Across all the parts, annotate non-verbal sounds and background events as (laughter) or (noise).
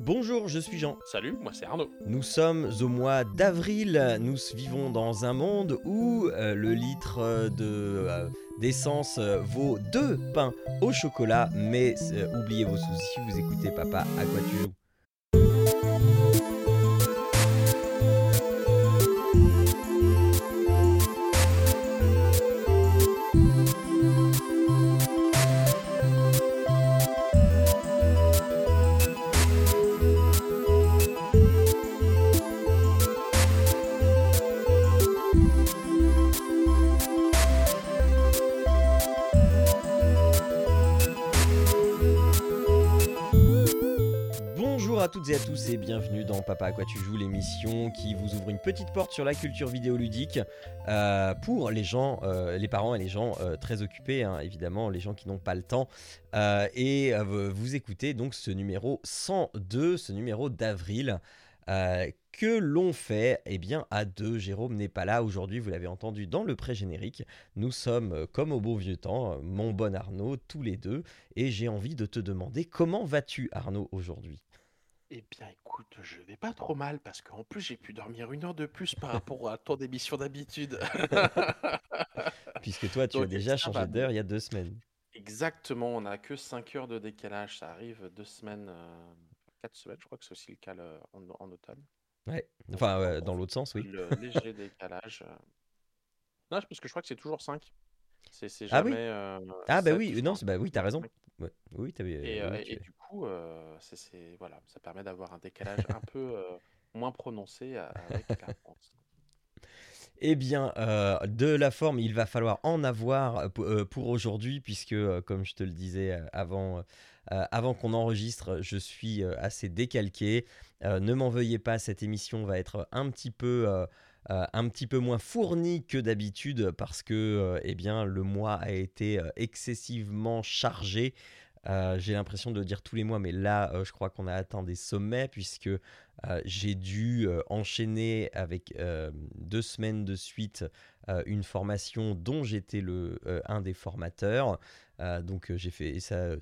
Bonjour, je suis Jean. Salut, moi c'est Arnaud. Nous sommes au mois d'avril. Nous vivons dans un monde où euh, le litre de euh, d'essence euh, vaut deux pains au chocolat. Mais euh, oubliez vos soucis, vous écoutez Papa à quoi tu joues? Bienvenue dans Papa à quoi tu joues, l'émission qui vous ouvre une petite porte sur la culture vidéoludique euh, pour les gens, euh, les parents et les gens euh, très occupés, hein, évidemment, les gens qui n'ont pas le temps. Et vous- écoutez donc ce numéro 102, ce numéro d'avril. que l'on fait Eh bien, à deux. Jérôme n'est pas là aujourd'hui, vous l'avez entendu dans le pré-générique. Nous sommes, comme au beau vieux temps, mon bon Arnaud, tous les deux. Et j'ai envie de te demander comment vas-tu, Arnaud, aujourd'hui? Eh bien écoute, je vais pas trop mal parce qu'en plus j'ai pu dormir une heure de plus par rapport à ton émission d'habitude. (laughs) Puisque toi, tu as déjà changé va. d'heure il y a deux semaines. Exactement, on n'a que 5 heures de décalage, ça arrive deux semaines, euh, quatre semaines, je crois que c'est aussi le cas le- en, en automne. Ouais. Enfin, euh, dans l'autre sens, oui. Le léger (laughs) décalage. euh. Non, parce que je crois que c'est toujours 5. C'est c'est Ah oui. jamais. euh, Ah bah oui, non, bah oui, t'as raison. Cinq. Ouais. Oui, t'avais. Et, oui, tu- et du coup, euh, ça permet d'avoir un décalage un peu euh, moins prononcé à- avec la. Eh bien, euh, de la forme, il va falloir en avoir euh, pour, euh, aujourd'hui, puisque, euh, comme je te le disais euh, avant, euh, qu'on enregistre, je suis euh, assez décalqué. Euh, ne m'en veuillez pas, cette émission va être un petit peu, euh, euh, moins fournie que d'habitude, parce que euh, eh bien, le mois a été euh, excessivement chargé. Euh, j'ai l'impression de le dire tous les mois, mais là, euh, je crois qu'on a atteint des sommets, puisque euh, j'ai dû enchaîner avec deux semaines de suite une formation dont j'étais le, un des formateurs. Donc j'ai fait ça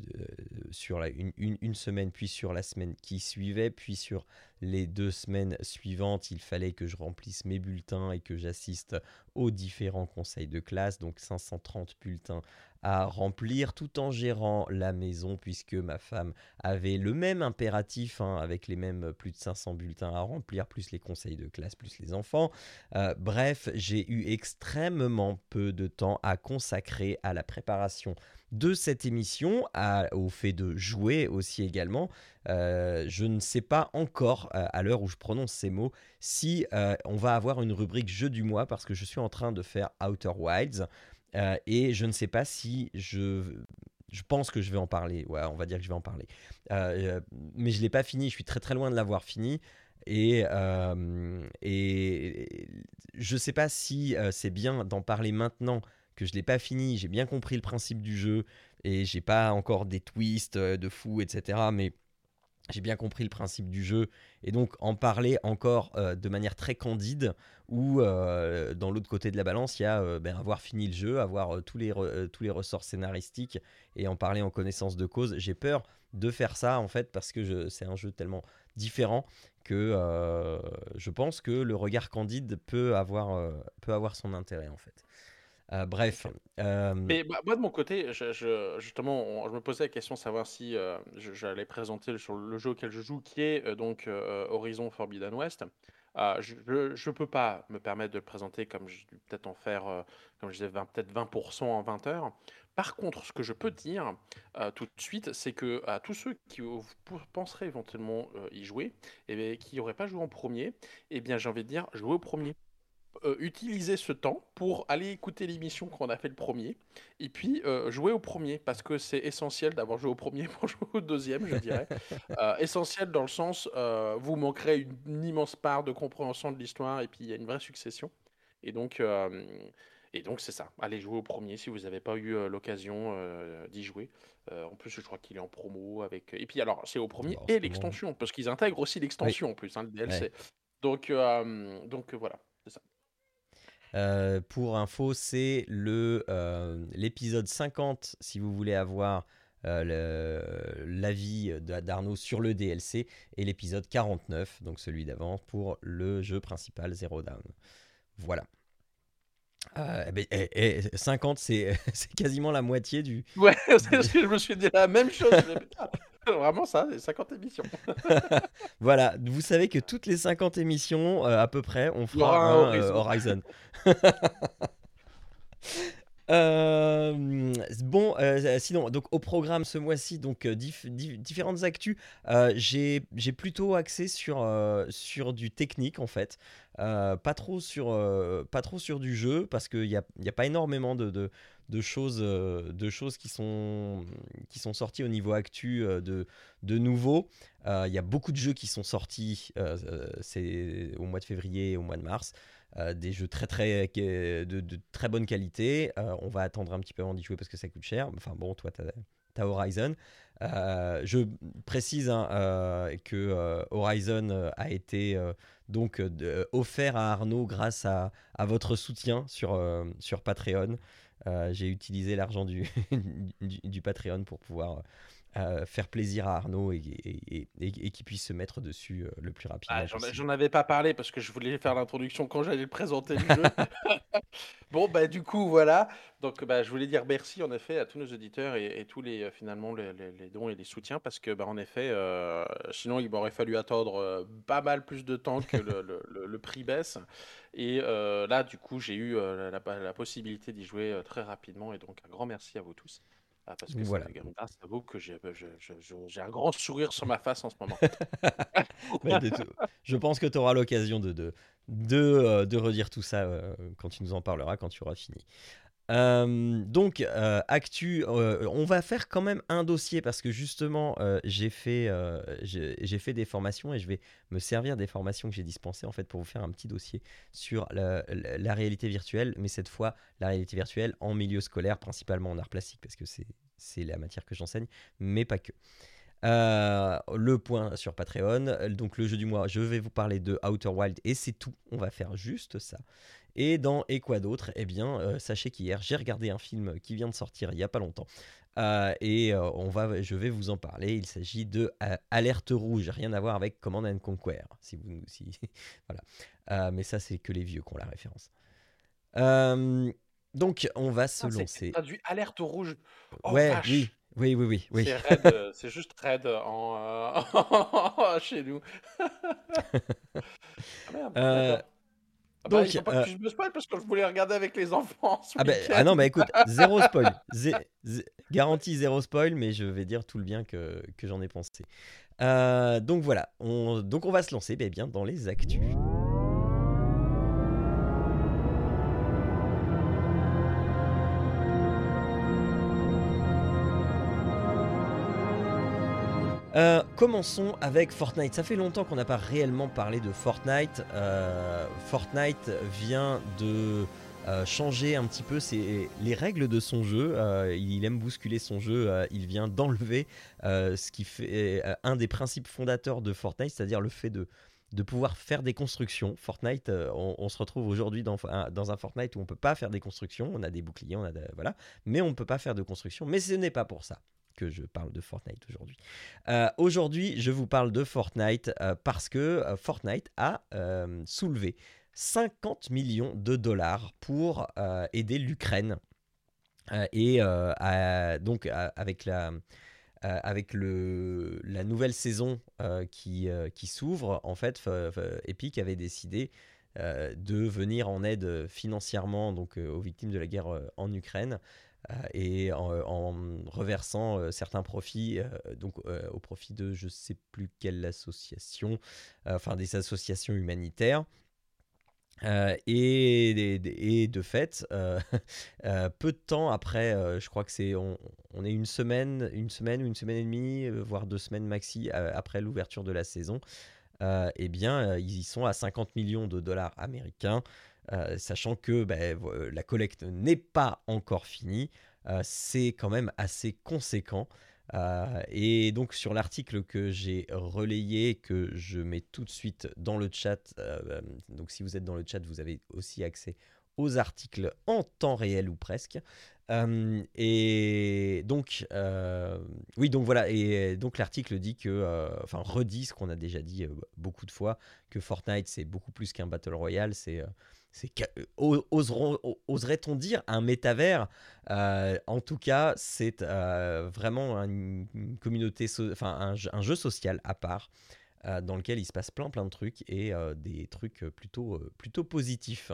sur une- une semaine, puis sur la semaine qui suivait, puis sur les deux semaines suivantes, il fallait que je remplisse mes bulletins et que j'assiste aux différents conseils de classe, donc 530 bulletins à remplir tout en gérant la maison puisque ma femme avait le même impératif hein, avec les mêmes euh, plus de 500 bulletins à remplir plus les conseils de classe plus les enfants. Euh, bref, j'ai eu extrêmement peu de temps à consacrer à la préparation de cette émission, au fait de jouer aussi également. Euh, je ne sais pas encore, à l'heure où je prononce ces mots, si euh, on va avoir une rubrique jeu du mois parce que je suis en train de faire Outer Wilds euh, et je ne sais pas si je je pense que je vais en parler. Ouais, on va dire que je vais en parler. Euh, mais je l'ai pas fini. Je suis très très loin de l'avoir fini. Et, et je sais pas si c'est bien d'en parler maintenant que je l'ai pas fini. J'ai bien compris le principe du jeu et j'ai pas encore des twists de fou, etc. Mais j'ai bien compris le principe du jeu et donc en parler encore euh, de manière très candide ou euh, dans l'autre côté de la balance il y a euh, ben, avoir fini le jeu avoir tous, les tous les ressorts scénaristiques et en parler en connaissance de cause. J'ai peur de faire ça en fait parce que c'est un jeu tellement différent que je pense que le regard candide peut avoir, peut avoir son intérêt en fait Euh, bref euh, Mais bah, moi de mon côté, justement, je me posais la question de savoir si euh, j'allais présenter sur le jeu auquel je joue, qui est donc Horizon Forbidden West. Je ne peux pas me permettre de le présenter comme je peut-être en faire, comme je disais, 20 peut-être 20% en 20 heures. Par contre, ce que je peux dire tout de suite, c'est que à tous ceux qui penseraient éventuellement y jouer, et bien, qui n'auraient pas joué en premier, eh bien j'ai envie de dire, jouez au premier. Euh, utilisez ce temps pour aller écouter l'émission qu'on a fait le premier, et puis euh, jouer au premier, parce que c'est essentiel d'avoir joué au premier (laughs) pour jouer au deuxième, je dirais. (laughs) Euh, essentiel dans le sens, vous manquerez une, une immense part de compréhension de l'histoire, et puis il y a une vraie succession. Et donc, et donc c'est ça. Allez jouer au premier si vous n'avez pas eu l'occasion d'y jouer. En plus, je crois qu'il est en promo avec. Et puis alors, c'est au premier ce et l'extension, parce qu'ils intègrent aussi l'extension en plus, hein, le DLC. Ouais. Donc, donc voilà. Euh, pour info, c'est le euh, l'épisode 50 si vous voulez avoir l'avis d'Arnaud sur le DLC et l'épisode 49, donc celui d'avant, pour le jeu principal Zero Down. Voilà. Euh, ben, et, 50, (laughs) c'est quasiment la moitié du. Ouais, (laughs) je me suis dit la même chose. (laughs) Vraiment ça, 50 émissions. (laughs) voilà, vous savez que toutes les 50 émissions, euh, à peu près, on fera un, euh, Horizon. (laughs) Euh, bon, euh, sinon, donc au programme ce mois-ci, donc différentes actus. j'ai plutôt axé sur, sur du technique en fait, pas trop sur pas trop sur du jeu parce qu'il n'y a, y a pas énormément de, de, choses de choses qui sont qui sont sorties au niveau actu de de nouveau. Il y a beaucoup de jeux qui sont sortis c'est au mois de février et au mois de mars. Euh, des jeux très très de, très bonne qualité. Euh, on va attendre un petit peu avant d'y jouer parce que ça coûte cher. Enfin bon, toi, tu as, Horizon. Euh, je précise hein, que Horizon a été donc offert à Arnaud grâce à, à votre soutien sur, sur Patreon. J'ai utilisé l'argent (laughs) du, du, Patreon pour pouvoir faire plaisir à Arnaud et, et, qu'il puisse se mettre dessus euh, le plus rapidement. Ah, j'en avais pas parlé parce que je voulais faire l'introduction quand j'allais présenter le jeu. (laughs) bon, bah du coup, voilà. Donc, bah, je voulais dire merci en effet à tous nos auditeurs et, tous les euh, finalement les, dons et les soutiens parce que, bah, en effet, euh, sinon il m'aurait fallu attendre pas mal plus de temps que le, prix baisse. Et là, du coup, j'ai eu la, la, possibilité d'y jouer très rapidement et donc un grand merci à vous tous. Ah, parce que voilà. grâce à vous que j'ai un grand sourire sur ma face en ce moment. (laughs) je pense que tu auras l'occasion de, de, de, euh, de, redire tout ça euh, quand tu nous en parleras, quand tu auras fini. Donc, euh, actu, on va faire quand même un dossier parce que justement, j'ai fait, j'ai fait des formations et je vais me servir des formations que j'ai dispensées en fait pour vous faire un petit dossier sur la, réalité virtuelle, mais cette fois la réalité virtuelle en milieu scolaire, principalement en art plastique parce que c'est la matière que j'enseigne, mais pas que. le point sur Patreon, donc le jeu du mois, je vais vous parler de Outer Wild et c'est tout. On va faire juste ça. Et dans Et quoi d'autre? Eh bien, euh, sachez qu'hier, j'ai regardé un film qui vient de sortir il n'y a pas longtemps. Euh, et euh, on va, je vais vous en parler. Il s'agit de Alerte Rouge, rien à voir avec Command and Conquer. Si vous, si, (laughs) voilà. mais ça, c'est que les vieux qui ont la référence. donc, on va se lancer. C'est traduit Alerte Rouge. Oh, ouais, oui. Oui, oui, oui. C'est juste Red en, (laughs) chez nous. (laughs) ah merde, ah bah, Donc, pas que euh, je me spoil parce que je voulais regarder avec les enfants. Ah, bah, ah, non, bah écoute, zéro (laughs) spoil. garantie zéro spoil, mais je vais dire tout le bien que, que j'en ai pensé. Euh, donc voilà, on, donc on va se lancer eh bien, dans les actus. Euh, commençons avec Fortnite. Ça fait longtemps qu'on n'a pas réellement parlé de Fortnite. Euh, Fortnite vient de euh, changer un petit peu les règles de son jeu. il aime bousculer son jeu. il vient d'enlever ce qui fait un des principes fondateurs de Fortnite, c'est-à-dire le fait de, pouvoir faire des constructions. Fortnite, on, se retrouve aujourd'hui dans, un Fortnite où on peut pas faire des constructions. On a des boucliers, voilà, mais on ne peut pas faire de construction. Mais ce n'est pas pour ça que je parle de Fortnite aujourd'hui. Euh, aujourd'hui, je vous parle de Fortnite euh, parce que euh, Fortnite a soulevé 50 millions de dollars pour aider l'Ukraine. et donc avec la... avec le, la nouvelle saison qui, qui s'ouvre, en fait, Epic avait décidé de venir en aide financièrement donc, aux victimes de la guerre en Ukraine et en, reversant euh, certains profits euh, donc au profit de je sais plus quelle association, enfin des associations humanitaires. et, et, de fait, (laughs) peu de temps après, je crois que c'est on, est une semaine, une semaine ou une semaine et demie, voire deux semaines maxi après l'ouverture de la saison, eh bien ils y sont à 50 millions de dollars américains. Euh, sachant que ben, la collecte n'est pas encore finie. Euh, c'est quand même assez conséquent. Euh, et donc sur l'article que j'ai relayé, que je mets tout de suite dans le chat, donc si vous êtes dans le chat, vous avez aussi accès aux articles en temps réel ou presque. Euh, et donc, euh, oui, donc voilà, et donc l'article dit que, euh, enfin, redit ce qu'on a déjà dit beaucoup de fois, que Fortnite c'est beaucoup plus qu'un battle royale, c'est oserait-on dire un métavers En tout cas, c'est vraiment une, communauté, enfin, un, jeu social à part. dans lequel il se passe plein plein de trucs et des trucs plutôt, plutôt positifs.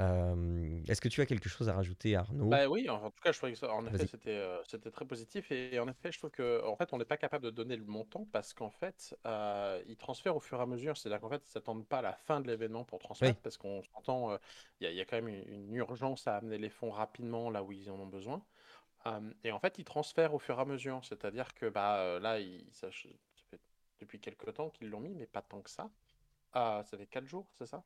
Euh, est-ce que tu as quelque chose à rajouter, Arnaud? Bah oui, en tout cas, je trouvais que ça, en effet, c'était euh, c'était très positif. Et, en effet, je trouve que en fait, on n'est pas capable de donner le montant parce qu'en fait, euh, ils transfèrent au fur et à mesure. C'est-à-dire qu'en fait, ils s'attendent pas à la fin de l'événement pour transmettre parce qu'on s'entend, euh, il y, a quand même une, urgence à amener les fonds rapidement là où ils en ont besoin. et en fait, ils transfèrent au fur et à mesure. C'est-à-dire que bah, là, ils, ça, ça fait depuis quelques temps qu'ils l'ont mis, mais pas tant que ça. ça fait 4 jours, c'est ça?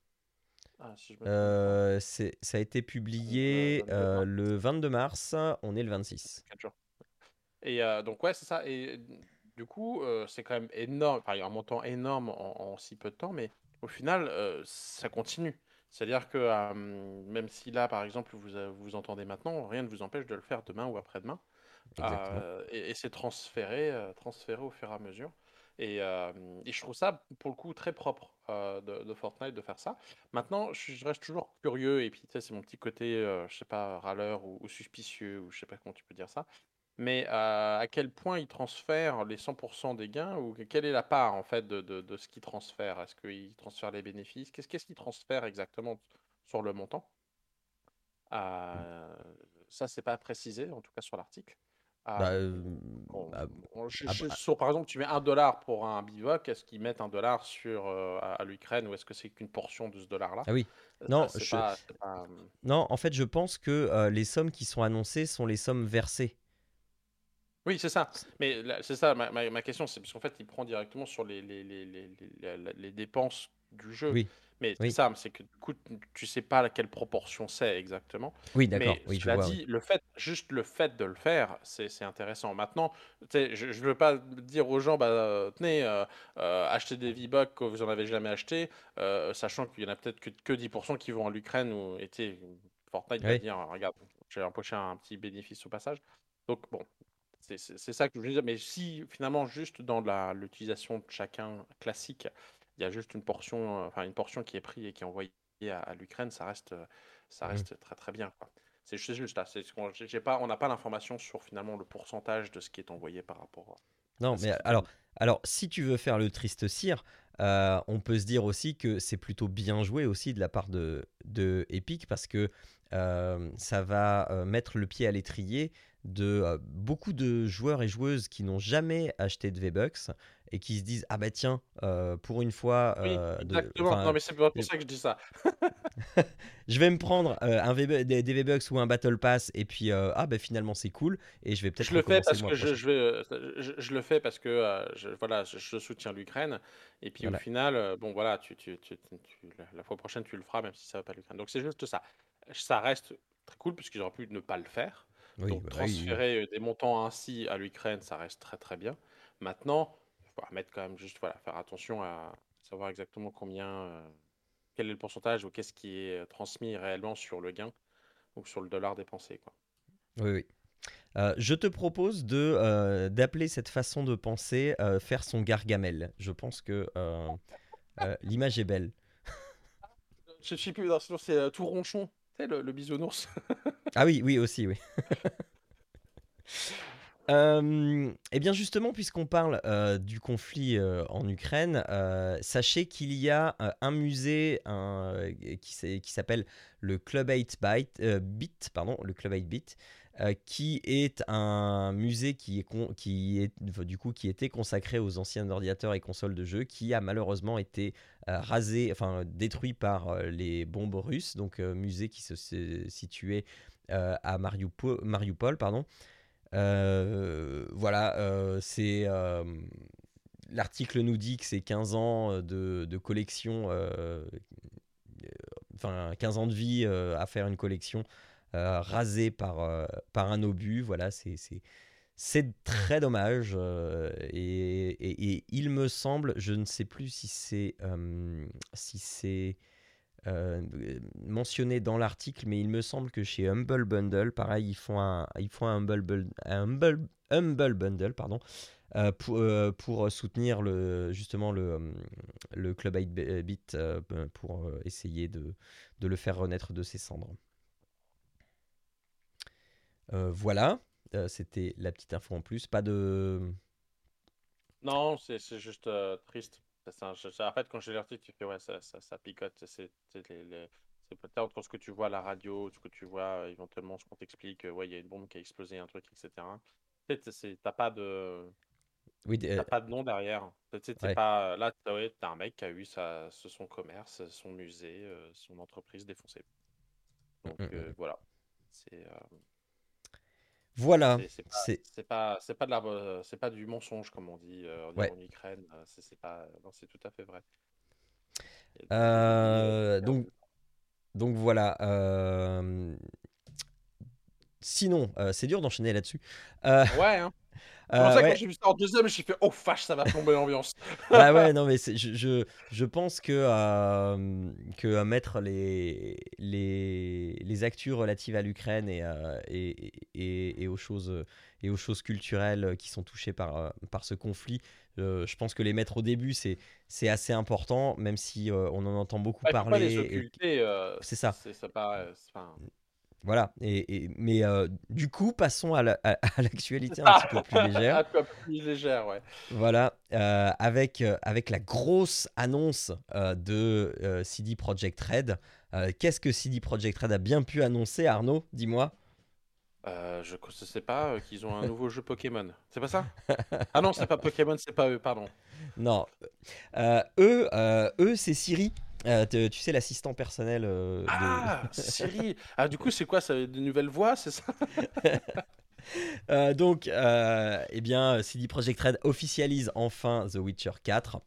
Ah, euh, ça a été publié euh, le 22 mars, on est le 26. Et euh, donc, ouais, c'est ça. Et du coup, c'est quand même énorme. Enfin, il y a un montant énorme en, si peu de temps, mais au final, ça continue. C'est-à-dire que même si là, par exemple, vous vous entendez maintenant, rien ne vous empêche de le faire demain ou après-demain. et, et c'est transféré, transféré au fur et à mesure. Et, et, je trouve ça, pour le coup, très propre de, Fortnite de faire ça. Maintenant, je, reste toujours curieux, et puis c'est mon petit côté, je sais pas, râleur ou, suspicieux, ou je sais pas comment tu peux dire ça. Mais à quel point ils transfèrent les 100% des gains, ou quelle est la part en fait de, ce qu'ils transfèrent? Est-ce qu'ils transfèrent les bénéfices? Qu'est-ce qu'ils transfèrent exactement sur le montant? Euh, Ça, c'est pas précisé, en tout cas sur l'article. Ah, bah, euh, bah, par exemple, tu mets un dollar pour un bivouac, est-ce qu'ils mettent un dollar sur euh, à, l'Ukraine ou est-ce que c'est qu'une portion de ce dollar-là? Ah oui. Non, non, en fait, je pense que euh, les sommes qui sont annoncées sont les sommes versées. Oui, c'est ça. Mais c'est ça, ma, ma, question, c'est parce qu'en fait, il prend directement sur les, les, les, les dépenses du jeu. Oui. Mais c'est ça, c'est que du coup, tu sais pas à quelle proportion c'est exactement. Oui, d'accord. Mais oui, je vois, dit, le fait, juste le fait de le faire, c'est intéressant. Maintenant, je ne veux pas dire aux gens, bah, tenez, euh, euh, achetez des V-Bucks que vous n'en avez jamais acheté, euh, sachant qu'il y en a peut-être que, que 10% qui vont à l'Ukraine ou était Fortnite va dire, regarde, j'ai empoché un petit bénéfice au passage. Donc bon, c'est ça que je veux dire. Mais si finalement, juste dans l'utilisation de chacun classique, il y a juste une portion, euh, enfin une portion qui est prise et qui est envoyée à, l'Ukraine, ça reste, ça mmh. reste très très bien. C'est juste là. j'ai pas, on n'a pas l'information sur finalement le pourcentage de ce qui est envoyé par rapport. Non, mais alors, alors, si tu veux faire le triste cire, euh, on peut se dire aussi que c'est plutôt bien joué aussi de la part de, de Epic parce que euh, ça va mettre le pied à l'étrier de beaucoup de joueurs et joueuses qui n'ont jamais acheté de V-Bucks et qui se disent ah bah tiens pour une fois oui, exactement. non mais c'est pour ça que je dis ça. (laughs) Je vais me prendre un v des, V-Bucks ou un Battle Pass et puis ah bah finalement c'est cool et je vais peut-être je le fais parce que je, je, vais, je, le fais parce que je, voilà je, soutiens l'Ukraine et puis au final bon voilà tu, tu, tu, la fois prochaine tu le feras même si ça va pas l'Ukraine. Donc c'est juste ça. Ça reste très cool puisqu'ils auraient pu ne pas le faire donc, bah transférer des montants ainsi à l'Ukraine, ça reste très très bien. Maintenant, il faut mettre quand même juste, voilà, faire attention à savoir exactement combien, quel est le pourcentage ou qu'est-ce qui est transmis réellement sur le gain ou sur le dollar dépensé. Quoi. Oui, oui. je te propose de d'appeler cette façon de penser faire son gargamel. Je pense que l'image est belle. Je sais plus, c'est tout ronchon le, bisounours. (laughs) ah oui, oui, aussi, oui. (laughs) Euh, eh bien justement, puisqu'on parle euh, du conflit euh, en Ukraine, sachez qu'il y a un musée qui, s'appelle le Club 8 Bit, pardon, le Club 8 Bit, qui est un musée qui qui était consacré aux anciens ordinateurs et consoles de jeux, qui a malheureusement été rasé, enfin détruit par les bombes russes. Donc musée qui se, situait à Mariupol, Mariupol pardon. voilà, c'est l'article nous dit que c'est 15 ans de, collection, enfin 15 ans de vie à faire une collection euh, rasé par, euh, par un obus. Voilà, c'est c'est très dommage euh, et, il me semble, je ne sais plus si c'est si c'est mentionné dans l'article, mais il me semble que chez Humble Bundle, pareil, ils font un, ils font un Humble, un Humble, Bundle, pardon, pour, pour, soutenir le, justement le, le Club 8 Bit pour essayer de, de, le faire renaître de ses cendres. voilà, c'était la petite info en plus. Pas de. Non, c'est juste triste. En fait, quand j'ai l'article, tu fais ouais, ça, ça, ça picote. C'est peut-être entre ce que tu vois à la radio, ce que tu vois éventuellement, ce qu'on t'explique, ouais, il y a une bombe qui a explosé, un truc, etc. T'as pas de. Oui, T'as pas de nom derrière. pas... Là, t'as un mec qui a eu sa... son commerce, son musée, son entreprise défoncée. Mmh, Donc mmh, mmh. voilà. C'est. Voilà. C'est pas, c'est pas, de la, c'est pas du mensonge comme on dit en Ukraine. C'est pas, c'est tout à fait vrai. donc, donc voilà. Sinon, c'est dur d'enchaîner là-dessus. ouais. Hein. C'est pour ça que quand j'ai vu ça en deuxième, j'ai fait oh fâche, ça va plomber l'ambiance. (laughs) bah ouais, (laughs) non mais je, je, je, pense que que à mettre les les les actus relatives à l'Ukraine et, et, et, et, aux choses et aux choses culturelles qui sont touchées par par ce conflit, je pense que les mettre au début c'est c'est assez important, même si on en entend beaucoup parler. Pas les occulter. c'est ça. Voilà, et, mais euh, du coup, passons à l'actualité un petit peu plus (laughs) légère. un peu plus légère, ouais. Voilà, euh, avec, euh, avec la grosse annonce de CD Projekt Red. Qu'est-ce que CD Projekt Red a bien pu annoncer, Arnaud? Dis-moi. Je ne sais pas qu'ils ont un (laughs) nouveau jeu Pokémon. C'est pas ça? Ah non, c'est pas Pokémon, c'est pas eux, pardon. (laughs) Non. eux, eux c'est Siri. Euh, tu sais, l'assistant personnel. Euh, ah, (laughs) Siri Ah, du coup, c'est quoi ça, De nouvelles voix, c'est ça? Euh, Donc, eh bien, CD Projekt Red officialise enfin The Witcher 4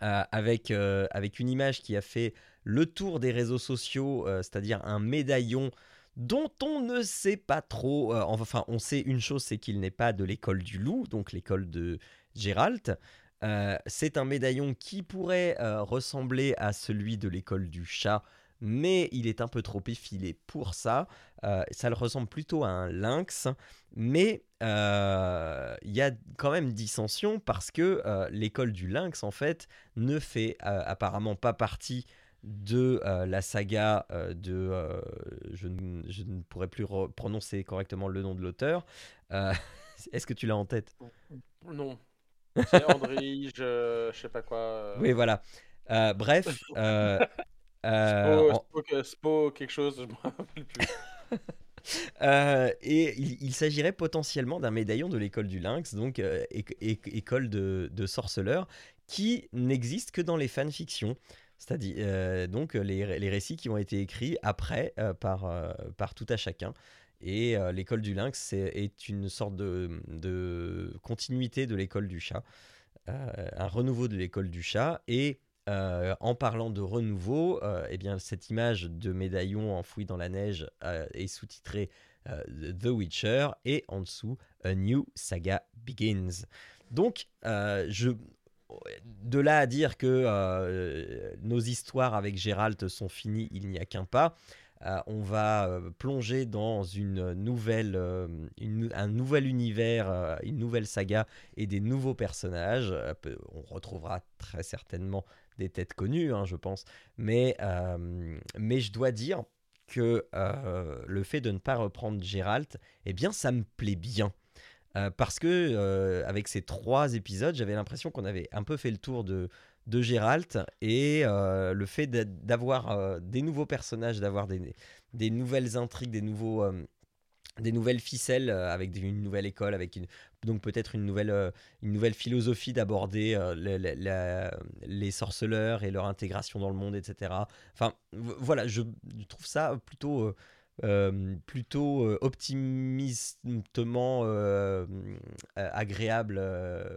avec, avec une image qui a fait le tour des réseaux sociaux, c'est-à-dire un médaillon dont on ne sait pas trop. enfin, on sait une chose, c'est qu'il n'est pas de l'école du loup, donc l'école de Gérald. Euh, c'est un médaillon qui pourrait euh, ressembler à celui de l'école du chat, mais il est un peu trop effilé pour ça. Euh, ça le ressemble plutôt à un lynx, mais il y a quand même dissension parce que l'école du lynx, en fait, ne fait apparemment pas partie de la saga de... Je, je, ne pourrais plus prononcer correctement le nom de l'auteur. (laughs) Est-ce que tu l'as en tête? Non. C'est André, je... je sais pas quoi. Euh. Oui, voilà. Euh, bref. (laughs) Euh, Spo, quelque chose, je me rappelle plus. (laughs) et il, s'agirait potentiellement d'un médaillon de l'école du lynx, donc école de, de sorceleurs, qui n'existe que dans les fanfictions. C'est-à-dire donc les, les, récits qui ont été écrits après par, par tout à chacun. Et euh, l'école du lynx est, une sorte de, continuité de l'école du chat, euh, un renouveau de l'école du chat. Et euh, en parlant de renouveau, eh bien, cette image de médaillon enfoui dans la neige est sous-titrée The Witcher et en dessous A New Saga Begins. Donc, je, de là à dire que nos histoires avec Gérald sont finies, il n'y a qu'un pas. Euh, on va euh, plonger dans une nouvelle, euh, un nouvel univers, une nouvelle saga et des nouveaux personnages. on retrouvera très certainement des têtes connues, hein, je pense. Mais, mais je dois dire que le fait de ne pas reprendre Gérald, eh bien, ça me plaît bien. Parce que avec ces trois épisodes, j'avais l'impression qu'on avait un peu fait le tour de, de Gérald et euh, le fait d'avoir euh, des nouveaux personnages, d'avoir des, des, nouvelles intrigues, des, nouveaux, euh, des nouvelles ficelles avec une nouvelle école, avec donc peut-être une nouvelle, une nouvelle philosophie d'aborder les sorceleurs et leur intégration dans le monde, etc. Enfin voilà, je, trouve ça plutôt... plutôt optimistement agréable.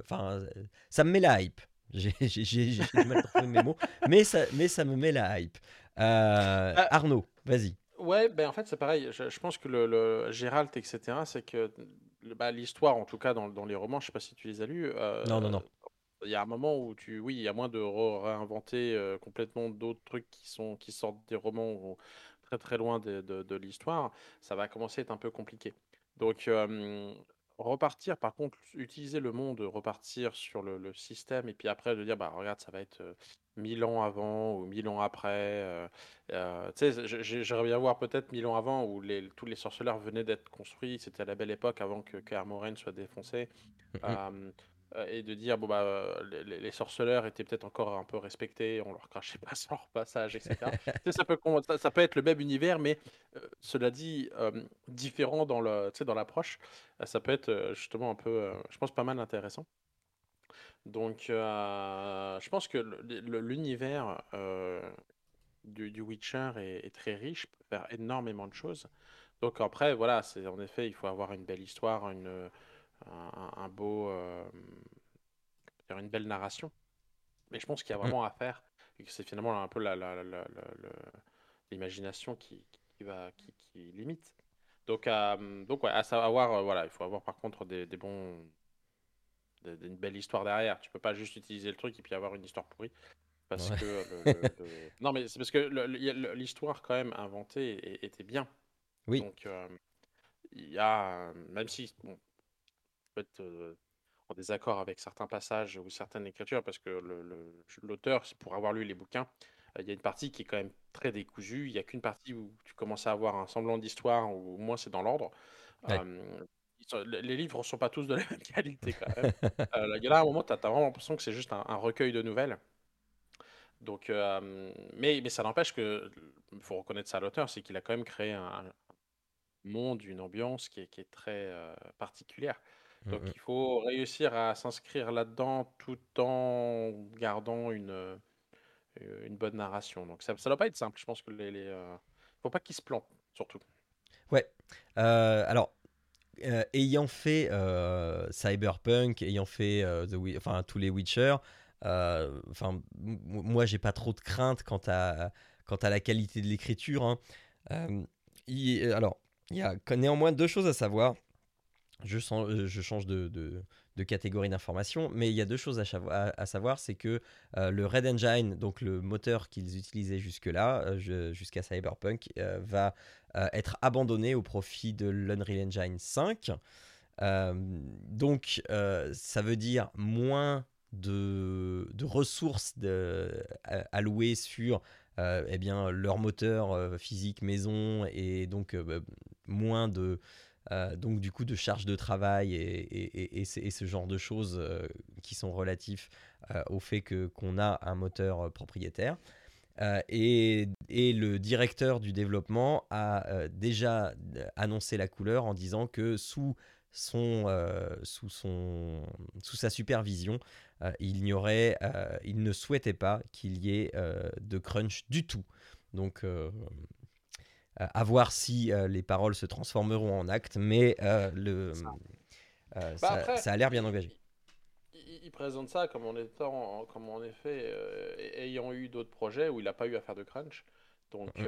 Enfin, ça me met la hype. (laughs) J'ai mal trouvé mes mots, mais ça, mais ça me met la hype. Euh, bah, Arnaud, vas-y. Ouais, ben en fait c'est pareil. Je, pense que le, le Gérald, etc., c'est que bah, l'histoire, en tout cas dans, dans, les romans, je sais pas si tu les as lus. Euh, non, non, non. il y a un moment où tu, oui, il y a moins de réinventer euh, complètement d'autres trucs qui sont, qui sortent des romans très très loin de, de- de l'histoire. Ça va commencer à être un peu compliqué. Donc, euh, repartir, par contre, utiliser le monde, repartir sur le, le système et puis après de dire, bah regarde, ça va être euh, 1000 ans avant ou 1000 ans après. euh, euh, tu sais, j'aimerais bien voir peut-être 1000 ans avant où les, tous les sorceleurs venaient d'être construits. C'était à la belle époque avant que, Armoren soit défoncé. Euh, et de dire bon bah euh, les, les- sorceleurs étaient peut-être encore un peu respectés, on leur crachait pas sur leur passage, etc. (laughs) Ça peut ça, être le même univers, mais euh, cela dit euh, différent dans le dans l'approche, Euh, ça peut être euh, justement un peu, euh, je pense pas mal intéressant. Donc euh, je pense que l'univers euh, du, du Witcher est, est très riche, peut faire énormément de choses. Donc après voilà, c'est en effet il faut avoir une belle histoire, une un, un beau euh, une belle narration. Mais je pense qu'il y a Mm. vraiment à faire et que c'est finalement un peu la, la- la- l'imagination qui, qui va qui, qui limite. Donc, euh, donc ouais, à savoir, euh, voilà, il faut avoir par contre des, des bons, des- des- une belle histoire derrière. Tu peux pas juste utiliser le truc et puis avoir une histoire pourrie parce Ouais. que le- le- (laughs) le- non mais c'est parce que l'histoire quand même inventée était bien. Oui. Donc euh, il y a même si bon, peut être euh, en désaccord avec certains passages ou certaines écritures, parce que l'auteur, pour avoir lu les bouquins, il y a une partie qui est quand même très décousue. Il n'y a qu'une partie où tu commences à avoir un semblant d'histoire, ou au moins c'est dans l'ordre. Ouais. Euh, les livres ne sont pas tous de la même (laughs) qualité quand même. (laughs) Euh, en a un moment, tu as, vraiment l'impression que c'est juste un, un recueil de nouvelles. Donc, euh, mais, mais ça n'empêche que, il faut reconnaître ça à l'auteur, c'est qu'il a quand même créé un, monde, une ambiance qui est, qui est très particulière. Donc Mhm. il faut réussir à s'inscrire là-dedans tout en gardant une, une bonne narration. Donc ça ne doit pas être simple. Je pense que les, les, euh, faut pas qu'ils se plantent, surtout. Ouais. Euh, alors, euh, ayant fait euh, Cyberpunk, ayant fait The enfin, tous les Witcher, enfin, moi j'ai pas trop de crainte quant à, quant à la qualité de l'écriture. hein. Alors, il y a néanmoins deux choses à savoir. Euh, je change de, catégorie d'information, mais il y a deux choses à, savoir, c'est que euh, le Red Engine, donc le moteur qu'ils utilisaient jusque-là, euh, jusqu'à Cyberpunk, va être abandonné au profit de l'Unreal Engine 5. Euh, donc, ça veut dire moins de, ressources allouées sur eh bien, leur moteur physique maison et donc bah, moins de euh, donc du coup de charge de travail et, ce- genre de choses euh, qui sont relatifs euh, au fait que qu'on a un moteur propriétaire. Et, le directeur du développement a déjà annoncé la couleur en disant que sous, son, sous, son, sous sa supervision, il, n'y aurait, il ne souhaitait pas qu'il y ait de crunch du tout. Donc, euh, à voir si euh, les paroles se transformeront en actes, mais euh, le, Ça. euh, Bah ça, après, ça a l'air bien engagé. il, présente ça comme en étant, comme en effet, ayant eu d'autres projets où il n'a pas eu à faire de crunch. Donc Mm.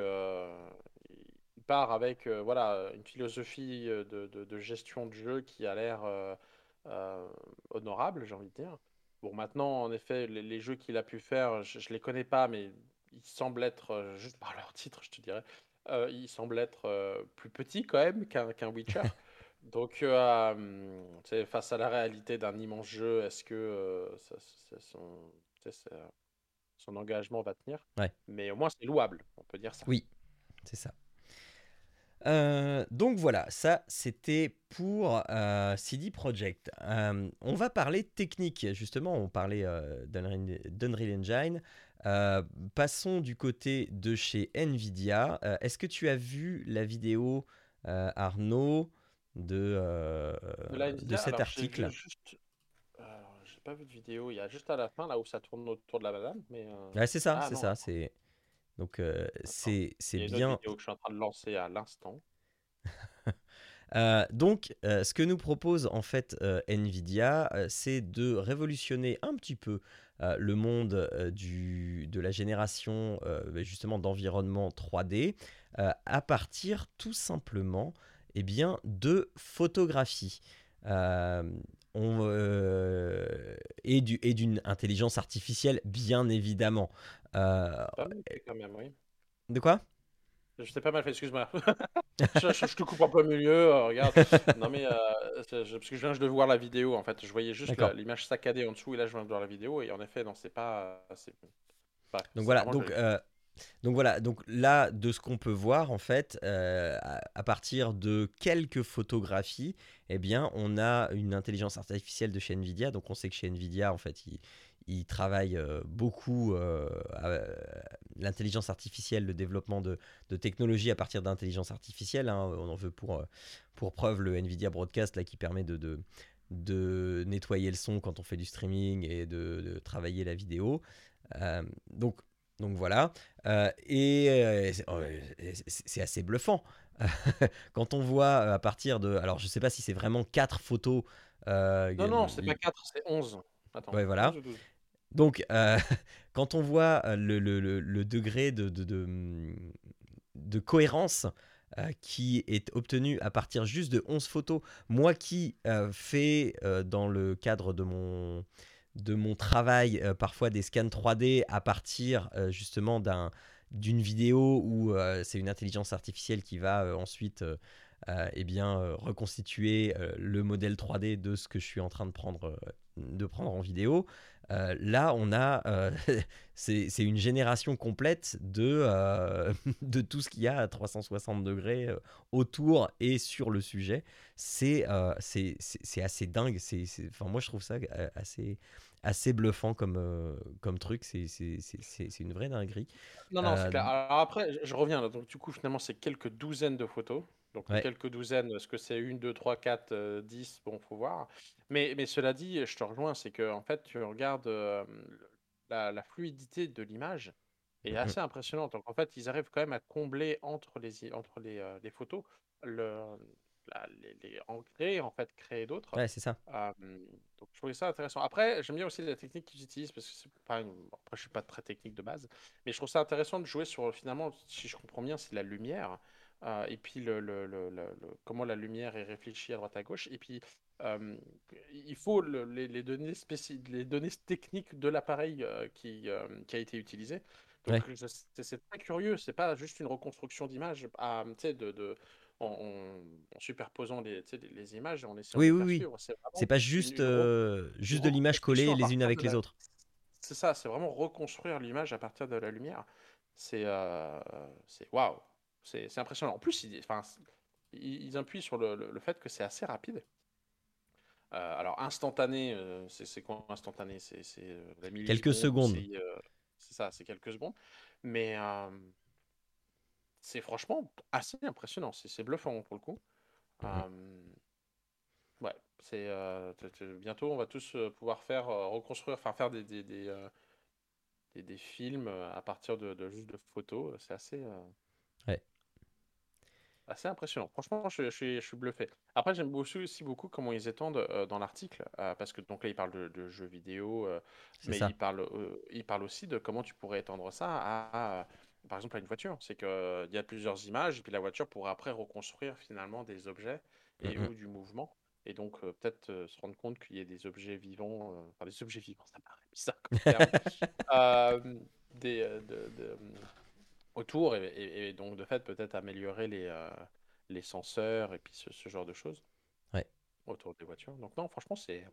il part avec voilà, une philosophie de, de- de gestion de jeu qui a l'air honorable, j'ai envie de dire. Bon, maintenant, en effet, les, les jeux qu'il a pu faire, je, je les connais pas, mais ils semblent être, juste par leur titre, je te dirais, euh, ils semblent être euh, plus petits quand même qu'un qu'un Witcher. (laughs) Donc, euh, hum, face à la réalité d'un immense jeu, est-ce que ça- ça- son, ça- engagement va tenir? Ouais. Mais au moins, c'est louable, on peut dire ça. Oui, c'est ça. Euh, donc voilà, ça c'était pour euh, CD Projekt. Euh, on va parler technique, justement, on parlait d'Unreal Engine. Euh, passons du côté de chez Nvidia. Euh, Est-ce que tu as vu la vidéo, euh, Arnaud, de, cet alors article juste. J'ai pas vu de vidéo, il y a juste à la fin, là où ça tourne autour de la madame, mais. Ouais, c'est ça, Ah c'est ça. C'est donc c'est Il c'est y a une autre bien. vidéo que je suis en train de lancer à l'instant. (laughs) Euh, donc, euh, ce que nous propose en fait euh, Nvidia, c'est de révolutionner un petit peu le monde euh, du, de la génération euh, bah, justement d'environnement 3D euh, à partir tout simplement eh bien, de photographie. Euh, on, et d'une intelligence artificielle, bien évidemment. quand même, oui. De quoi? Je t'ai pas mal fait, excuse-moi. (laughs) je, te coupe un peu milieu, regarde. Non mais, parce que je viens de voir la vidéo, en fait. Je voyais juste l'image saccadée en dessous, et là je viens de voir la vidéo, et en effet, non, c'est pas... donc voilà, donc, donc voilà, donc là, de ce qu'on peut voir, en fait, euh, à, partir de quelques photographies, eh bien, on a une intelligence artificielle de chez Nvidia. Donc on sait que chez Nvidia, en fait, ils, ils travaillent euh, beaucoup euh, l'intelligence artificielle, le développement de, de technologies à partir d'intelligence artificielle. Hein. On en veut pour, pour preuve le Nvidia Broadcast là, qui permet de, de, de nettoyer le son quand on fait du streaming et de, de travailler la vidéo. donc donc voilà. Euh, et euh, c'est assez bluffant. (laughs) Quand on voit euh, à partir de. Alors, je ne sais pas si c'est vraiment 4 photos. non, non, c'est pas 4, c'est 11. Attends, ouais, voilà. Donc, (laughs) quand on voit le, le, degré de, de cohérence qui est obtenu à partir juste de 11 photos, moi qui fais dans le cadre de mon travail, euh, parfois des scans 3D à partir euh, justement d'un, d'une vidéo où euh, c'est une intelligence artificielle qui va ensuite eh reconstituer le modèle 3D de ce que je suis en train de prendre, de prendre en vidéo. là, on a, (laughs) c'est, une génération complète de, (laughs) de tout ce qu'il y a à 360 degrés autour et sur le sujet. C'est, assez dingue. C'est, enfin, moi, je trouve ça assez, assez bluffant comme, euh, comme truc. C'est une vraie dinguerie. Non, non, c'est clair. Euh, Alors après, je reviens là. Donc, du coup, finalement, c'est quelques douzaines de photos. Donc, quelques douzaines, est-ce que c'est une, deux, trois, quatre, euh, dix Bon, faut voir. Mais, mais cela dit, je te rejoins, c'est que en fait, tu regardes la, la, fluidité de l'image est assez impressionnante. Donc, en fait, ils arrivent quand même à combler entre les, entre les, les photos le, les, les, en créer, en fait, créer d'autres. Ouais, c'est ça. donc, je trouvais ça intéressant. Après, j'aime bien aussi la technique qu'ils utilisent, parce que c'est pas après, je suis pas très technique de base, mais je trouve ça intéressant de jouer sur, finalement, si je comprends bien, c'est la lumière, euh, et puis le, le, le, comment la lumière est réfléchie à droite à gauche, et puis il faut les, les, données les données techniques de l'appareil euh, qui, qui a été utilisé. Donc, c'est très curieux, c'est pas juste une reconstruction d'image à, de, de en, superposant les, les, images et en essayant oui, de oui, oui. C'est pas juste, euh, juste de l'image collée les unes avec les autres. C'est ça, c'est vraiment reconstruire l'image à partir de la lumière. C'est euh, waouh, c'est impressionnant. En plus, ils, ils, appuient sur le, le, fait que c'est assez rapide. Euh, alors instantané, euh, c'est quoi instantané? C'est quelques secondes. C'est ça, c'est quelques secondes. Mais c'est franchement assez impressionnant. C'est bluffant pour le coup. Mmh ouais, c'est bientôt on va tous pouvoir faire reconstruire, enfin faire des des, des, des, films à partir de, de juste de photos. C'est assez. Assez impressionnant. Franchement, je, je, suis, bluffé. Après, j'aime aussi beaucoup comment ils étendent dans l'article, parce que donc là, ils parlent de, jeux vidéo, mais ils parlent, ils parlent aussi de comment tu pourrais étendre ça à par exemple à une voiture. C'est qu'il y a plusieurs images et puis la voiture pourra après reconstruire finalement des objets et mmh ou du mouvement. Et donc peut-être se rendre compte qu'il y a des objets vivants, enfin des objets vivants, ça paraît bizarre comme terme, (laughs) des, de, mmh, autour et, donc de fait peut-être améliorer les, les senseurs et puis ce, genre de choses ouais. autour des voitures. Donc non, franchement c'est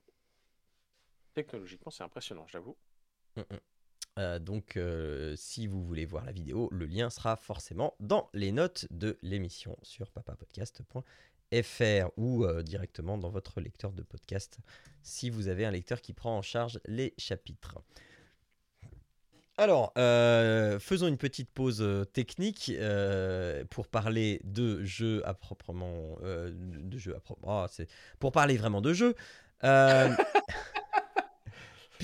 technologiquement c'est impressionnant, j'avoue. Mmh euh, donc, euh, si vous voulez voir la vidéo, le lien sera forcément dans les notes de l'émission sur papapodcast.fr ou euh, directement dans votre lecteur de podcast si vous avez un lecteur qui prend en charge les chapitres. Alors, faisons une petite pause technique pour parler de jeux à proprement. de jeux à proprement. Ah, pour parler vraiment de jeux. (laughs)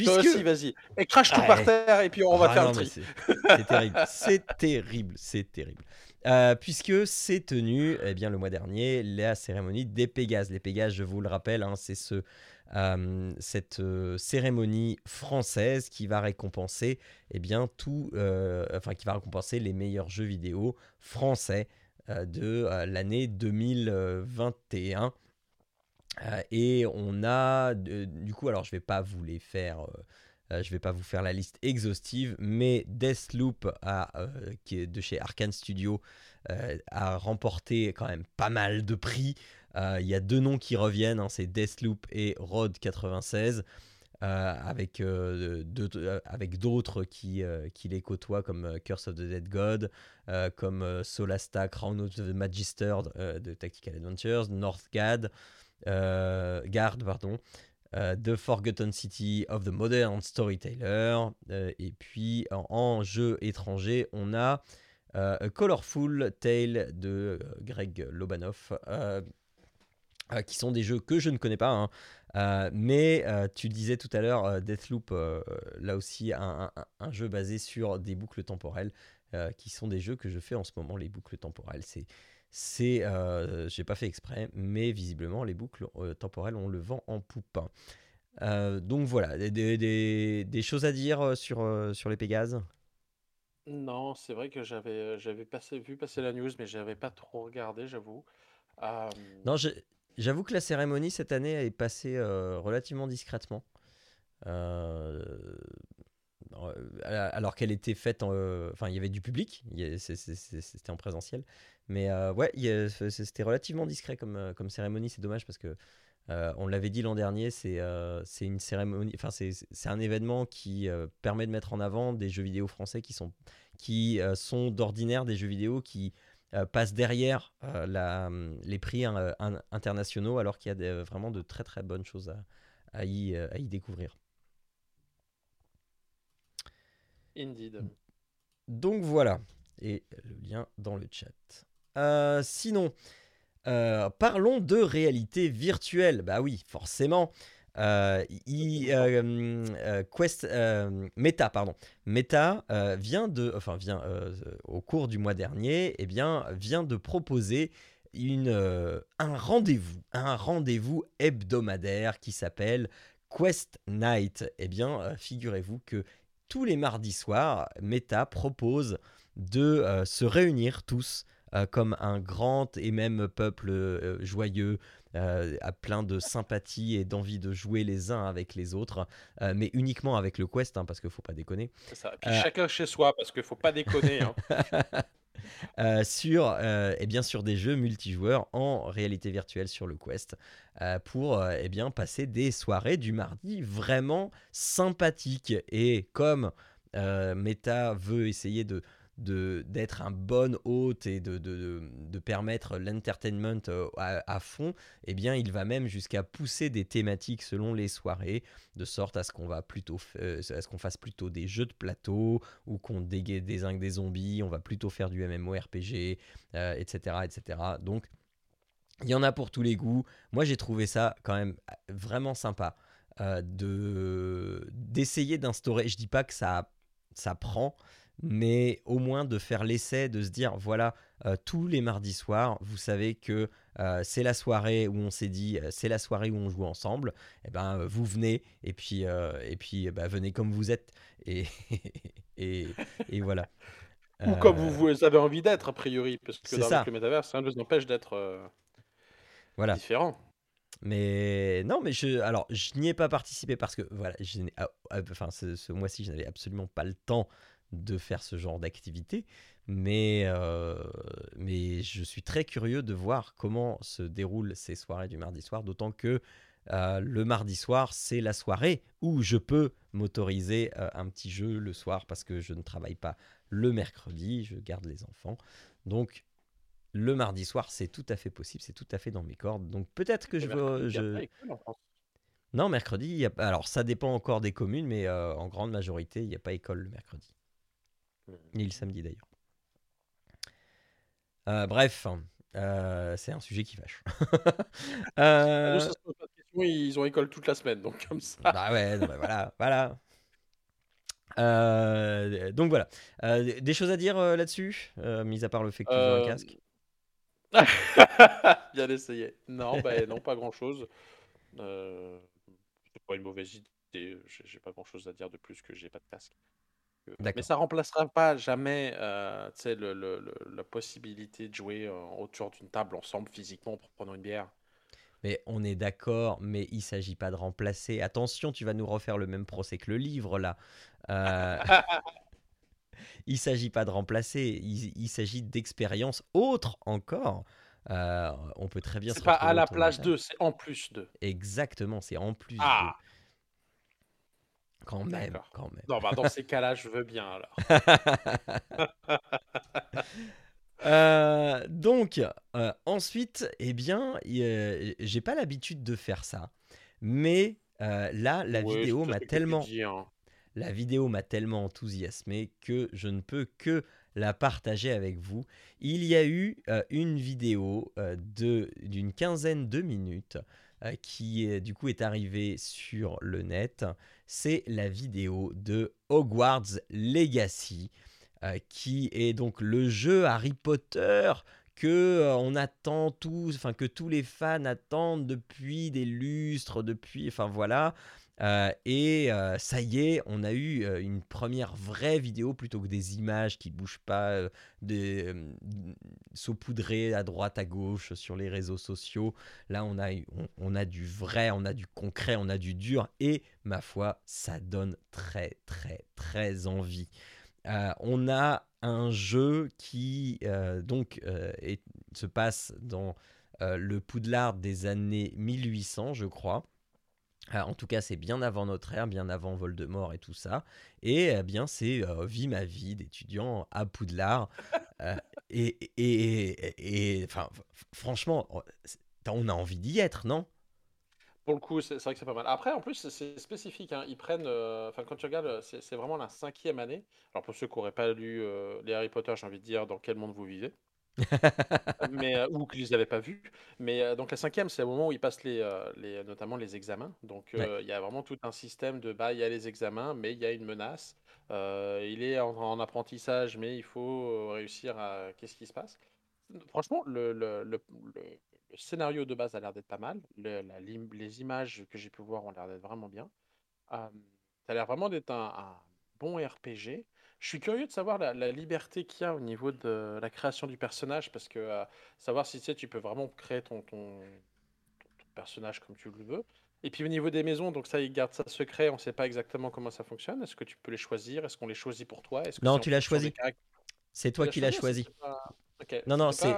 Toi aussi, vas-y. Et crache tout par terre et puis on va ah faire un tri. C'est terrible, c'est (laughs) terrible, c'est terrible. Euh, puisque c'est tenu eh bien, le mois dernier la cérémonie des Pégases. Les Pégases, je vous le rappelle, hein, c'est ce, euh, cette euh, cérémonie française qui va récompenser eh bien, tout, enfin, qui va récompenser les meilleurs jeux vidéo français de l'année 2021. et on a, du coup, alors je vais pas vous les faire euh, je ne vais pas vous faire la liste exhaustive, mais Deathloop, qui est de chez Arkane Studio, a remporté quand même pas mal de prix. Il y a deux noms qui reviennent, hein, c'est Deathloop et Rod 96. Euh, avec, euh, avec d'autres qui, qui les côtoient comme Curse of the Dead God, comme Solasta, Crown of the Magister de Tactical Adventures, Northgard, Guard, pardon, The Forgotten City of the Modern Storyteller, et puis en, jeu étranger, on a A Colorful Tale de Greg Lobanoff. Qui sont des jeux que je ne connais pas, hein, euh, mais euh, tu disais tout à l'heure, euh, Deathloop, là aussi, un, un, jeu basé sur des boucles temporelles, qui sont des jeux que je fais en ce moment, les boucles temporelles. C'est, c'est, j'ai pas fait exprès, mais visiblement, les boucles temporelles, on le vend en poupe. donc voilà, des, des, des, choses à dire sur, sur les Pégases Non, c'est vrai que j'avais, j'avais passé, vu passer la news, mais j'avais pas trop regardé, j'avoue. Non, je, J'avoue que la cérémonie cette année est passée euh, relativement discrètement. Euh, alors qu'elle était faite en. Enfin, il y avait du public, c'était en présentiel. Mais euh, ouais, c'était relativement discret comme, cérémonie. C'est dommage parce que. on l'avait dit l'an dernier, c'est une cérémonie, enfin c'est un événement qui permet de mettre en avant des jeux vidéo français qui sont, qui sont d'ordinaire des jeux vidéo qui euh, passe derrière euh, la, hum, les prix hein, internationaux alors qu'il y a vraiment de très très bonnes choses à, y, euh, à y, découvrir. Indeed. Donc voilà, et le lien dans le chat. sinon, parlons de réalité virtuelle. Bah oui, forcément. Euh, euh, euh, Meta, pardon. Meta vient de, au cours du mois dernier, eh bien vient de proposer une, un rendez-vous, un rendez-vous hebdomadaire qui s'appelle Quest Night. Eh bien, figurez-vous que tous les mardis soirs, Meta propose de se réunir tous comme un grand et même peuple joyeux, euh, plein de sympathie et d'envie de jouer les uns avec les autres, euh, mais uniquement avec le Quest, hein, parce qu'il faut pas déconner. Ça. Euh, chacun chez soi, parce qu'il faut pas déconner. Hein. (laughs) sur, et bien sûr des jeux multijoueurs en réalité virtuelle sur le Quest pour et bien, passer des soirées du mardi vraiment sympathiques. Et comme Meta veut essayer de d'être un bon hôte et de, de, de permettre l'entertainment euh, à, fond, eh bien, il va même jusqu'à pousser des thématiques selon les soirées, de sorte à ce qu'on va plutôt, euh, ce qu'on fasse plutôt des jeux de plateau ou qu'on désingue des zombies, on va plutôt faire du MMORPG, etc., etc. Donc, il y en a pour tous les goûts. Moi, j'ai trouvé ça quand même vraiment sympa euh, de d'essayer d'instaurer. Je dis pas que ça ça prend, mais au moins de faire l'essai de se dire voilà euh, tous les mardis soirs vous savez que euh, c'est la soirée où on s'est dit euh, c'est la soirée où on joue ensemble et eh ben vous venez et puis et puis bah, venez comme vous êtes et (laughs) et, et, voilà ou comme vous, avez envie d'être a priori parce que dans ça. le métavers ça ne vous empêche d'être voilà. différent mais non, mais je, alors je n'y ai pas participé parce que voilà, je ah, ah, enfin ce, ce mois-ci, je n'avais absolument pas le temps de faire ce genre d'activité. Mais, euh, mais je suis très curieux de voir comment se déroulent ces soirées du mardi soir, d'autant que euh, le mardi soir, c'est la soirée où je peux m'autoriser euh, un petit jeu le soir parce que je ne travaille pas le mercredi, je garde les enfants. Donc le mardi soir, c'est tout à fait possible, c'est tout à fait dans mes cordes. Donc peut-être que je vais... Non, mercredi, y a... alors ça dépend encore des communes, mais en grande majorité, il n'y a pas école le mercredi. Ni le samedi d'ailleurs. Euh, bref, euh, c'est un sujet qui fâche. (laughs) euh... ils ont école toute la semaine, donc comme ça. Bah ouais, voilà, voilà. Euh, donc voilà. des choses à dire là-dessus, mis à part le fait que tu un casque? (laughs) Bien essayé. Non, bah, non, pas grand-chose. c'est pas une mauvaise idée. J'ai pas grand-chose à dire de plus que j'ai pas de casque. Mais ça remplacera pas jamais euh, le, le, la possibilité de jouer autour d'une table ensemble physiquement pour prendre une bière. Mais on est d'accord, mais il s'agit pas de remplacer. Attention, tu vas nous refaire le même procès que le livre là. Euh, (laughs) il s'agit pas de remplacer, il, s'agit d'expériences autres encore. Euh, on peut très bien. C'est pas à la place d'eux, c'est en plus d'eux. Exactement, c'est en plus ah. Quand même, quand même. Non, bah, dans ces cas-là, je veux bien alors. (laughs) Euh, donc, euh, ensuite, eh bien, j'ai pas l'habitude de faire ça, mais là, la vidéo m'a tellement, hein. la vidéo m'a tellement enthousiasmé que je ne peux que la partager avec vous. Il y a eu une vidéo de d'une quinzaine de minutes qui est, du coup est arrivée sur le net. C'est la vidéo de Hogwarts Legacy. Euh, qui est donc le jeu Harry Potter que euh, on attend tous, enfin que tous les fans attendent depuis des lustres, depuis, enfin voilà. Euh, et ça y est, on a eu une première vraie vidéo plutôt que des images qui bougent pas, des, saupoudrées à droite à gauche sur les réseaux sociaux. Là, on a, du vrai, on a du concret, on a du dur. Et ma foi, ça donne très, très, très envie. Euh, on a un jeu qui euh, donc euh, se passe dans le Poudlard des années 1800, je crois. En tout cas, c'est bien avant notre ère, bien avant Voldemort et tout ça. Et eh bien, c'est vie ma vie d'étudiant à Poudlard. (laughs) et, et, et franchement, on a envie d'y être, non? Pour le coup, c'est vrai que c'est pas mal. Après, en plus, c'est spécifique. Hein. Ils prennent. Euh, enfin, quand tu regardes, euh, c'est vraiment la cinquième année. Alors, pour ceux qui n'auraient pas lu euh, les Harry Potter, j'ai envie de dire dans quel monde vous vivez. Mais, ou qu'ils ne les avaient pas vus. Mais donc, la cinquième, c'est le moment où ils passent les, les, notamment les examens. Donc, il y a vraiment tout un système de bah, il y a les examens, mais il y a une menace. il est en, apprentissage, mais il faut réussir à. Qu'est-ce qui se passe? Franchement, le, le, le le scénario de base a l'air d'être pas mal. les images que j'ai pu voir ont l'air d'être vraiment bien. ça a l'air vraiment d'être un, bon RPG. Je suis curieux de savoir la, liberté qu'il y a au niveau de la création du personnage, parce que savoir si tu sais, tu peux vraiment créer ton, ton, personnage comme tu le veux. Et puis au niveau des maisons, donc ça, il garde ça secret, on ne sait pas exactement comment ça fonctionne. Est-ce que tu peux les choisir? Est-ce qu'on les choisit pour toi? Non, tu l'as choisi. C'est toi qui l'as choisi. Non, non, c'est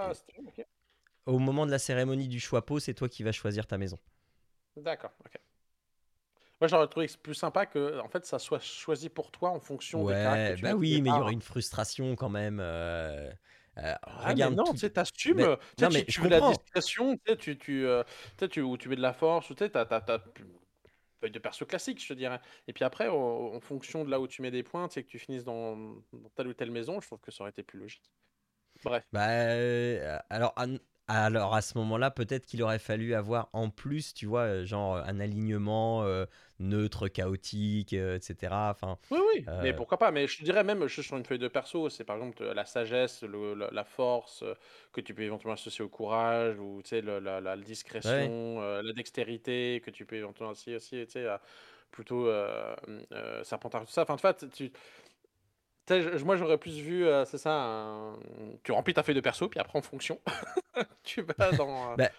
au moment de la cérémonie du choix pot, c'est toi qui vas choisir ta maison. D'accord, ok. Moi, j'aurais trouvé plus sympa que en fait, ça soit choisi pour toi en fonction ouais, des caractères. bah oui, mais il y aurait une frustration quand même. Euh, euh, ah, regarde non, tu sais, t'assumes. Non, mais tu, veux de la discrétion, tu, tu, euh, tu, ou tu mets de la force, ou tu sais, t'as, feuille de perso classique, je te dirais. Et puis après, en, fonction de là où tu mets des points, tu sais que tu finisses dans, dans, telle ou telle maison, je trouve que ça aurait été plus logique. Bref. Bah, alors, alors à ce moment-là, peut-être qu'il aurait fallu avoir en plus, tu vois, euh, genre un alignement euh, neutre, chaotique, euh, etc. Enfin, oui, oui, mais pourquoi pas? Mais je dirais même, je sur une feuille de perso, c'est par exemple la sagesse, la, force que tu peux éventuellement associer au courage, ou tu sais, la, discrétion, la dextérité que tu peux éventuellement associer aussi, tu sais, plutôt serpentard, tout ça. Enfin, en fait, tu moi, j'aurais plus vu, euh, c'est ça, tu remplis ta feuille de perso, puis après, en fonction, (laughs) tu vas dans. Euh, bah,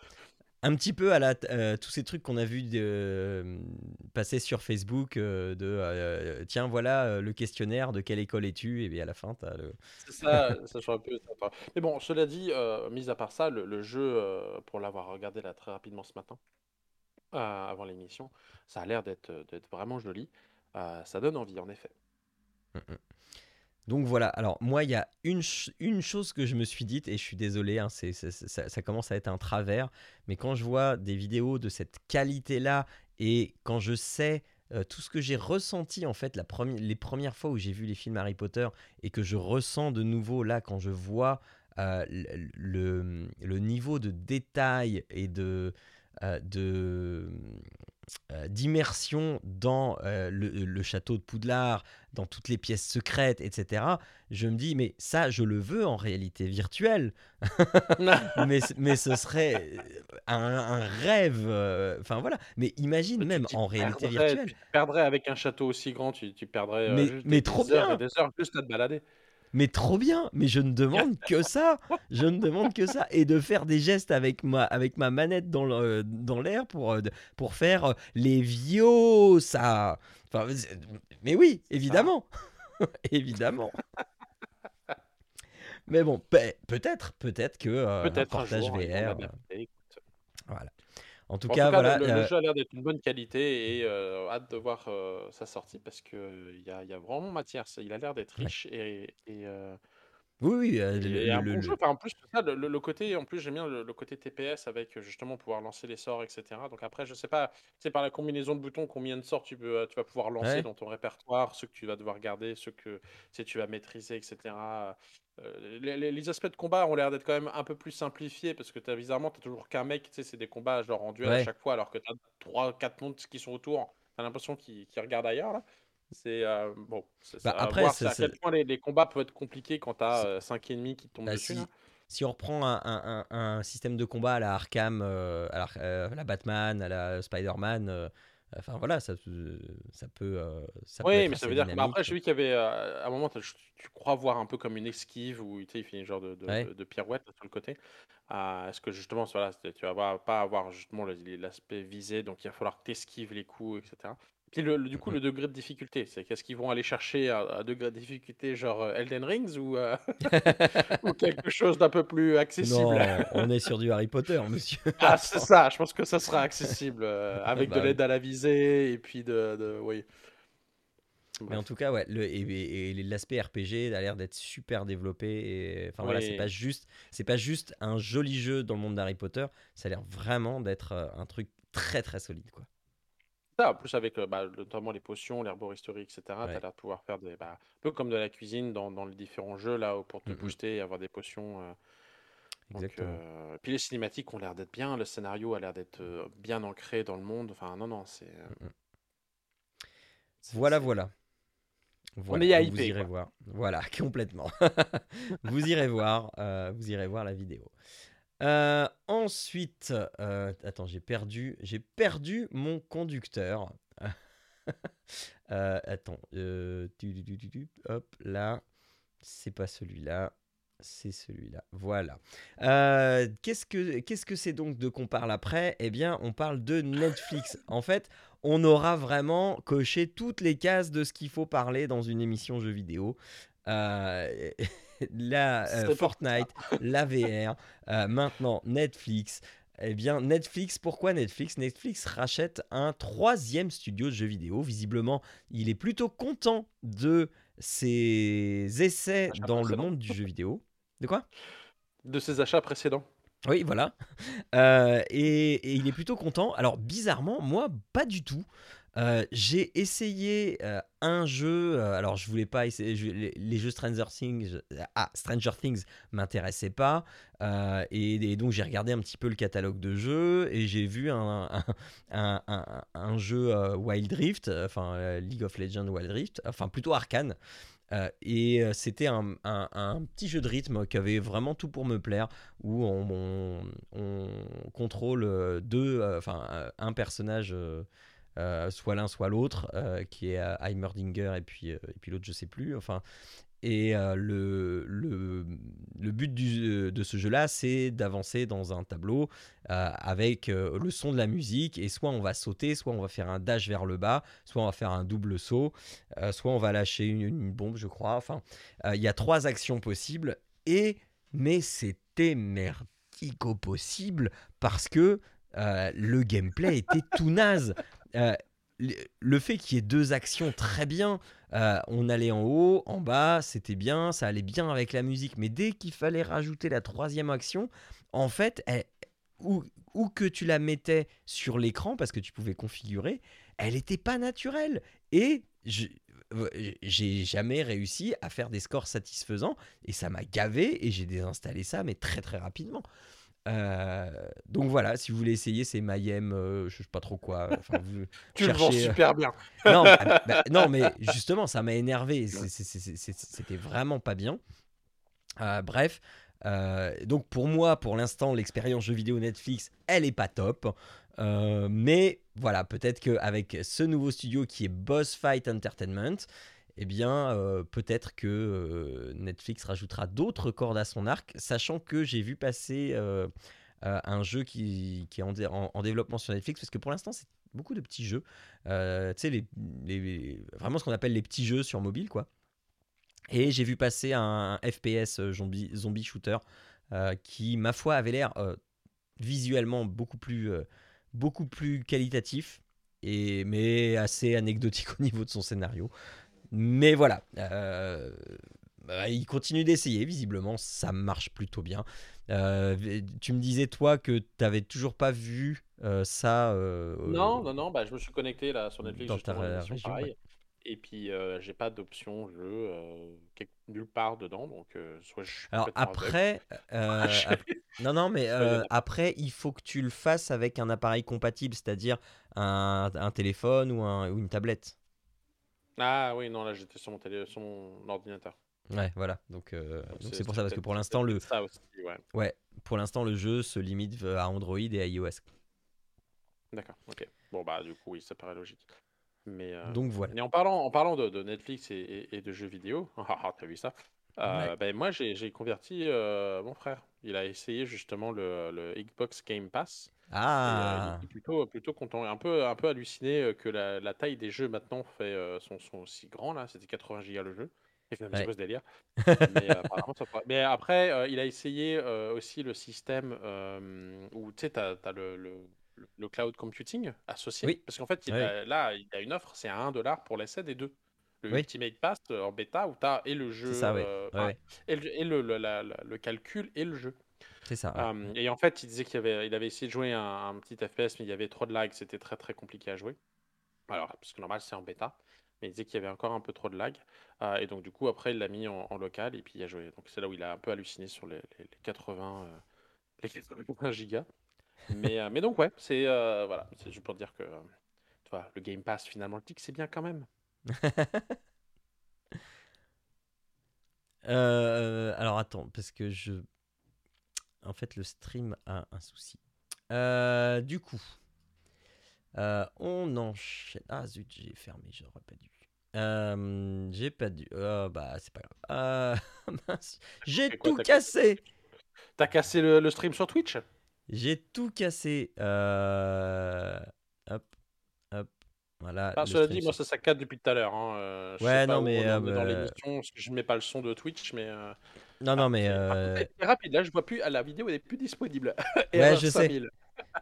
un petit peu à la euh, tous ces trucs qu'on a vu de, passer sur Facebook de tiens voilà le questionnaire de quelle école es-tu et bien à la fin as le (laughs) c'est ça ça un peu sympa mais bon cela dit mis à part ça le, jeu pour l'avoir regardé là très rapidement ce matin avant l'émission ça a l'air d'être vraiment joli ça donne envie en effet mmh, mmh. Donc voilà, alors moi il y a une, chose que je me suis dite, et je suis désolé, hein, ça, commence à être un travers, mais quand je vois des vidéos de cette qualité-là, et quand je sais euh, tout ce que j'ai ressenti en fait les premières fois où j'ai vu les films Harry Potter, et que je ressens de nouveau là quand je vois euh, le, niveau de détail et de... De euh, d'immersion dans euh, le, château de Poudlard, dans toutes les pièces secrètes, etc., je me dis, mais ça, je le veux en réalité virtuelle. (laughs) mais, mais ce serait un, rêve. Enfin voilà. Mais imagine même en réalité virtuelle. Tu perdrais avec un château aussi grand, tu, perdrais mais, mais trop bien. des heures juste à te balader. Mais trop bien. Mais je ne demande (laughs) que ça. Je ne demande que ça. Et de faire des gestes avec ma, avec ma manette dans l'air pour, euh, pour faire euh, les vios, ça. Enfin, mais oui, évidemment. (laughs) évidemment. Mais bon, pe- peut-être, peut-être que euh, Peut-être un jour, vont VR. écoute. voilà. En tout En tout cas, voilà. le, euh, jeu a l'air d'être une bonne qualité et euh, hâte de voir euh, sa sortie parce que il y a, il y a vraiment matière. ça- Il a l'air d'être Ouais. riche et, et, euh, oui, oui, euh, le- et le- un le- bon le- jeu. Enfin, en plus, ça, le, le- le côté, en plus, j'aime bien le, le côté TPS avec euh, justement pouvoir lancer les sorts, etc. Donc après, je sais pas, c'est par la combinaison de boutons combien de sorts tu, peux, tu vas pouvoir lancer Ouais. dans ton répertoire, ceux que tu vas devoir garder, ceux que tu sais, tu vas maîtriser, etc. Euh, les, les- les aspects de combat ont l'air d'être quand même un peu plus simplifiés parce que bizarrement, tu toujours qu'un mec, tu sais, c'est des combats genre en duel à Ouais. chaque fois alors que tu as 3-4 montres qui sont autour. Tu as l'impression qu'ils qu'ils regardent ailleurs là. C'est euh, bon, Bah, après, voir à quel point les, les combats peuvent être compliqués quand tu C'est- as 5 ennemis qui tombent Bah, dessus. si, on reprend un, un- un- un système de combat à la Arkham, euh, à la, euh, à la Batman, à la Spider-Man, euh, enfin voilà, ça, peut- ça peut, euh, ça peut Oui, être mais ça veut dire que bah, après, j'ai vu qu'il y avait euh, à un moment, t'as- tu, crois voir un peu comme une esquive où il fait une genre de, de, Ouais. de- de pirouette sur le côté. Ah, Est-ce que justement, voilà, tu vas pas avoir justement l'aspect visé, donc il va falloir que tu esquives les coups, etc. Puis le, le- du coup, Mhm. le degré de difficulté, c'est qu'est-ce qu'ils vont aller chercher à, à degré de difficulté genre euh, Elden Rings ou, euh, (laughs) ou quelque chose d'un peu plus accessible? Non, (laughs) on est sur du Harry Potter, monsieur. Ah, c'est ça, je pense que ça sera accessible euh, avec Bah de oui. l'aide à la visée et puis de, de oui. Mais en tout cas, ouais, le, et, l'aspect RPG a l'air d'être super développé. Enfin voilà, c'est Oui. pas juste, c'est pas juste un joli jeu dans le monde d'Harry Potter. Ça a l'air vraiment d'être un truc très très solide, quoi. Ça, en plus avec euh, bah, notamment les potions, l'herboristerie, etc., tu as Ouais. l'air de pouvoir faire des, bah, un peu comme de la cuisine dans, dans les différents jeux là, où pour te Mhm. booster et avoir des potions. euh, donc, Exactement. euh, Puis les cinématiques ont l'air d'être bien, le scénario a l'air d'être euh, bien ancré dans le monde. Enfin, non, non, c'est. euh, c'est- Voilà, c'est- voilà. Voilà, est donc vous hypé, irez quoi. voir. Voilà, (laughs) complètement. vous irez voir, euh, vous irez voir la vidéo. Euh, ensuite, euh, attends, j'ai perdu, j'ai perdu mon conducteur. (laughs) Euh, attends, tu, tu, tu, hop, là, c'est pas celui-là, c'est celui-là. Voilà. Qu'est-ce que qu'est-ce que c'est donc de qu'on parle après? Eh bien, on parle de Netflix. En fait, on aura vraiment coché toutes les cases de ce qu'il faut parler dans une émission jeux vidéo. (laughs) (laughs) La euh, Fortnite, (laughs) la VR, euh, maintenant Netflix. Eh bien, Netflix, pourquoi Netflix? Netflix rachète un troisième studio de jeux vidéo. Visiblement, il est plutôt content de ses essais Achats dans le monde du jeu vidéo. De quoi? De ses achats précédents. oui, voilà. Euh, et, et il est plutôt content. Alors, bizarrement, moi, pas du tout. Euh, j'ai essayé euh, un jeu. euh, alors, je voulais pas essayer. les, jeux Stranger Things. ah, Stranger Things m'intéressaient pas. et, donc, j'ai regardé un petit peu le catalogue de jeux. Et j'ai vu un, un, jeu Wild Rift. Enfin, League of Legends Wild Rift. Enfin, plutôt Arcane. Et c'était un, un- petit jeu de rythme qui avait vraiment tout pour me plaire, où on, on- on contrôle deux, un personnage, soit l'un soit l'autre, euh, qui est euh, Heimerdinger et puis, euh, et puis l'autre je sais plus. Enfin, et euh, le, le, le but du- de ce jeu-là, c'est d'avancer dans un tableau euh, avec euh, le son de la musique, et soit on va sauter, soit on va faire un dash vers le bas, soit on va faire un double saut, euh, soit on va lâcher une, bombe, je crois. Enfin, euh, il y a trois actions possibles, et mais c'était merdique au possible parce que euh, le gameplay était tout naze. Euh, le- fait qu'il y ait deux actions très bien, euh, on allait en haut, en bas, c'était bien, ça allait bien avec la musique, mais dès qu'il fallait rajouter la troisième action, en fait, elle- où, où que tu la mettais sur l'écran, parce que tu pouvais configurer, elle n'était pas naturelle. Et euh, j'ai jamais réussi à faire des scores satisfaisants, et ça m'a gavé, et j'ai désinstallé ça, mais très très rapidement. Euh, donc voilà, si vous voulez essayer, c'est Mayhem, euh, je sais pas trop quoi. Enfin, vous (laughs) Tu le vends euh, super bien. (laughs) non, bah, bah, non, mais (laughs) justement, ça m'a énervé. C'était vraiment pas bien. Euh, bref, euh, donc pour moi, pour l'instant, l'expérience jeu vidéo Netflix, elle est pas top. Euh, mais voilà, peut-être qu'avec ce nouveau studio qui est Boss Fight Entertainment, eh bien, euh, peut-être que euh, Netflix rajoutera d'autres cordes à son arc, sachant que j'ai vu passer euh, un jeu qui, est en, dé- en- en développement sur Netflix, parce que pour l'instant, c'est beaucoup de petits jeux. Tu sais, vraiment ce qu'on appelle les petits jeux sur mobile, quoi. Et j'ai vu passer un FPS zombie, shooter qui, ma foi, avait l'air visuellement beaucoup plus, beaucoup plus qualitatif, et, mais assez anecdotique (laughs) au niveau de son scénario. Mais voilà, euh, bah, il continue d'essayer, visiblement, ça marche plutôt bien. Euh, tu me disais, toi, que tu n'avais toujours pas vu euh, ça Non, non, non, bah, je me suis connecté là sur Netflix dans ta ouais. Et puis j'ai pas d'option jeu nulle part dedans, donc soit je suis Alors après, (laughs) ap- non, non, mais après, il faut que tu le fasses avec un appareil compatible, c'est-à-dire un, un téléphone ou, un- ou une tablette. Ah oui, non, là j'étais sur mon télé, sur mon ordinateur. Ouais, voilà. Donc, euh, c'est pour ça, parce que pour l'instant, le, peut-être ça aussi, ouais. ouais, pour l'instant, le jeu se limite à Android et à iOS. D'accord, ok. Bon bah du coup oui, ça paraît logique. Mais euh, Donc voilà. et en parlant, en parlant de, de Netflix et, et- et de jeux vidéo, (laughs) ah, ah, t'as vu ça? Ouais. Euh, ben moi j'ai j'ai converti euh, mon frère. Il a essayé justement le, le Xbox Game Pass. Et euh, il Ah, plutôt, plutôt content, un peu, un peu halluciné euh, que la, la taille des jeux maintenant fait, euh, sont, sont aussi grands là. C'était 80 gigas le jeu. Fait un ouais. peu ce délire. (laughs) Mais, euh, Mais après, euh, il a essayé aussi le système où tu sais, tu as, le, le, le- le cloud computing associé. Oui, Parce qu'en fait, il oui, a- là, il a une offre, c'est à 1 dollar pour l'essai des deux. Le oui, Ultimate Pass euh, en bêta où tu as et le jeu, ça, ouais. euh, Ouais, enfin, ouais, et, le, et le- le- la- la- le calcul et le jeu. c'est ça. Euh, et en fait, il disait qu'il avait, il avait essayé de jouer un, un petit FPS, mais il y avait trop de lag, c'était très très compliqué à jouer. Alors, parce que normal, c'est en bêta, mais il disait qu'il y avait encore un peu trop de lag. Euh, et donc, du coup, après, il l'a mis en, en local et puis il a joué. Donc, c'est là où il a un peu halluciné sur les, les- les 80, euh, les 80 gigas. Mais, euh, mais donc, ouais, c'est euh, voilà, c'est juste pour dire que euh, tu vois, le Game Pass, finalement, le tic, c'est bien quand même. Euh, alors attends, parce que je. En fait, le stream a un souci. Euh, du coup, euh, on enchaîne. Ah zut, j'ai fermé, j'aurais pas dû. Euh, j'ai pas dû. Oh, bah, c'est pas grave. Euh, (laughs) mince, j'ai quoi, tout cassé! T'as cassé le, le stream sur Twitch? J'ai tout cassé. Euh. Voilà, cela dit, moi ça saccade depuis tout à l'heure. hein, euh, je Ouais, non, mais. euh, dans bah, l'émission, je mets pas le son de Twitch, mais... euh, Non, mais. c'est euh, c'est c'est rapide, là je vois plus, la vidéo elle est plus disponible. (laughs) Ouais, Erreur je sais. 5000.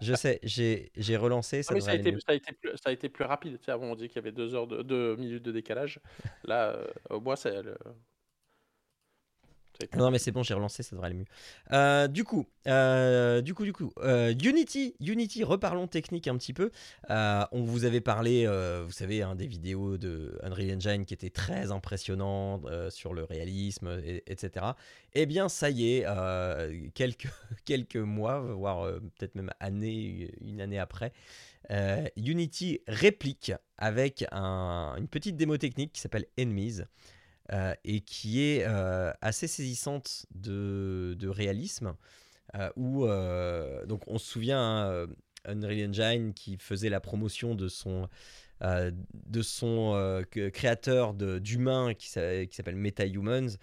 Je sais, j'ai relancé, Non ça mais ça devrait a été, mieux. ça a été plus, ça a été plus rapide. Tu sais, avant on dit qu'il y avait deux heures de, deux minutes de décalage. Là, euh, au moins a été Non, mais c'est bon, j'ai relancé, ça devrait aller mieux. Euh, du coup, euh, du coup, du coup, euh, Unity, Unity, reparlons technique un petit peu. On vous avait parlé, vous savez, hein, des vidéos de Unreal Engine qui étaient très impressionnantes sur le réalisme, et- etc. Eh bien, ça y est, quelques, (laughs) quelques mois, voire peut-être même année, une année après, Unity réplique avec un- une petite démo technique qui s'appelle Enemies euh, et qui est euh, assez saisissante de, de réalisme. euh, où, donc on se souvient, hein, Unreal Engine qui faisait la promotion de son, de son créateur d'humains qui qui s'appelle MetaHumans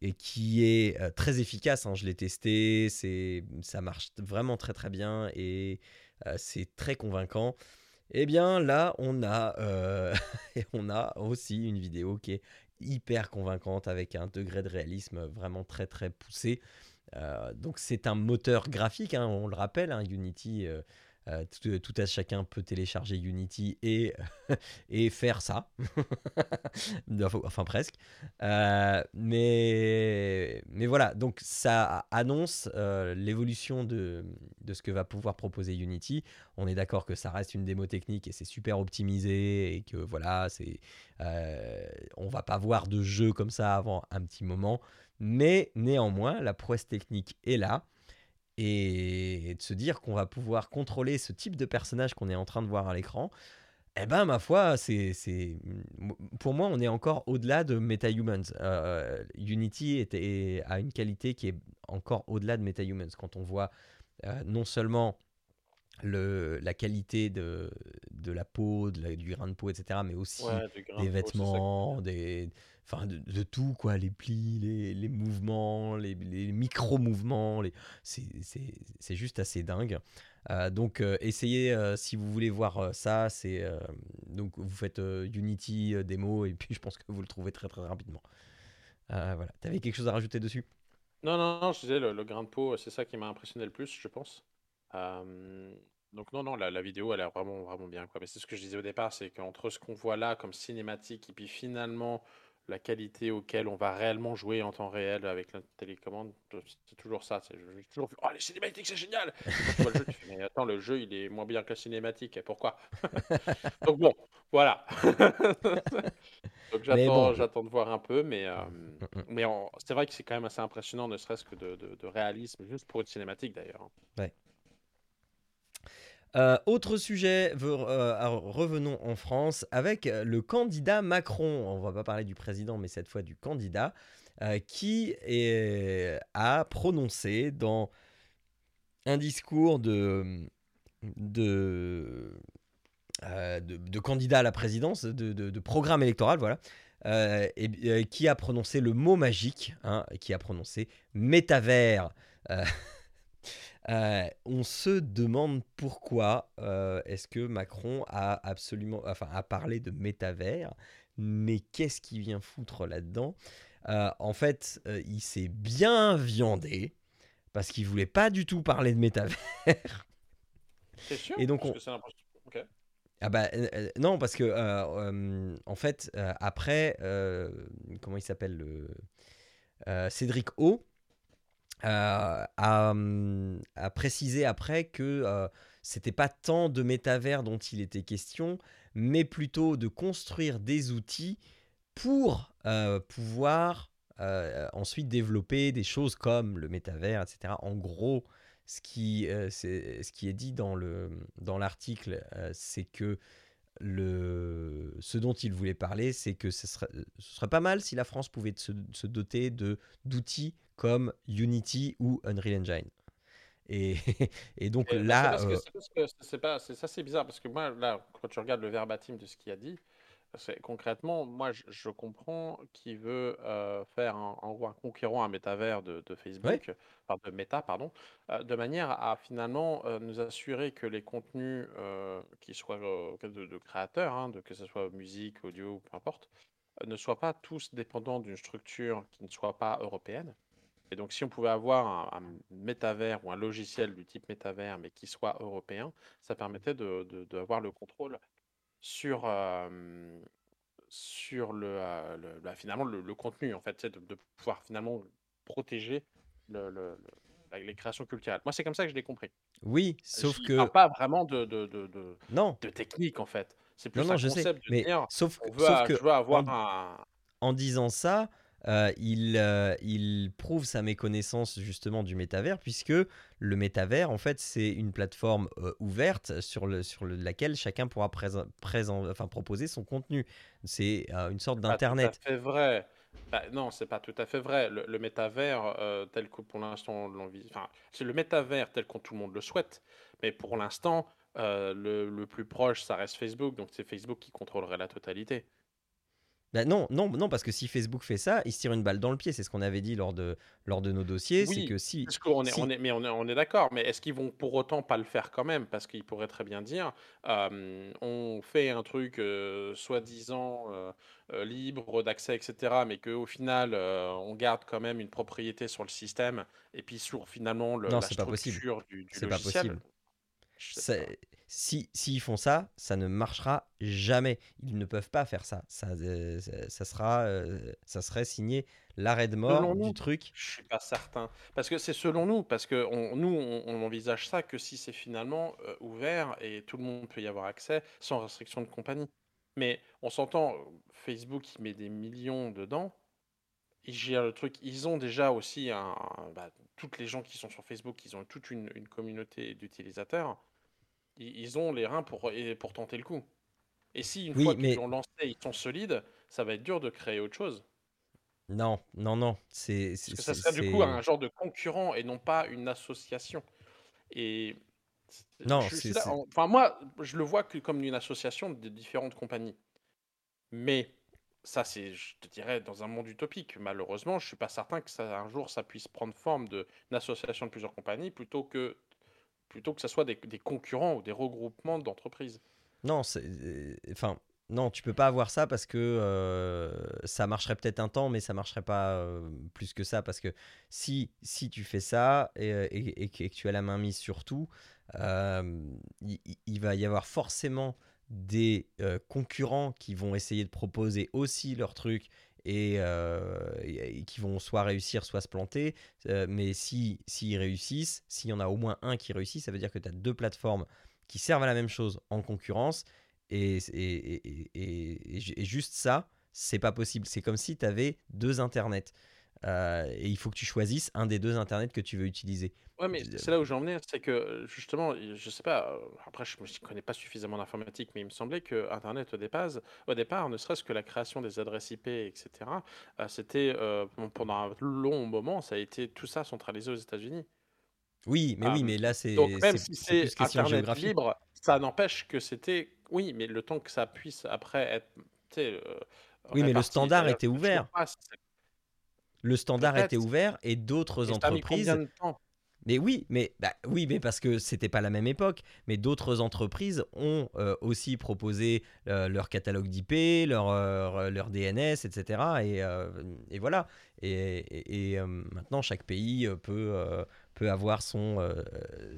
et qui est très efficace. hein, je l'ai testé, ça marche vraiment très très bien et c'est très convaincant. Eh bien là, on a, (laughs) on a aussi une vidéo qui est hyper convaincante avec un degré de réalisme vraiment très très poussé. Euh, donc c'est un moteur graphique, hein, on le rappelle, hein, Unity. euh, euh, tout, tout à chacun peut télécharger Unity et, (laughs) et faire ça. (laughs) enfin, presque. Euh, mais, mais voilà, donc ça annonce euh, l'évolution de, de ce que va pouvoir proposer Unity. On est d'accord que ça reste une démo technique et c'est super optimisé et que voilà, c'est, euh, on va pas voir de jeu comme ça avant un petit moment. Mais néanmoins, la prouesse technique est là. Et de se dire qu'on va pouvoir contrôler ce type de personnage qu'on est en train de voir à l'écran, eh ben, ma foi, c'est, c'est, pour moi, on est encore au-delà de MetaHumans. Euh, Unity était, a une qualité qui est encore au-delà de MetaHumans. Quand on voit euh, non seulement le, la qualité de, de la peau, de la- du grain de peau, etc. Mais aussi Ouais, des peau, vêtements, des, enfin de, tout quoi, les plis, les, les mouvements, les, les micro-mouvements, c'est juste assez dingue. Euh, donc euh, essayez euh, si vous voulez voir ça, c'est donc vous faites Unity démo et puis (laughs) je pense que vous le trouvez très très rapidement. Voilà. T'avais quelque chose à rajouter dessus? Non, non, non, je disais, le, grain de peau, c'est ça qui m'a impressionné le plus, je pense. Donc non, non, la, la vidéo, elle l'air vraiment, vraiment bien, quoi. Mais c'est ce que je disais au départ, c'est qu'entre ce qu'on voit là comme cinématique et puis finalement la qualité auquel on va réellement jouer en temps réel avec la télécommande, c'est toujours ça. c'est- J'ai toujours vu, oh, les cinématiques, c'est génial! (laughs) Quand le jeu, tu fais, mais attends, le jeu, il est moins bien que la cinématique, et pourquoi? (laughs) Donc bon, voilà. (laughs) Donc Mais j'attends, bon, de voir un peu, mais, euh, mm, mm, mais en- c'est vrai que c'est quand même assez impressionnant, ne serait-ce que de, de- de réalisme, juste pour une cinématique d'ailleurs. hein. ouais. Euh, autre sujet, euh, revenons en France avec euh, le candidat Macron. On va pas parler du président, mais cette fois du candidat, qui a prononcé dans un discours de, candidat à la présidence, de, programme électoral, voilà, qui a prononcé le mot magique, hein, qui a prononcé métavers. (laughs) Euh, on se demande pourquoi euh, est-ce que Macron a absolument, enfin, a parlé de métavers, mais qu'est-ce qui vient foutre là-dedans? Euh, En fait, il s'est bien viandé parce qu'il voulait pas du tout parler de métavers. (laughs) C'est sûr? Et donc on, que ah bah non parce que en fait après comment il s'appelle le Cédric O euh, a, hum, a précisé après que euh, c'était pas tant de métavers dont il était question, mais plutôt de construire des outils pour euh, pouvoir euh, ensuite développer des choses comme le métavers, etc. En gros, ce qui, euh, est dit dans le dans l'article, euh, c'est que le, ce dont il voulait parler, c'est que ce serait, ce serait pas mal si la France pouvait se, se doter de d'outils comme Unity ou Unreal Engine. Et, (laughs) et donc Et- c'est là, euh, c'est ça c'est bizarre parce que moi là quand tu regardes le verbatim de ce qu'il a dit, concrètement moi je, je comprends qu'il veut euh, faire un, en gros un concurrent à métavers de, de ouais, Facebook, enfin de Meta pardon, euh, de manière à finalement euh, nous assurer que les contenus qui soient de, de créateurs, hein, de que ce soit musique, audio, peu importe, ne soient pas tous dépendants d'une structure qui ne soit pas européenne. Et donc, si on pouvait avoir un, un métavers ou un logiciel du type métavers, mais qui soit européen, ça permettait de, de- d'avoir le contrôle sur, euh, sur le, euh, le- bah, finalement le, le contenu, en fait, de, de pouvoir finalement protéger le, le- le- la- les créations culturelles. Moi, c'est comme ça que je l'ai compris. oui, sauf J'y parle que pas vraiment de, de, de, de- non, de technique, en fait. C'est non, plus non, un je sais, concept de mais dire, sauf on que, veut, sauf a- que je veux avoir un... en disant ça, euh, il, euh, il prouve sa méconnaissance justement du métavers, puisque le métavers, en fait, c'est une plateforme euh, ouverte sur, le, sur le- laquelle chacun pourra présent, présent- enfin, proposer son contenu. C'est une sorte pas tout à d'internet. fait vrai. Bah, non, c'est pas tout à fait vrai. Le, le métavers, euh, tel que pour l'instant on enfin, c'est le métavers tel que tout le monde le souhaite, mais pour l'instant, euh, le, le plus proche, ça reste Facebook, donc c'est Facebook qui contrôlerait la totalité. Bah non, non, non, parce que si Facebook fait ça, il se tire une balle dans le pied. C'est ce qu'on avait dit lors de, lors de nos dossiers. C'est que si, parce qu'on est, on est, mais on est, on est d'accord, mais est-ce qu'ils vont pour autant pas le faire quand même? Parce qu'ils pourraient très bien dire, euh, on fait un truc euh, soi-disant euh, euh, libre d'accès, etc., mais qu'au final, on garde quand même une propriété sur le système et puis sur finalement le- non, la c'est pas possible. structure du, du C'est pas logiciel. possible. Pas. si s'ils font ça, ça ne marchera jamais. Ils ne peuvent pas faire ça. Ça, euh, ça, ça sera, euh, ça serait signé l'arrêt de mort Selon du nous, truc. je suis pas certain. Parce que c'est selon nous, parce que on- nous, on, on envisage ça que si c'est finalement euh, ouvert et tout le monde peut y avoir accès sans restriction de compagnie. Mais on s'entend, Facebook, il met des millions dedans, ils gèrent le truc. Ils ont déjà aussi un, un- bah, toutes les gens qui sont sur Facebook, ils ont toute une, une communauté d'utilisateurs. Ils, ils ont les reins pour, et pour tenter le coup. Et si une Oui, fois qu'ils mais l'ont lancé, ils sont solides, ça va être dur de créer autre chose. non, non, non. C'est, Parce que ça serait du coup un genre de concurrent et non pas une association. Et Non, c'est enfin moi, je le vois que comme une association de différentes compagnies. Mais ça, c'est, je te dirais, dans un monde utopique. Malheureusement, je suis pas certain que ça, un jour, ça puisse prendre forme d'une association de plusieurs compagnies plutôt que, plutôt que ça soit des, concurrents ou des regroupements d'entreprises. non, euh, enfin non, tu peux pas avoir ça parce que euh, ça marcherait peut-être un temps, mais ça marcherait pas euh, plus que ça parce que si si tu fais ça et, que tu as la main mise sur tout, il, va y avoir forcément des concurrents qui vont essayer de proposer aussi leurs trucs et, euh, et- qui vont soit réussir, soit se planter. Euh, mais si s'ils réussissent, s'il y en a au moins un qui réussit, ça veut dire que tu as deux plateformes qui servent à la même chose en concurrence. Et, et juste ça, c'est pas possible. C'est comme si tu avais deux internets. Euh, et il faut que tu choisisses un des deux internets que tu veux utiliser. Ouais, mais c'est là où j'en venais, c'est que justement, je sais pas, euh, après je ne connais pas suffisamment d'informatique, mais il me semblait que Internet au départ, au départ, ne serait-ce que la création des adresses IP, etc., euh, c'était euh, pendant un long moment, ça a été tout ça centralisé aux États-Unis. Oui, mais oui, mais là, c'est donc même si c'est Internet libre, ça n'empêche que c'était, oui, mais le temps que ça puisse après être, euh, Oui, mais le standard était ouvert. pas Le standard était ouvert et d'autres mais ça a mis combien entreprises de temps? Mais oui, mais bah, oui, mais parce que c'était pas la même époque. Mais d'autres entreprises ont euh, aussi proposé euh, leur catalogue d'IP, leur, euh, leur DNS, etc. Et, et voilà. Et, et- et, maintenant, chaque pays peut, peut avoir son,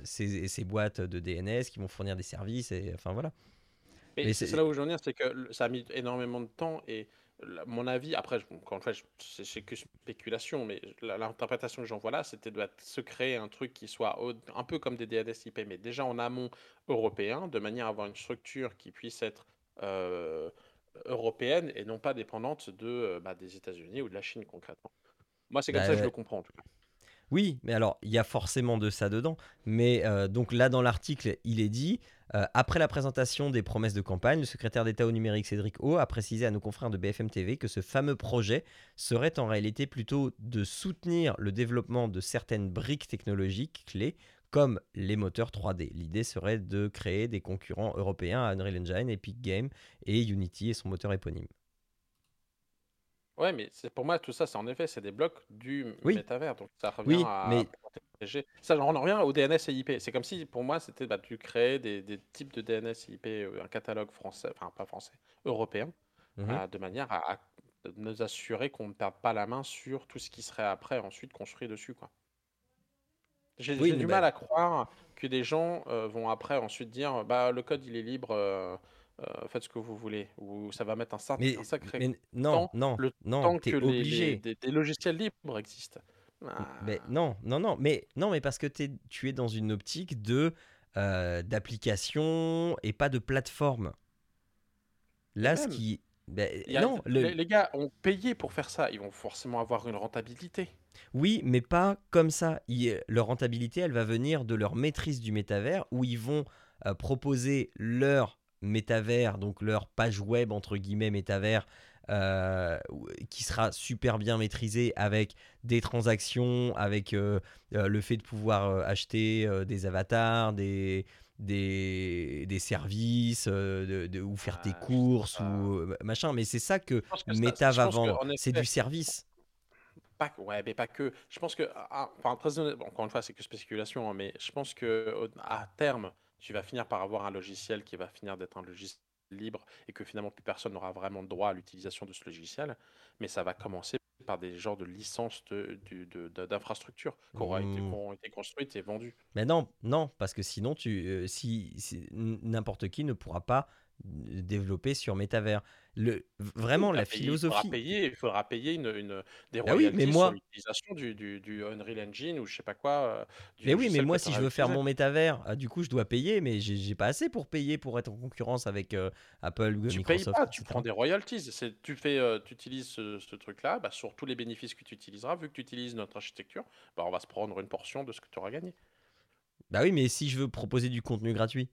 ses, ses boîtes de DNS qui vont fournir des services. Et enfin voilà. Mais Mais c'est là où je veux en venir, c'est que ça a mis énormément de temps et mon avis, après, je- encore une fois, je- c'est que spéculation, mais l'interprétation que j'en vois là, c'était de se créer un truc qui soit un peu comme des DNS IP, mais déjà en amont européen, de manière à avoir une structure qui puisse être euh, européenne et non pas dépendante de, euh, bah, des États-Unis ou de la Chine concrètement. Moi, c'est comme bah, ça que je le comprends en tout cas. Oui, mais alors, il y a forcément de ça dedans. Mais euh, donc là, dans l'article, il est dit, euh, après la présentation des promesses de campagne, le secrétaire d'État au numérique Cédric O a précisé à nos confrères de BFM TV que ce fameux projet serait en réalité plutôt de soutenir le développement de certaines briques technologiques clés comme les moteurs 3D. L'idée serait de créer des concurrents européens à Unreal Engine, Epic Games et Unity et son moteur éponyme. Ouais, mais c'est pour moi tout ça, c'est en effet, c'est des blocs du Oui, métavers, donc ça revient oui, à mais protéger. Ça, j'en reviens au DNS et IP. C'est comme si pour moi c'était bah, tu des, des types de DNS et IP, euh, un catalogue français, enfin pas français, européen, euh, de manière à, à nous assurer qu'on ne perde pas la main sur tout ce qui serait après ensuite construit dessus, quoi. J'ai oui, du mal à croire que des gens euh, vont après ensuite dire bah le code il est libre, euh, euh, faites ce que vous voulez, ou ça va mettre un, sac- mais, un sacré mais non, temps, non, le non, temps que les, les- obligé. des, des logiciels libres existent. Mais Ah, non, non, non, mais non, mais parce que t'es- tu es dans une optique de euh, d'application et pas de plateforme. Là, ce qui, ben, a- non, le, les, les gars ont payé pour faire ça, ils vont forcément avoir une rentabilité. oui, mais pas comme ça. Leur rentabilité, elle va venir de leur maîtrise du métavers, où ils vont euh, proposer leur métavers, donc leur page web entre guillemets métavers, euh, qui sera super bien maîtrisé avec des transactions, avec euh, euh, le fait de pouvoir acheter des avatars, des, des, des services, de, de- ou faire tes Ah, sais courses, ou machin. Mais c'est ça que que Meta va vendre, en c'est du service. pas, que- ouais, mais pas que. Je pense que, ah, honnêtement, encore une fois, c'est que spéculation, hein, mais je pense que à terme, tu vas finir par avoir un logiciel qui va finir d'être un logiciel libre et que finalement plus personne n'aura vraiment droit à l'utilisation de ce logiciel. Mais ça va commencer par des genres de licences de, du- de- de- d'infrastructures qui été, qui auront été construites et vendues. Mais non, non, parce que sinon, tu, euh, si, n'importe qui ne pourra pas développer sur métavers. Le, Oui, vraiment, la payer- il faudra philosophie. payer, il faudra payer une, une- des Ah oui, mais royalties sur moi, l'utilisation du, du, du Unreal Engine ou je sais pas quoi, euh, du mais oui, mais moi, si je veux faire mon métavers, ah, du coup, je dois payer, mais j'ai pas assez pour payer pour être en concurrence avec euh, Apple, Google, Tu payes Microsoft, pas, tu prends des royalties. Tu fais, euh, utilises ce, ce truc-là, bah, sur tous les bénéfices que tu utiliseras, vu que tu utilises notre architecture, bah, on va se prendre une portion de ce que tu auras gagné. Bah oui, mais si je veux proposer du contenu gratuit.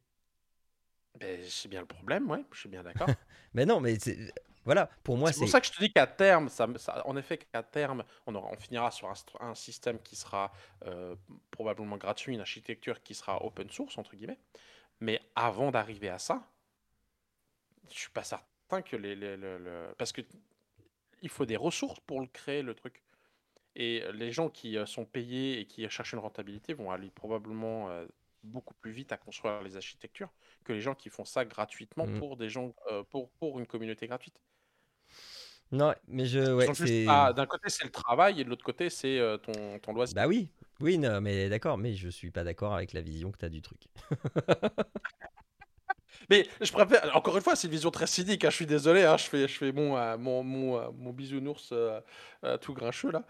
Ben, c'est bien le problème, ouais, je suis bien d'accord. (laughs) Mais non, mais Voilà, pour moi, C'est pour ça que je te dis qu'à terme, ça, en effet, qu'à terme, on, aura, on finira sur un, système qui sera euh, probablement gratuit, une architecture qui sera open source, entre guillemets. Mais avant d'arriver à ça, je suis pas certain que les, parce que il faut des ressources pour le créer le truc. Et les gens qui euh, sont payés et qui cherchent une rentabilité vont aller probablement euh, beaucoup plus vite à construire les architectures que les gens qui font ça gratuitement mmh. pour des gens euh, pour, pour une communauté gratuite. Non, mais je ouais, d'un côté c'est le travail et de l'autre côté c'est ton, ton loisir. Bah oui, oui, non, mais d'accord, mais je suis pas d'accord avec la vision que tu as du truc. (laughs) Mais je préfère, encore une fois, c'est une vision très cynique, hein, je suis désolé, hein, je fais, je fais mon, euh, mon, mon, euh, mon bisounours euh, tout grincheux là.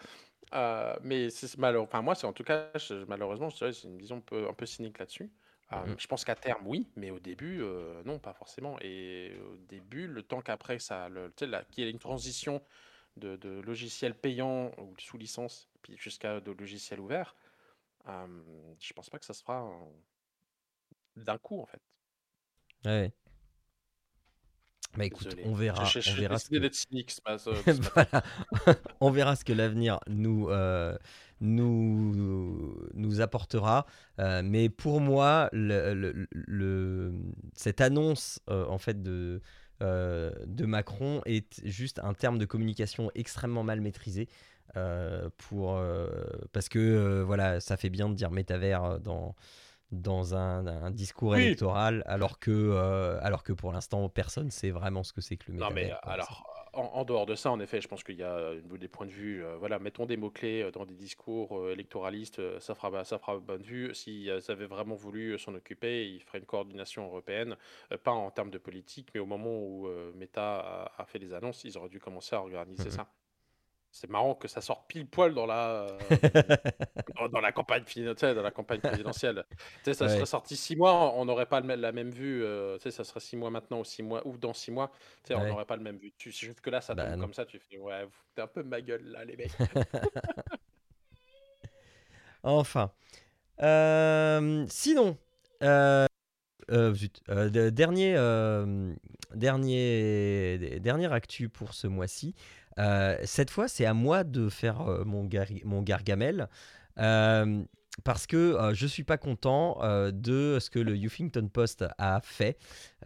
Mais c'est malheureux. Enfin, moi, c'est en tout cas, malheureusement, c'est une vision un peu, un peu cynique là-dessus. Mmh je pense qu'à terme, oui, mais au début, non, pas forcément. Et au début, le temps qu'après, ça, le, qu'il y ait une transition de, de logiciels payants ou sous licence, puis jusqu'à de logiciels ouverts, je pense pas que ça se fera d'un coup, en fait. Ouais. Bah écoute, on verra, on verra ce que... cynique, (laughs) (laughs) on verra ce que l'avenir nous, euh, nous, nous apportera. Euh, mais pour moi, le, le, cette annonce euh, en fait de, de Macron est juste un terme de communication extrêmement mal maîtrisé. pour, parce que voilà, ça fait bien de dire métavers dans, dans un, discours électoral, alors que, euh, alors que pour l'instant, personne ne sait vraiment ce que c'est que le métavers. Non, mais alors, en, dehors de ça, en effet, je pense qu'il y a des points de vue. Euh, voilà, mettons des mots-clés euh, dans des discours électoralistes, ça fera, ça fera bonne vue. S'ils avaient vraiment voulu s'en occuper, ils feraient une coordination européenne, pas en termes de politique, mais au moment où Meta a, fait les annonces, ils auraient dû commencer à organiser ça. C'est marrant que ça sorte pile poil dans la, (laughs) dans, la campagne dans la campagne présidentielle. ça serait sorti six mois, on n'aurait pas la même vue. Euh, ça serait six mois maintenant ou six mois ou dans six mois, on n'aurait pas le même vue. Tu, que là, ça bah, tombe comme ça, tu fais ouais, vous foutez un peu ma gueule là, les mecs. (laughs) enfin, euh, sinon, euh, dernier, dernier, dernier actu pour ce mois-ci. Euh, cette fois, c'est à moi de faire euh, mon, gargamel. Euh, parce que je ne suis pas content de ce que le Huffington Post a fait,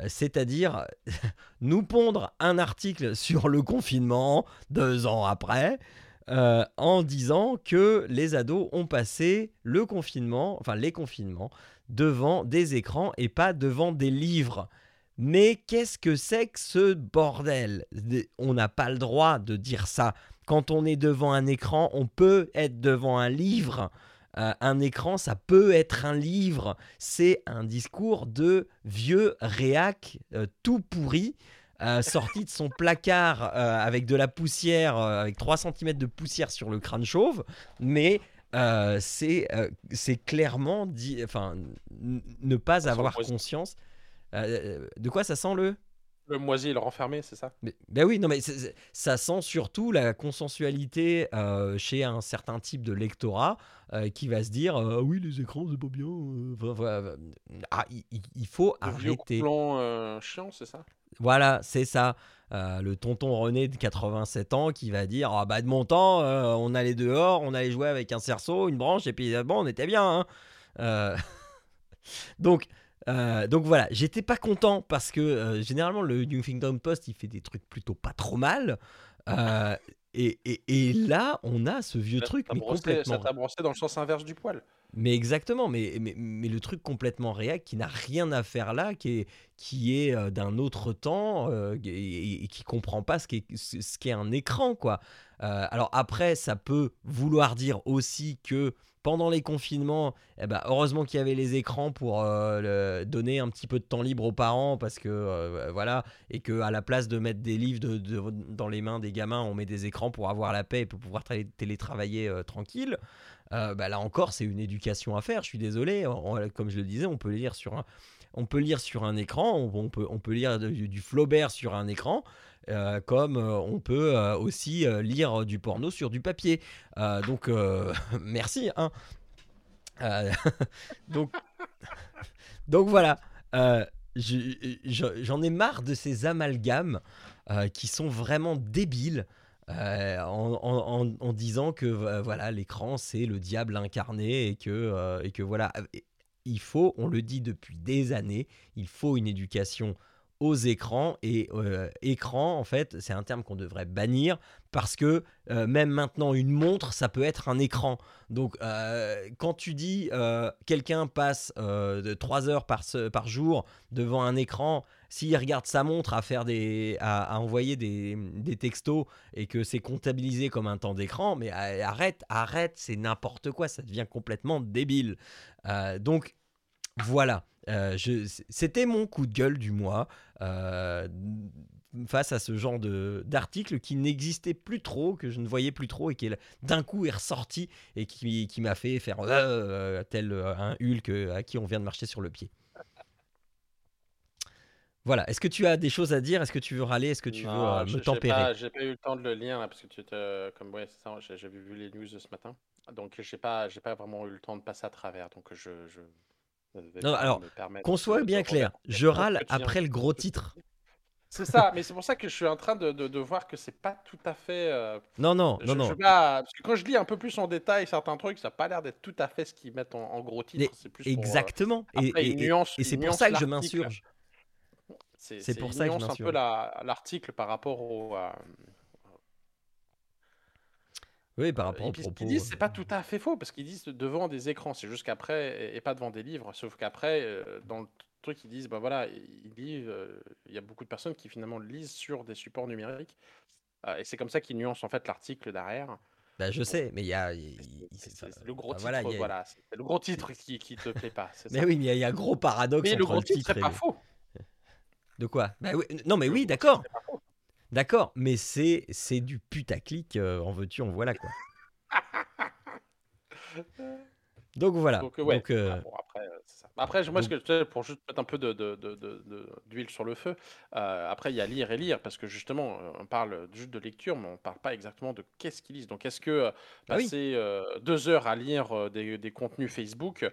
c'est-à-dire (laughs) nous pondre un article sur le confinement deux ans après, en disant que les ados ont passé le confinement, enfin les confinements, devant des écrans et pas devant des livres. Mais qu'est-ce que c'est que ce bordel? On n'a pas le droit de dire ça. Quand on est devant un écran, on peut être devant un livre. Euh, un écran, ça peut être un livre. C'est un discours de vieux réac euh, tout pourri. Euh, sorti de son placard avec de la poussière, avec 3 cm de poussière sur le crâne chauve, mais c'est clairement dit, enfin, ne pas avoir conscience euh, de quoi ça sent le le moisi le renfermé, c'est ça? Ben oui, non mais ça sent surtout la consensualité euh, chez un certain type de lectorat euh, qui va se dire ah oui les écrans c'est pas bien. ah, il, faut le arrêter. plan chiant, c'est ça? Voilà, c'est ça. le tonton René de 87 ans qui va dire ah bah de mon temps on allait dehors, on allait jouer avec un cerceau, une branche et puis bon on était bien. Hein. (laughs) Donc euh, donc voilà, j'étais pas content parce que euh, généralement le New Huffington Post il fait des trucs plutôt pas trop mal. Euh, et, et, là, on a ce vieux truc. Mais complètement... Ça t'a brossé dans le sens inverse du poil. Mais exactement, mais, mais, mais le truc complètement réac qui n'a rien à faire là, qui est, qui est d'un autre temps et, et, qui comprend pas ce qu'est ce qu'est un écran. quoi. alors après, ça peut vouloir dire aussi que pendant les confinements, eh ben, heureusement qu'il y avait les écrans pour euh, donner un petit peu de temps libre aux parents parce que euh, voilà et que à la place de mettre des livres dans les mains des gamins, on met des écrans pour avoir la paix et pour pouvoir télétravailler euh, tranquille. Bah, là encore, c'est une éducation à faire. Je suis désolé, comme je le disais, on peut lire sur un, on peut lire sur un écran, on, peut, on peut lire du Flaubert sur un écran. Euh, comme euh, on peut euh, aussi lire du porno sur du papier. donc, (laughs) merci. Hein. (laughs) (laughs) donc, voilà. J'en ai marre de ces amalgames. qui sont vraiment débiles. en, disant que voilà l'écran c'est le diable incarné et que, et que voilà il faut, on le dit depuis des années, il faut une éducation aux écrans et euh, écran en fait c'est un terme qu'on devrait bannir parce que euh, même maintenant une montre ça peut être un écran. Donc euh, quand tu dis quelqu'un passe de 3 heures par, jour devant un écran s'il regarde sa montre à faire des à, envoyer des, textos et que c'est comptabilisé comme un temps d'écran mais arrête arrête c'est n'importe quoi ça devient complètement débile. Donc voilà euh, c'était mon coup de gueule du mois euh, face à ce genre d'article qui n'existait plus trop, que je ne voyais plus trop et qui d'un coup est ressorti et qui, qui m'a fait faire euh, tel un Hulk à qui on vient de marcher sur le pied. Voilà. Est-ce que tu as des choses à dire? Est-ce que tu veux râler? Est-ce que tu veux me tempérer? J'ai pas, eu le temps de le lire parce que tu étais comme ouais, J'avais vu les news ce matin, donc j'ai pas, j'ai pas vraiment eu le temps de passer à travers. Donc je, je non, alors, qu'on soit bien clair, je râle (laughs) après le gros titre. C'est ça, mais c'est pour ça que je suis en train de, de, voir que c'est pas tout à fait. Euh, non, non, non, non. parce que quand je lis un peu plus en détail certains trucs, ça n'a pas l'air d'être tout à fait ce qu'ils mettent en, gros titre. Plus euh, Exactement. et, et, et c'est pour ça que je m'insurge. C'est pour ça que je m'insurge. un peu l'article par rapport au, euh, oui, par rapport et Ce qu'ils disent, c'est pas tout à fait faux, parce qu'ils disent devant des écrans, c'est juste qu'après, et pas devant des livres, sauf qu'après, euh, dans le truc, ils disent, ben voilà, ils lisent, euh, il y a beaucoup de personnes qui finalement lisent sur des supports numériques, euh, et c'est comme ça qu'ils nuancent en fait l'article derrière. Bah, je sais, mais il y a. Le gros titre, voilà, c'est le gros titre qui, qui te plaît pas. mais oui, mais il y, a un gros paradoxe. Mais le gros titre, c'est pas faux. De quoi? Bah, oui, Non, mais oui, d'accord. D'accord, mais c'est c'est du putaclic, euh, en veux-tu, en voilà quoi. (laughs) Donc voilà. Donc, ouais. Euh, après, ça. après, moi, ce que, pour juste mettre un peu d'huile de, de, de, sur le feu, euh, après, il y a lire et lire, parce que justement, on parle juste de lecture, mais on ne parle pas exactement de qu'est-ce qu'ils lisent. Donc, est-ce que ah passer deux heures à lire des, des contenus Facebook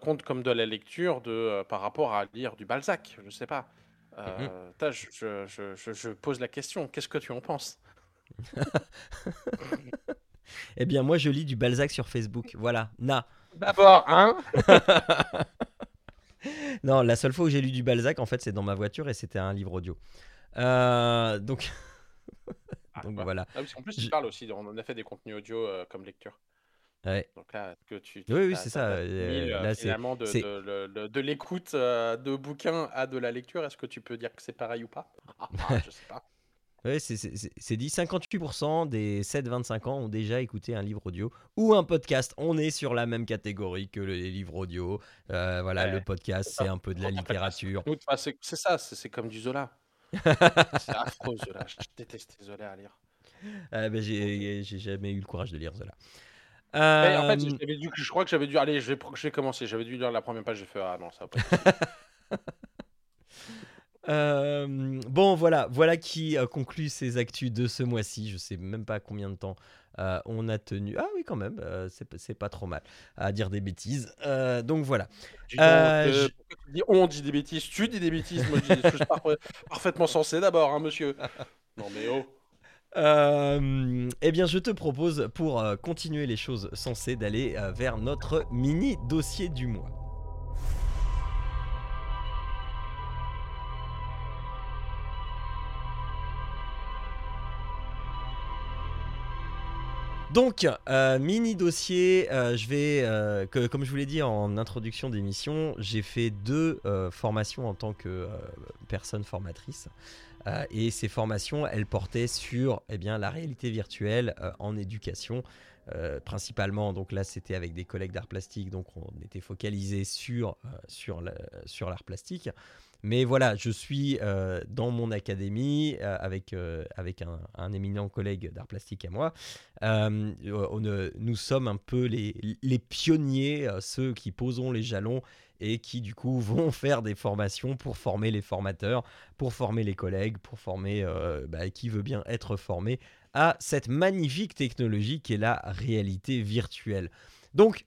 compte comme de la lecture de, par rapport à lire du Balzac? Je ne sais pas. Mmh euh, je, je, je, pose la question, qu'est-ce que tu en penses? (laughs) Eh bien, moi, je lis du Balzac sur Facebook. Voilà, na. D'abord, hein? (laughs) Non, la seule fois où j'ai lu du Balzac, en fait, c'est dans ma voiture et c'était un livre audio. Euh, donc, ah, (laughs) donc voilà. Ah, en plus, il parle aussi, on a fait des contenus audio euh, comme lecture. Donc là, que tu, oui, oui, c'est ça. Euh, là, finalement, de, de, de, l'écoute euh, de bouquins à de la lecture, est-ce que tu peux dire que c'est pareil ou pas? Ah, Je sais pas. (laughs) Oui, c'est dit 58% des 7-25 ans ont déjà écouté un livre audio ou un podcast. On est sur la même catégorie que les livres audio. Euh, voilà, le podcast, c'est un peu de la littérature. c'est ça, c'est comme du Zola. c'est affreux, Zola. Je déteste Zola à lire. (laughs) Ah, ben, J'ai jamais eu le courage de lire Zola. En fait, je crois que j'avais dû. Allez, je vais, je vais commencer. J'avais dû lire la première page. J'ai fait Ah non, ça va pas. (laughs) euh, bon, voilà, voilà qui euh, conclut ces actus de ce mois-ci. Je sais même pas combien de temps euh, on a tenu. Ah oui, quand même, euh, c'est pas trop mal à dire des bêtises. donc voilà. on dit des bêtises, tu dis des bêtises? Moi, je dis des choses parfaitement sensées d'abord, hein, monsieur. Non mais oh. Euh, eh bien, je te propose, pour euh, continuer les choses sensées, d'aller euh, vers notre mini dossier du mois. Donc, mini dossier, je vais, comme je vous l'ai dit en introduction d'émission, j'ai fait deux formations en tant que personne formatrice. Euh, et ces formations, elles portaient sur eh bien, la réalité virtuelle euh, en éducation. Euh, principalement, donc là c'était avec des collègues d'art plastique, donc on était focalisé sur, sur, l'art plastique. Mais voilà, je suis dans mon académie avec, avec un, éminent collègue d'art plastique à moi. nous sommes un peu les, les pionniers, ceux qui poseront les jalons et qui du coup (laughs) vont faire des formations pour former les formateurs, pour former les collègues, pour former euh, bah, qui veut bien être formé à cette magnifique technologie qui est la réalité virtuelle. Donc,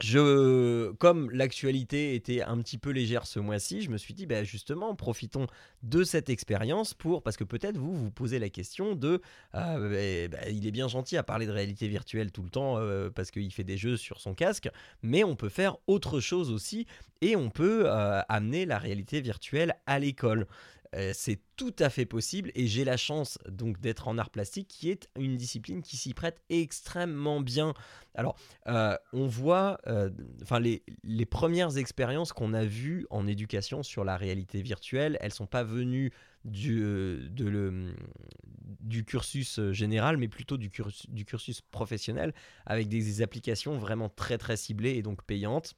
je, comme l'actualité était un petit peu légère ce mois-ci, je me suis dit, bah, justement, profitons de cette expérience pour, parce que peut-être vous vous posez la question de, ah, bah, bah, il est bien gentil à parler de réalité virtuelle tout le temps euh, parce qu'il fait des jeux sur son casque, mais on peut faire autre chose aussi et on peut euh, amener la réalité virtuelle à l'école. Euh, c'est tout à fait possible et j'ai la chance donc d'être en art plastique qui est une discipline qui s'y prête extrêmement bien. Alors, euh, on voit, euh, enfin les, premières expériences qu'on a vues en éducation sur la réalité virtuelle, elles sont pas venues du, cursus général, mais plutôt du cursus, du cursus professionnel, avec des applications vraiment très très ciblées et donc payantes.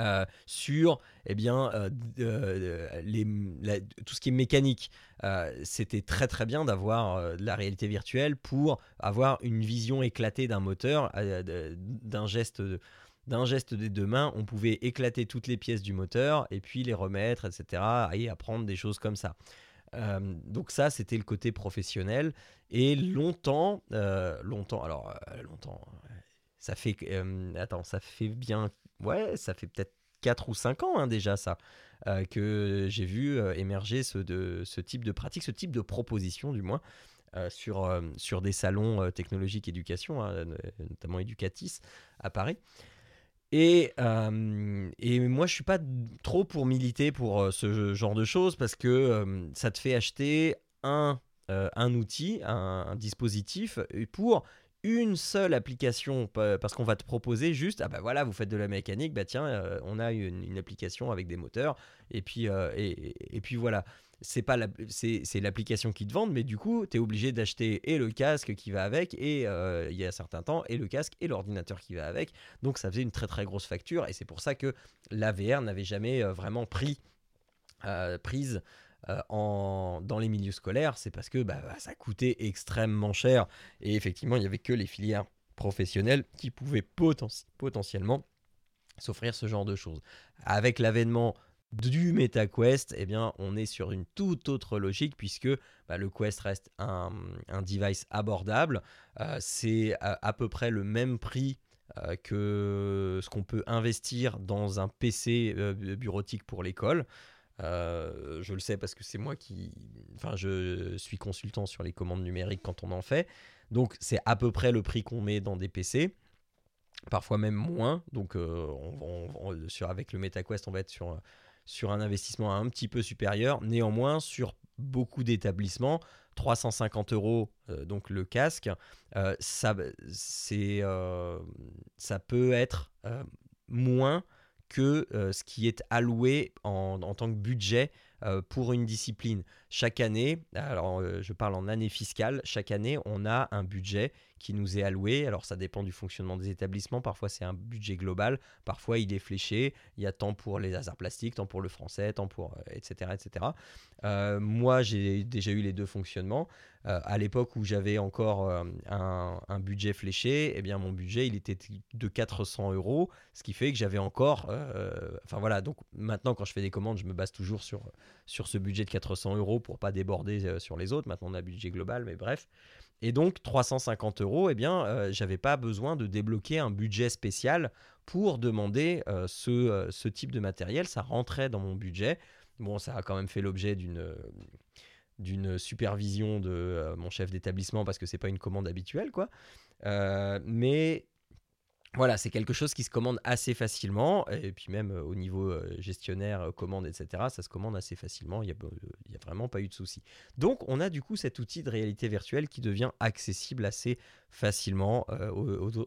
Euh, sur eh bien, euh, euh, tout ce qui est mécanique. C'était très très bien d'avoir de la réalité virtuelle pour avoir une vision éclatée d'un moteur, d'un geste geste des deux mains, on pouvait éclater toutes les pièces du moteur et puis les remettre, etc. et apprendre des choses comme ça. donc ça, c'était le côté professionnel. Et longtemps, longtemps, alors longtemps, ça fait, attends, ça fait bien ouais, ça fait peut-être 4 ou 5 ans hein, déjà ça, euh, que j'ai vu euh, émerger ce, de, ce type de pratique, ce type de proposition du moins. Euh, sur, sur des salons technologiques éducation, hein, notamment Educatis à Paris. Et, et, moi, je suis pas trop pour militer pour ce genre de choses parce que ça te fait acheter un, un outil, un, dispositif pour une seule application parce qu'on va te proposer juste ah bah voilà vous faites de la mécanique bah tiens euh, on a une, application avec des moteurs et puis euh, et, puis voilà. C'est pas c'est l'application qui te vend mais du coup tu es obligé d'acheter et le casque qui va avec et euh, il y a certain temps et le casque et l'ordinateur qui va avec. Donc ça faisait une très très grosse facture et c'est pour ça que la VR n'avait jamais vraiment pris prise euh, dans les milieux scolaires, c'est parce que bah, bah, ça coûtait extrêmement cher. Et effectivement, il n'y avait que les filières professionnelles qui pouvaient potentiellement s'offrir ce genre de choses. Avec l'avènement du MetaQuest, eh bien, on est sur une toute autre logique puisque bah, le Quest reste un, device abordable. Euh, c'est à, peu près le même prix euh, que ce qu'on peut investir dans un PC bureautique pour l'école. Euh, je le sais parce que c'est moi qui. Enfin, je suis consultant sur les commandes numériques quand on en fait. Donc, c'est à peu près le prix qu'on met dans des PC. Parfois même moins. Donc, euh, on, sur, avec le MetaQuest, on va être sur, sur un investissement un petit peu supérieur. Néanmoins, sur beaucoup d'établissements, 350 euros, euh, donc le casque, ça, ça peut être moins que euh, ce qui est alloué en, tant que budget euh, pour une discipline. Chaque année, alors euh, je parle en année fiscale, chaque année on a un budget qui nous est alloué. Alors ça dépend du fonctionnement des établissements. Parfois c'est un budget global, parfois il est fléché. Il y a tant pour les arts plastiques, tant pour le français, tant pour etc etc. moi j'ai déjà eu les deux fonctionnements. à l'époque où j'avais encore un, budget fléché, eh bien mon budget il était de 400 euros, ce qui fait que j'avais encore, enfin voilà. Donc maintenant quand je fais des commandes, je me base toujours sur sur ce budget de 400 euros pour pas déborder euh, sur les autres. Maintenant, on a un budget global, mais bref. Et donc, 350 euros, eh bien, euh, j'avais pas besoin de débloquer un budget spécial pour demander euh, ce, ce, type de matériel. Ça rentrait dans mon budget. Bon, ça a quand même fait l'objet d'une d'une supervision de mon chef d'établissement parce que c'est pas une commande habituelle, quoi. mais voilà, c'est quelque chose qui se commande assez facilement, et puis même euh, au niveau euh, gestionnaire, euh, commande, etc., ça se commande assez facilement, il n'y a, vraiment pas eu de souci. Donc on a du coup cet outil de réalité virtuelle qui devient accessible assez facilement,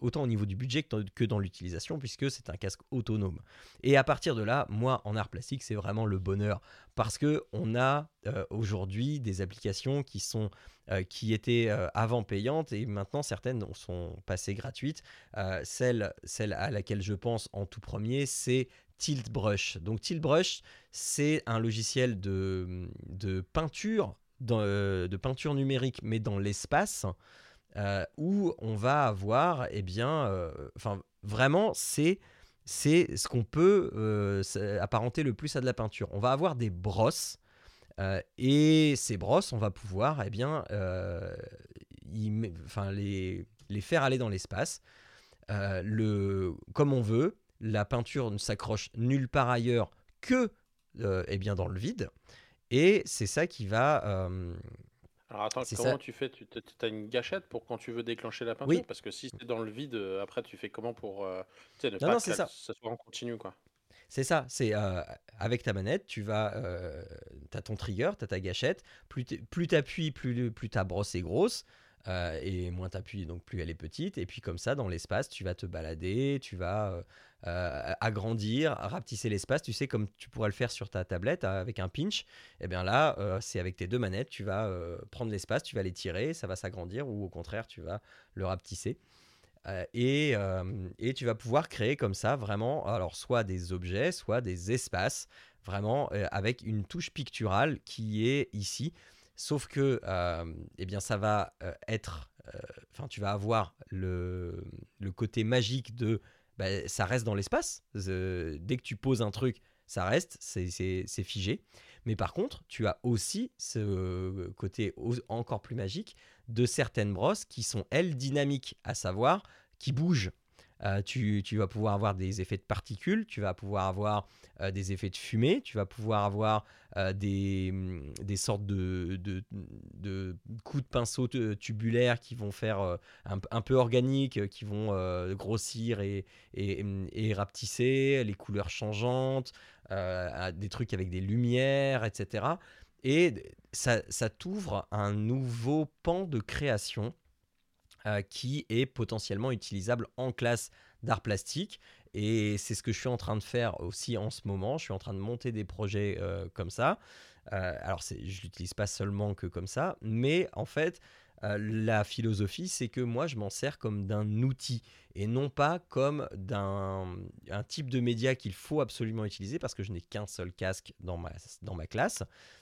autant au niveau du budget que dans l'utilisation, puisque c'est un casque autonome. Et à partir de là, moi, en art plastique, c'est vraiment le bonheur, parce que on a aujourd'hui des applications qui sont euh, qui étaient euh, avant payantes et maintenant certaines sont passées gratuites. Euh, celle, celle à laquelle je pense en tout premier, c'est Tiltbrush. Donc Tiltbrush, c'est un logiciel de, de peinture, de peinture numérique, mais dans l'espace. Où on va avoir, eh bien, enfin, vraiment, c'est c'est ce qu'on peut apparenter le plus à de la peinture. On va avoir des brosses euh, et ces brosses, on va pouvoir eh bien, euh, enfin, les, les faire aller dans l'espace. Euh, le, comme on veut, la peinture ne s'accroche nulle part ailleurs que eh bien dans le vide. Et c'est ça qui va. Euh, Alors attends, comment tu fais? Tu as une gâchette pour quand tu veux déclencher la peinture? Parce que si c'est dans le vide, euh, après tu fais comment pour euh, ne pas que ça. soit en continu quoi? C'est ça, c'est avec ta manette, tu vas, tu as ton trigger, tu as ta gâchette, plus tu appuies, plus, plus ta brosse est grosse, et moins tu appuies, donc plus elle est petite, et puis comme ça, dans l'espace, tu vas te balader, tu vas euh, agrandir, rapetisser l'espace, tu sais, comme tu pourrais le faire sur ta tablette euh, avec un pinch, et eh bien là, euh, c'est avec tes deux manettes, tu vas prendre l'espace, tu vas l'étirer, ça va s'agrandir, ou au contraire, tu vas le rapetisser. Et, et, tu vas pouvoir créer comme ça vraiment, alors soit des objets, soit des espaces, vraiment avec une touche picturale qui est ici. Sauf que, eh bien, ça va être, enfin, tu vas avoir le, le côté magique de bah, ça reste dans l'espace. dès que tu poses un truc, ça reste, c'est figé. Mais par contre, tu as aussi ce côté encore plus magique de certaines brosses qui sont, elles, dynamiques, à savoir qui bougent. Euh, tu, vas pouvoir avoir des effets de particules, tu vas pouvoir avoir euh, des effets de fumée, tu vas pouvoir avoir euh, des, mm, des, sortes de, de, coups de pinceau tubulaires qui vont faire un, peu organiques, qui vont grossir et, et, mm, et, rapetisser, les couleurs changeantes, des trucs avec des lumières, etc. Et ça, ça t'ouvre un nouveau pan de création euh, qui est potentiellement utilisable en classe d'art plastique. Et c'est ce que je suis en train de faire aussi en ce moment. Je suis en train de monter des projets euh, comme ça. Euh, alors, je ne l'utilise pas seulement que comme ça, mais en fait, la philosophie, c'est que moi, je m'en sers comme d'un outil et non pas comme d'un un type de média qu'il faut absolument utiliser parce que je n'ai qu'un seul casque dans ma, dans ma classe.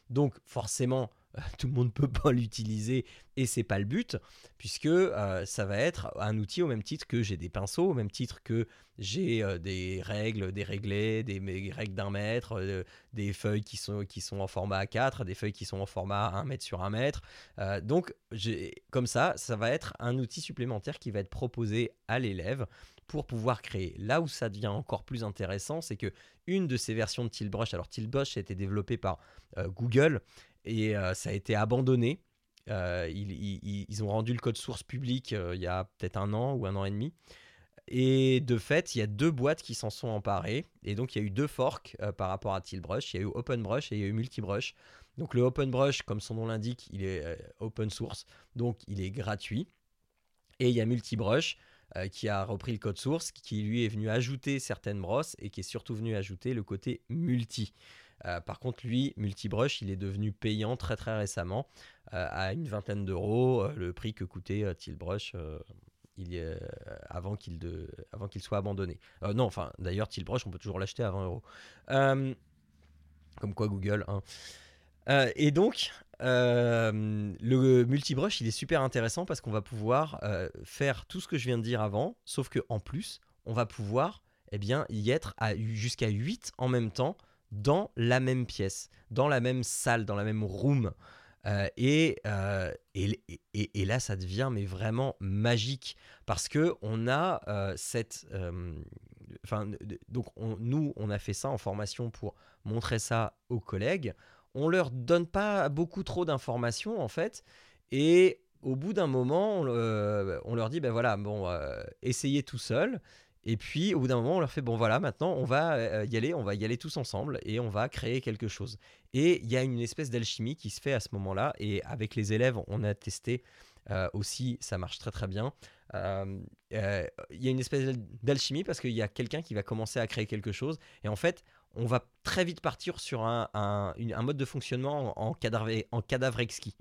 Donc, forcément, (laughs) tout le monde ne peut pas l'utiliser et c'est pas le but puisque euh, ça va être un outil au même titre que j'ai des pinceaux, au même titre que j'ai euh, des règles, des réglés, des, règles d'un mètre, euh, des feuilles qui sont, qui sont en format A4, des feuilles qui sont en format 1 mètre sur 1 mètre. donc comme ça, ça va être un outil supplémentaire qui va être proposé à l'élève pour pouvoir créer. Là où ça devient encore plus intéressant, c'est que une de ces versions de Tiltbrush, alors Tiltbrush a été développé par Google, et euh, ça a été abandonné. Euh, ils, ont rendu le code source public euh, il y a peut-être un an ou un an et demi. Et de fait, il y a deux boîtes qui s'en sont emparées. Et donc, il y a eu deux forks par rapport à Tilbrush. Il y a eu OpenBrush et il y a eu Multibrush. Donc, le OpenBrush, comme son nom l'indique, il est open source. Donc, il est gratuit. Et il y a Multibrush qui a repris le code source, qui lui est venu ajouter certaines brosses et qui est surtout venu ajouter le côté multi. Euh, par contre, lui, Multibrush, il est devenu payant très très récemment euh, à une vingtaine d'euros, euh, le prix que coûtait Tilbrush il avant qu'il soit abandonné. non, enfin, d'ailleurs, Tilbrush, on peut toujours l'acheter à 20 euros. comme quoi Google. Hein. et donc, le multibrush, il est super intéressant parce qu'on va pouvoir faire tout ce que je viens de dire avant, sauf que en plus, on va pouvoir eh bien, y être jusqu'à 8 en même temps dans la même pièce, dans la même salle, dans la même room. Euh, euh, et, et, là, ça devient mais vraiment magique parce que on a euh, cette, enfin, donc nous, on a fait ça en formation pour montrer ça aux collègues. On leur donne pas beaucoup trop d'informations en fait, et au bout d'un moment, on, leur dit ben voilà, bon, essayez tout seul. Et puis, au bout d'un moment, on leur fait bon, voilà, maintenant, on va euh, y aller, on va y aller tous ensemble et on va créer quelque chose. Et il y a une espèce d'alchimie qui se fait à ce moment-là. Et avec les élèves, on a testé euh, aussi, ça marche très très bien. Euh, il y a une espèce d'alchimie parce qu'il y a quelqu'un qui va commencer à créer quelque chose. Et en fait, on va très vite partir sur un, mode de fonctionnement en, cadavre, en cadavre exquis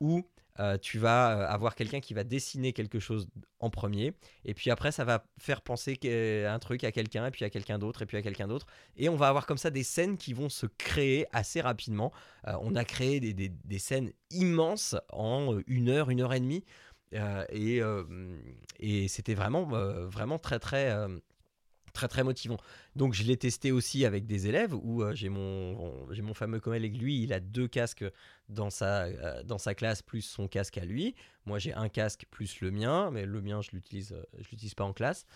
où euh, tu vas euh, avoir quelqu'un qui va dessiner quelque chose en premier, et puis après ça va faire penser un truc à quelqu'un, et puis à quelqu'un d'autre, et puis à quelqu'un d'autre, et on va avoir comme ça des scènes qui vont se créer assez rapidement. Euh, on a créé des, scènes immenses en une heure, une heure et demie, et, et c'était vraiment, vraiment très très très très motivant. Donc je l'ai testé aussi avec des élèves où euh, j'ai mon j'ai mon fameux collègue lui, il a deux casques dans sa euh, dans sa classe plus son casque à lui. Moi j'ai un casque plus le mien, mais le mien je l'utilise euh, je l'utilise pas en classe.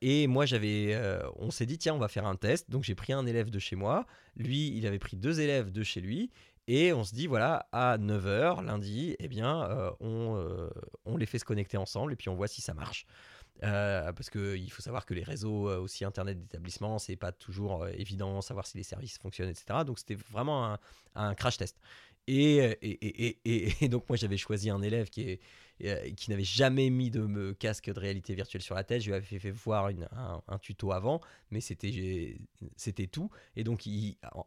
et moi, j'avais, on s'est dit, tiens, on va faire un test. Donc, j'ai pris un élève de chez moi. Lui, il avait pris deux élèves de chez lui. Et on se dit, voilà, à 9h, lundi, eh bien, on, on les fait se connecter ensemble et puis on voit si ça marche. Euh, parce qu'il faut savoir que les réseaux, euh, aussi Internet d'établissement, c'est pas toujours euh, évident, savoir si les services fonctionnent, etc. Donc c'était vraiment un, crash test. Et, et donc moi j'avais choisi un élève qui est euh, qui n'avait jamais mis de casque de réalité virtuelle sur la tête. Je lui avais fait, voir un, tuto avant, mais c'était tout. Et donc,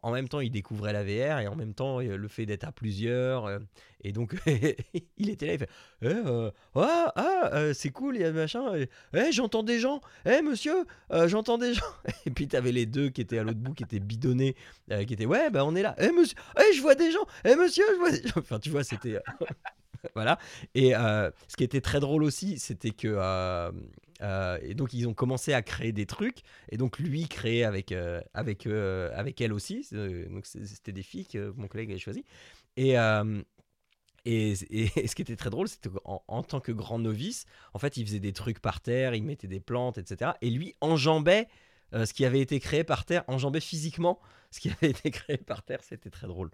en même temps, il découvrait la VR et en même temps, euh, le fait d'être à plusieurs. Euh, et donc, (laughs) il était là, il fait eh, Ah, ah c'est cool, il y a machin. Eh, j'entends des gens. Eh, monsieur, j'entends des gens. (laughs) Et puis, tu avais les deux qui étaient à l'autre bout, qui étaient bidonnés, qui étaient Ouais, bah, on est là. Eh, monsieur, eh, je vois des gens. Eh, monsieur, je vois des gens. Enfin, tu vois, c'était. (laughs) voilà. Et euh, ce qui était très drôle aussi, c'était que. Euh, euh, et donc, ils ont commencé à créer des trucs. Et donc, lui créait avec, avec, avec elle aussi. Donc, c'était des filles que mon collègue avait choisi. Et. Et, et, (laughs) ce qui était très drôle, c'était qu'en en tant que grand novice, en fait, il faisait des trucs par terre, il mettait des plantes, etc. Et lui enjambait ce qui avait été créé par terre, enjambait physiquement ce qui (laughs) avait été créé par terre. C'était très drôle.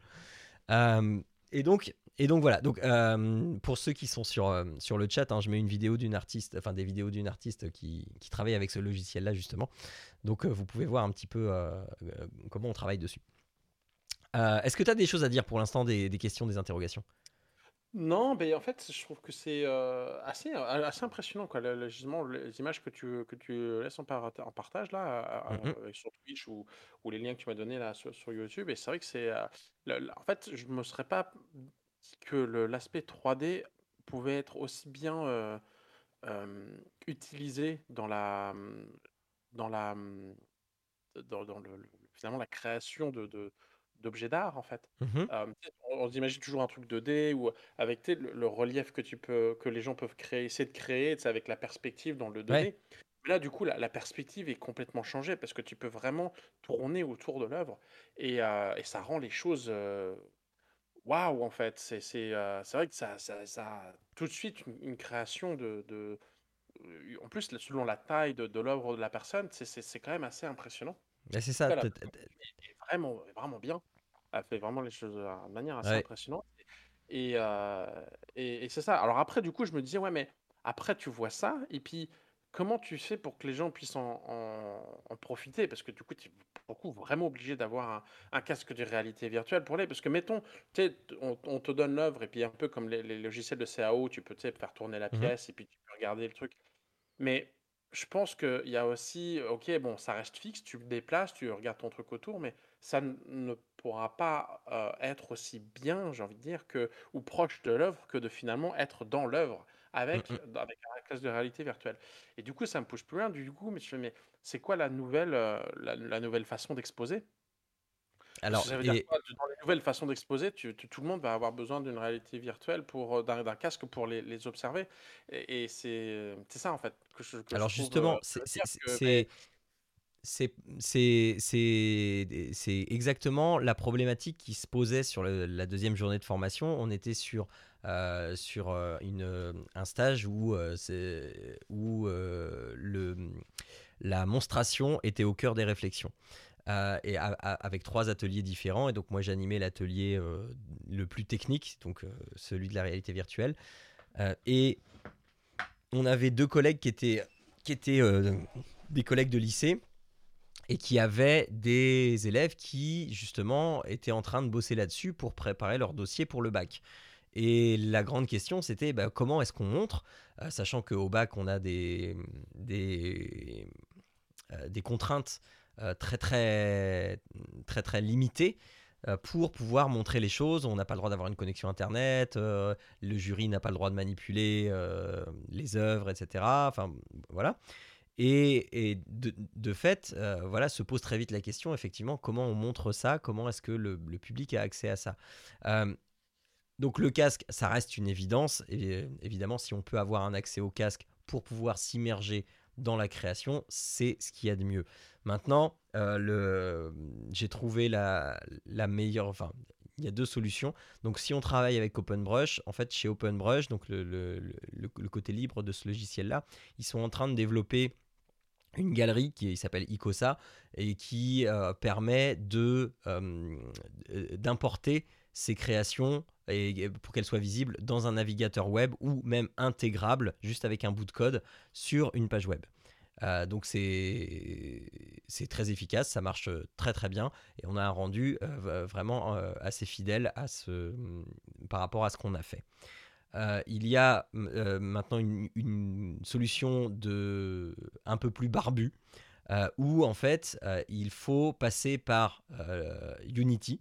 et donc, et donc voilà, donc, euh, pour ceux qui sont sur, euh, sur le chat, hein, je mets une vidéo d'une artiste, enfin des vidéos d'une artiste qui, qui, travaille avec ce logiciel-là justement. Donc euh, vous pouvez voir un petit peu comment on travaille dessus. Est-ce que tu as des choses à dire pour l'instant, des, des, questions, des interrogations? Non, mais en fait, je trouve que c'est assez, assez impressionnant, quoi, les images que tu, que tu laisses en, en partage là, mmh sur Twitch ou, ou les liens que tu m'as donnés là sur, sur YouTube. Et c'est vrai que c'est. en fait, je me serais pas que l'aspect 3D pouvait être aussi bien utilisé dans la, dans la, dans, le, finalement la création de, d'objets d'art en fait. Mmh on, imagine toujours un truc 2D ou avec le, relief que tu peux que les gens peuvent créer, essayer de créer, avec la perspective dans le 2D. Là, du coup, la, perspective est complètement changée parce que tu peux vraiment tourner autour de l'œuvre et, et ça rend les choses Waouh, en fait, c'est c'est, euh, c'est vrai que ça ça ça a tout de suite une une création de de, euh, en plus, selon la taille de de l'œuvre de la personne, c'est c'est c'est quand même assez impressionnant. Mais c'est ça, vraiment vraiment bien. Elle fait vraiment les choses, euh, de manière assez impressionnante et et et c'est ça. Alors après, du coup, je me disais: «Ouais, mais après tu vois ça et puis comment tu fais pour que les gens puissent en en profiter?» parce que du coup, tu es beaucoup vraiment obligé d'avoir un casque de réalité virtuelle pour les parce que mettons, tu on on te donne l'œuvre et puis un peu comme les logiciels de CAO, tu peux, faire tourner la mmh pièce et puis tu peux regarder le truc. Mais je pense qu'il y a aussi OK, bon, ça reste fixe, tu le déplaces, tu regardes ton truc autour, mais ça ne pourra pas, être aussi bien, j'ai envie de dire, que ou proche de l'œuvre que de finalement être dans l'œuvre avec, mmh avec un casque de réalité virtuelle. Et du coup, ça me pousse plus loin. Du coup, mais je fais, mais c'est quoi la nouvelle, la, nouvelle façon d'exposer? Alors, ça veut dire quoi? Dans les nouvelles façons d'exposer, tout le monde va avoir besoin d'une réalité virtuelle, pour d'un casque pour les, les observer. Et, c'est ça, en fait, que je, Alors, justement, c'est c'est c'est exactement la problématique qui se posait sur la deuxième journée de formation. On était sur euh, sur euh, une, euh, un stage où, où le, la monstration était au cœur des réflexions. et avec trois ateliers différents. Et donc moi j'animais l'atelier le plus technique, donc celui de la réalité virtuelle. et on avait deux collègues qui étaient, qui étaient des collègues de lycée et qui avaient des élèves qui justement étaient en train de bosser là-dessus pour préparer leur dossier pour le bac. Et la grande question, c'était bah, comment est-ce qu'on montre, euh, sachant qu'au bac, on a des, des, euh, contraintes euh, très, très, très, très limitées pour pouvoir montrer les choses. On n'a pas le droit d'avoir une connexion Internet, le jury n'a pas le droit de manipuler les œuvres, etc. Enfin, voilà. Et, de, de, fait, voilà, se pose très vite la question, effectivement, comment on montre ça Comment est-ce que le, le, public a accès à ça donc le casque, ça reste une évidence. Évidemment, si on peut avoir un accès au casque pour pouvoir s'immerger dans la création, c'est ce qu'il y a de mieux. Maintenant, euh, j'ai trouvé la, meilleure. Enfin, il y a deux solutions. Donc, si on travaille avec OpenBrush, en fait, chez OpenBrush, donc le, côté libre de ce logiciel-là, ils sont en train de développer une galerie qui s'appelle Icosa et qui permet de d'importer ces créations et pour qu'elles soient visibles dans un navigateur web ou même intégrables juste avec un bout de code sur une page web. Euh, donc c'est très efficace, ça marche très très bien et on a un rendu euh, vraiment euh, assez fidèle à ce, par rapport à ce qu'on a fait. il y a maintenant une, une, solution de, un peu plus barbue où en fait il faut passer par Unity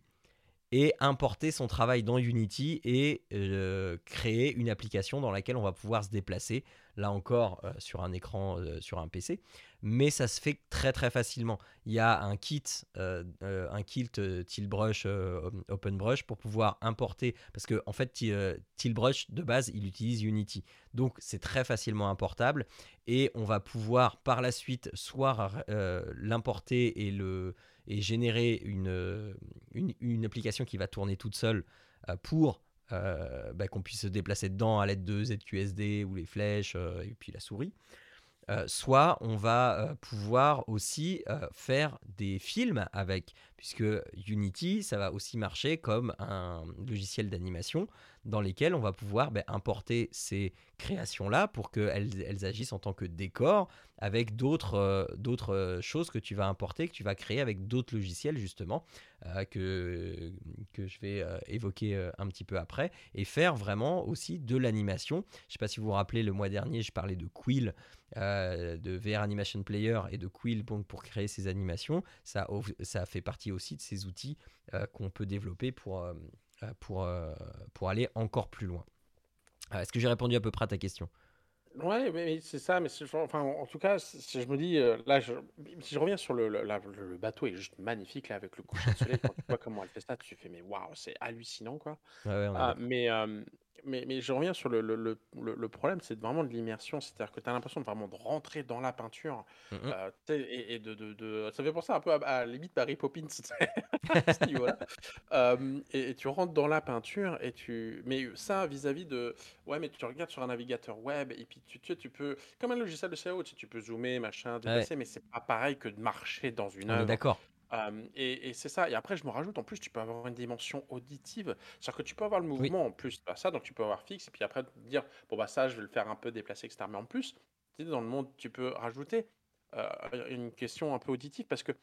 et importer son travail dans Unity et créer une application dans laquelle on va pouvoir se déplacer là encore euh, sur un écran, euh, sur un PC, mais ça se fait très très facilement. Il y a un kit, euh, un kit Tilbrush, OpenBrush pour pouvoir importer, parce que en fait Tilbrush de base il utilise Unity, donc c'est très facilement importable et on va pouvoir par la suite soit l'importer et le et générer une, une, application qui va tourner toute seule pour euh, bah, qu'on puisse se déplacer dedans à l'aide de ZQSD ou les flèches euh, et puis la souris. Euh, soit on va pouvoir aussi faire des films avec, puisque Unity, ça va aussi marcher comme un logiciel d'animation dans lesquels on va pouvoir ben, importer ces créations-là pour qu'elles elles agissent en tant que décor avec d'autres euh, euh, choses que tu vas importer, que tu vas créer avec d'autres logiciels justement, euh, que, que je vais évoquer un petit peu après, et faire vraiment aussi de l'animation. Je ne sais pas si vous vous rappelez, le mois dernier, je parlais de Quill, de VR Animation Player et de Quill pour, pour créer ces animations. Ça, ça fait partie aussi de ces outils qu'on peut développer pour euh, pour, euh, pour aller encore plus loin. Euh, est-ce que j'ai répondu à peu près à ta question? Ouais, mais c'est ça, mais enfin, en tout cas, si je me dis, là, je, si je reviens sur le, le, le bateau est juste magnifique là avec le coucher de soleil, quand tu vois comment elle fait ça, tu fais mais waouh, c'est hallucinant quoi. Ouais, ah, mais mais, mais je reviens sur le, le, le, le problème, c'est vraiment de l'immersion. C'est-à-dire que tu as l'impression de vraiment de rentrer dans la peinture. Mmh euh, et, et de, de, de- Ça fait penser un peu à, à limite Mary Poppins. (laughs) Euh, et, et tu rentres dans la peinture et tu. Mais ça, vis-à-vis de. Ouais, mais tu regardes sur un navigateur web et puis tu, tu, tu peux. Comme un logiciel de CAO, tu, tu peux zoomer, machin, déplacer, mais c'est pas pareil que de marcher dans une On est et, c'est ça. Et après, je me rajoute, en plus, tu peux avoir une dimension auditive. C'est-à-dire que tu peux avoir le mouvement en plus de ça, donc tu peux avoir fixe, et puis après te dire, bon, bah ça, je vais le faire un peu déplacer, etc. Mais en plus, dans le monde, tu peux rajouter une question un peu auditive, parce que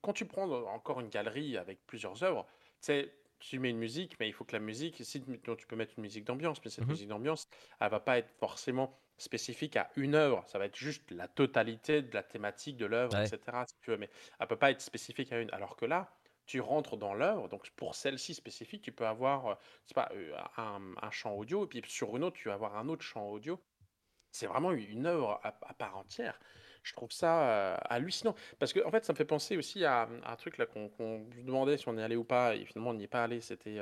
quand tu prends encore une galerie avec plusieurs œuvres, tu sais, tu mets une musique, mais il faut que la musique, si tu peux mettre une musique d'ambiance, mais cette mmh musique d'ambiance, elle va pas être forcément spécifique à une œuvre. Ça va être juste la totalité de la thématique de l'œuvre, etc. Si tu veux, mais elle peut pas être spécifique à une. Alors que là, tu rentres dans l'œuvre, donc pour celle-ci spécifique, tu peux avoir euh, pas, euh, un, un, champ audio, et puis sur une autre, tu vas avoir un autre champ audio. C'est vraiment une œuvre à, part entière. Je trouve ça euh, hallucinant. Parce que, en fait, ça me fait penser aussi à, un truc là qu'on qu demandait si on est allé ou pas, et finalement on n'y est pas allé. C'était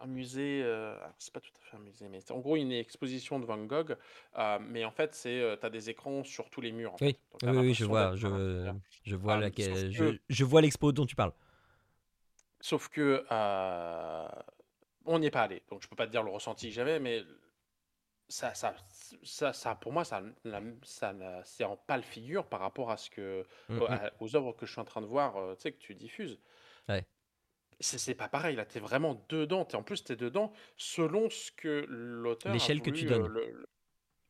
un, musée, euh, c'est pas tout à fait un musée, mais c'est en gros une exposition de Van Gogh, euh, mais en fait, c'est, euh, tu as des écrans sur tous les murs. En oui, fait. oui, oui, je vois, je, je, vois laquelle, je, je, vois l'expo dont tu parles. Sauf que on n'y est pas allé, donc je peux pas te dire le ressenti que j'avais, mais ça, ça, ça, ça, pour moi, ça, ça, c'est en pâle figure par rapport à ce que, mmh, aux, mmh. aux œuvres que je suis en train de voir, tu sais, que tu diffuses. Ouais. C'est pas pareil, là, tu es vraiment dedans. en plus, tu es dedans selon ce que l'auteur L'échelle que tu donnes.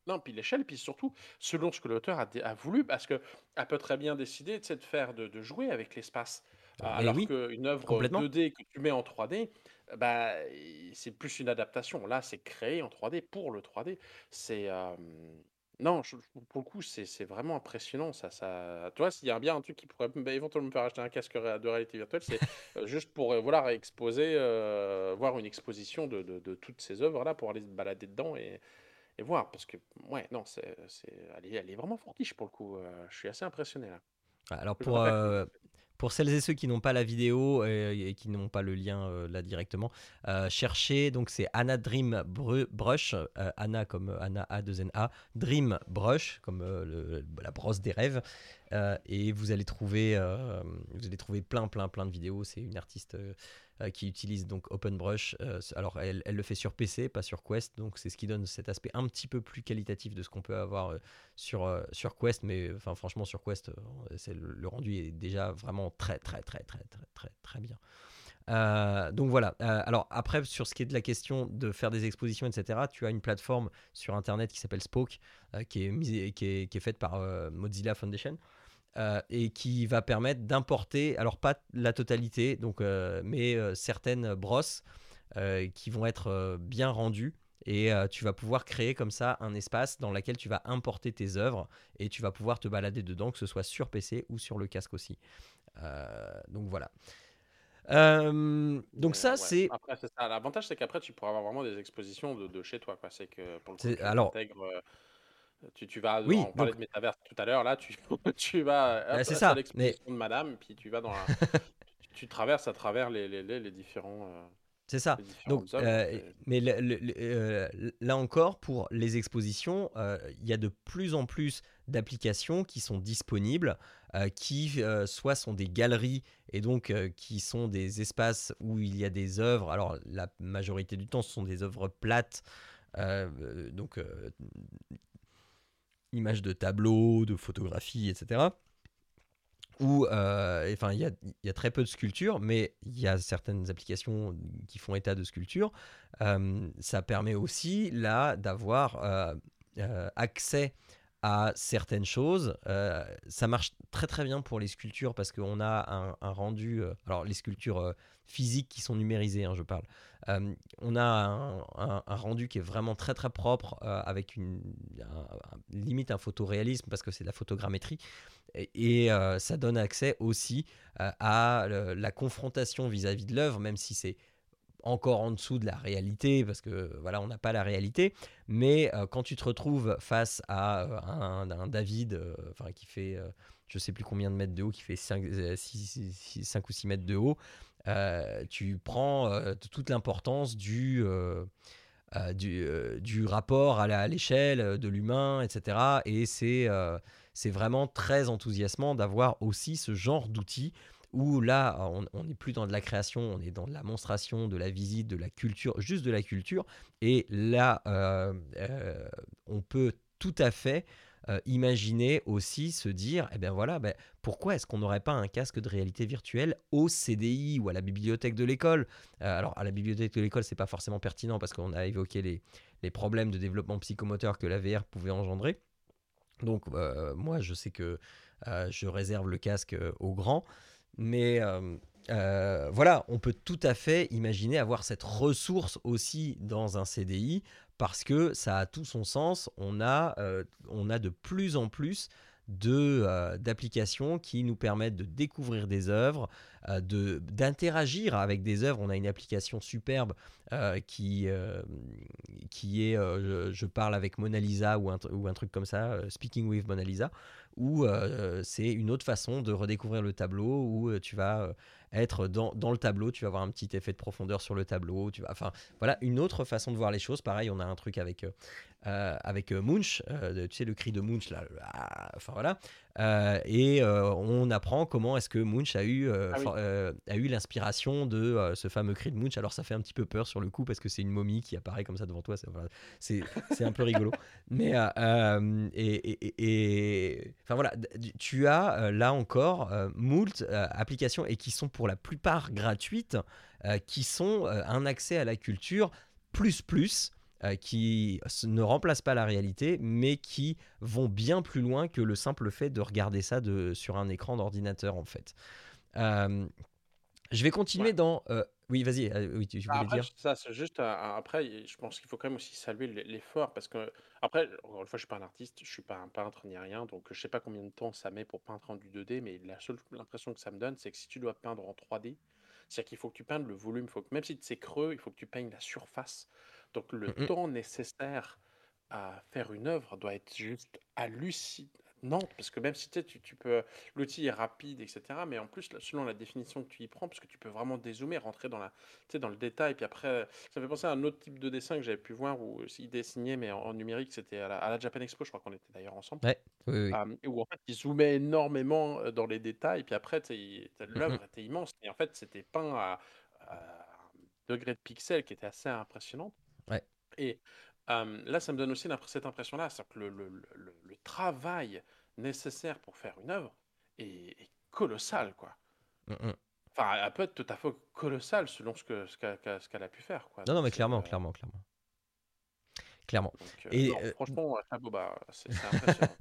Non, puis l'échelle, puis surtout selon ce que l'auteur a, a voulu, parce qu'elle peut très bien décider de faire de, de jouer avec l'espace. Alors oui, qu'une œuvre 2D que tu mets en 3D, bah, c'est plus une adaptation. Là, c'est créé en 3D pour le 3D. C'est non, pour le coup, c'est vraiment impressionnant. Ça, ça... Tu vois, s'il y a bien un truc qui pourrait bah, éventuellement me faire acheter un casque de réalité virtuelle, c'est euh, juste pour euh, voilà, exposer, euh, voir une exposition de, de- de toutes ces œuvres-là, pour aller se balader dedans et, et voir. Parce que, ouais, non, c'est, c'est... Elle, est, elle est vraiment fortiche pour le coup. je suis assez impressionné là. Alors pour, pour celles et ceux qui n'ont pas la vidéo euh, et, qui n'ont pas le lien euh, là directement, euh, cherchez, donc c'est Anna Dream Brush, Anna comme Anna A2NA, Dream Brush comme la brosse des rêves. Et vous allez trouver, vous allez trouver plein, plein, plein de vidéos. C'est une artiste qui utilise donc OpenBrush. alors, elle, elle, le fait sur PC, pas sur Quest, donc c'est ce qui donne cet aspect un petit peu plus qualitatif de ce qu'on peut avoir sur, sur Quest. Mais enfin, franchement, sur Quest, c'est le, rendu est déjà vraiment très, très, très, très, très, très, très bien. Euh, donc voilà. Euh, alors après, sur ce qui est de la question de faire des expositions, etc., tu as une plateforme sur Internet qui s'appelle Spoke, euh, qui, est qui, est, qui, est, faite par Mozilla Foundation. Et qui va permettre d'importer, alors pas la totalité, donc, mais certaines brosses qui vont être bien rendues et tu vas pouvoir créer comme ça un espace dans lequel tu vas importer tes œuvres et tu vas pouvoir te balader dedans, que ce soit sur PC ou sur le casque aussi. donc voilà. Euh, donc ça, c'est... L'avantage, c'est qu'après, tu pourras avoir vraiment des expositions de, de chez toi. C'est que pour le coup, tu alors... Euh, tu, tu, vas, oui, on parlait de métaverse tout à l'heure, là, tu, (laughs) tu vas... c'est ça. l'exposition mais... de madame, puis tu vas dans la... (laughs) tu, traverses à travers les, les, les, les différents... Euh, c'est ça. Donc, mais là encore, pour les expositions, il y a de plus en plus d'applications qui sont disponibles, qui soit sont des galeries et donc qui sont des espaces où il y a des œuvres. Alors, la majorité du temps, ce sont des œuvres plates, donc images de tableaux, de photographies, etc où euh, enfin, il y a, très peu de sculptures, mais il y a certaines applications qui font état de sculptures. Euh, ça permet aussi là d'avoir euh, accès à certaines choses. ça marche très très bien pour les sculptures parce qu'on a un, rendu, alors les sculptures physiques qui sont numérisées, hein, je parle. on a un, rendu qui est vraiment très très propre avec une limite un photoréalisme parce que c'est de la photogrammétrie et, euh, ça donne accès aussi euh, à la confrontation vis-à-vis de l'œuvre, même si c'est encore en dessous de la réalité, parce que voilà, on n'a pas la réalité. Mais euh, quand tu te retrouves face à un, David, enfin qui fait, je sais plus combien de mètres de haut, qui fait 5, 5 ou 6 mètres de haut, tu prends toute l'importance du du, du, rapport à l'échelle de l'humain, etc. Et c'est vraiment très enthousiasmant d'avoir aussi ce genre d'outils où là, on n'est plus dans de la création, on est dans de la monstration, de la visite, de la culture, juste de la culture. Et là, euh, euh, on peut tout à fait euh, imaginer aussi se dire, eh bien voilà, ben, pourquoi est-ce qu'on n'aurait pas un casque de réalité virtuelle au CDI ou à la bibliothèque de l'école? Alors à la bibliothèque de l'école, c'est pas forcément pertinent parce qu'on a évoqué les, problèmes de développement psychomoteur que la VR pouvait engendrer. Donc moi, je sais que je réserve le casque aux grands, mais voilà, on peut tout à fait imaginer avoir cette ressource aussi dans un CDI parce que ça a tout son sens. On a, on a de plus en plus d'applications qui nous permettent de découvrir des œuvres, d'interagir avec des œuvres. On a une application superbe qui qui est je, parle avec Mona Lisa ou un, ou un truc comme ça, Speaking with Mona Lisa, où c'est une autre façon de redécouvrir le tableau où tu vas être dans, le tableau, tu vas avoir un petit effet de profondeur sur le tableau, tu vas, enfin voilà une autre façon de voir les choses. Pareil, on a un truc avec euh, avec euh, Munch, euh, tu sais, le cri de Munch, là, enfin voilà. Et on apprend comment est-ce que Munch a eu, ah a eu l'inspiration de ce fameux cri de Munch. Alors ça fait un petit peu peur sur le coup parce que c'est une momie qui apparaît comme ça devant toi. C'est un peu rigolo. (laughs) Mais, et, et, enfin voilà, tu as là encore moult applications et qui sont pour la plupart gratuites, qui sont un accès à la culture plus plus euh, qui ne remplacent pas la réalité, mais qui vont bien plus loin que le simple fait de regarder ça de, sur un écran d'ordinateur, en fait. Euh, je vais continuer dans... Euh, oui, vas-y, oui, tu, voulais après, dire? Ça, c'est juste après, je pense qu'il faut quand même aussi saluer l'effort parce que après, encore une fois, je suis pas un artiste, je suis pas un peintre ni rien, donc je sais pas combien de temps ça met pour peindre en du 2D, mais la seule impression que ça me donne, c'est que si tu dois peindre en 3D, c'est-à-dire qu'il faut que tu peignes le volume, faut que, même si c'est creux, il faut que tu peignes la surface. Donc le mmh temps nécessaire à faire une œuvre doit être juste hallucinant, Non, parce que même si tu tu peux l'outil est rapide et cetera, mais en plus, selon la définition que tu y prends, parce que tu peux vraiment dézoomer, rentrer dans la dans le détail, puis après, ça me fait penser à un autre type de dessin que j'avais pu voir où il dessinait, mais en numérique, c'était à la à la Japan Expo, je crois qu'on était d'ailleurs ensemble. Ouais, oui, oui. où en fait, il zoomait énormément, dans les détails, puis après, Mmh l'œuvre était immense et en fait, c'était peint à à un degré de pixel qui était assez impressionnant Ouais. et là, ça me donne aussi cette impression-là, c'est-à-dire que le le le le travail nécessaire pour faire une œuvre est est colossal, quoi. Mmh mh. Enfin, elle peut être tout à fait colossale selon ce qu'elle a pu faire, quoi, Non, non, mais clairement, heu clairement, clairement. Clairement donc et non, franchement, c'est (laughs) impressionnant.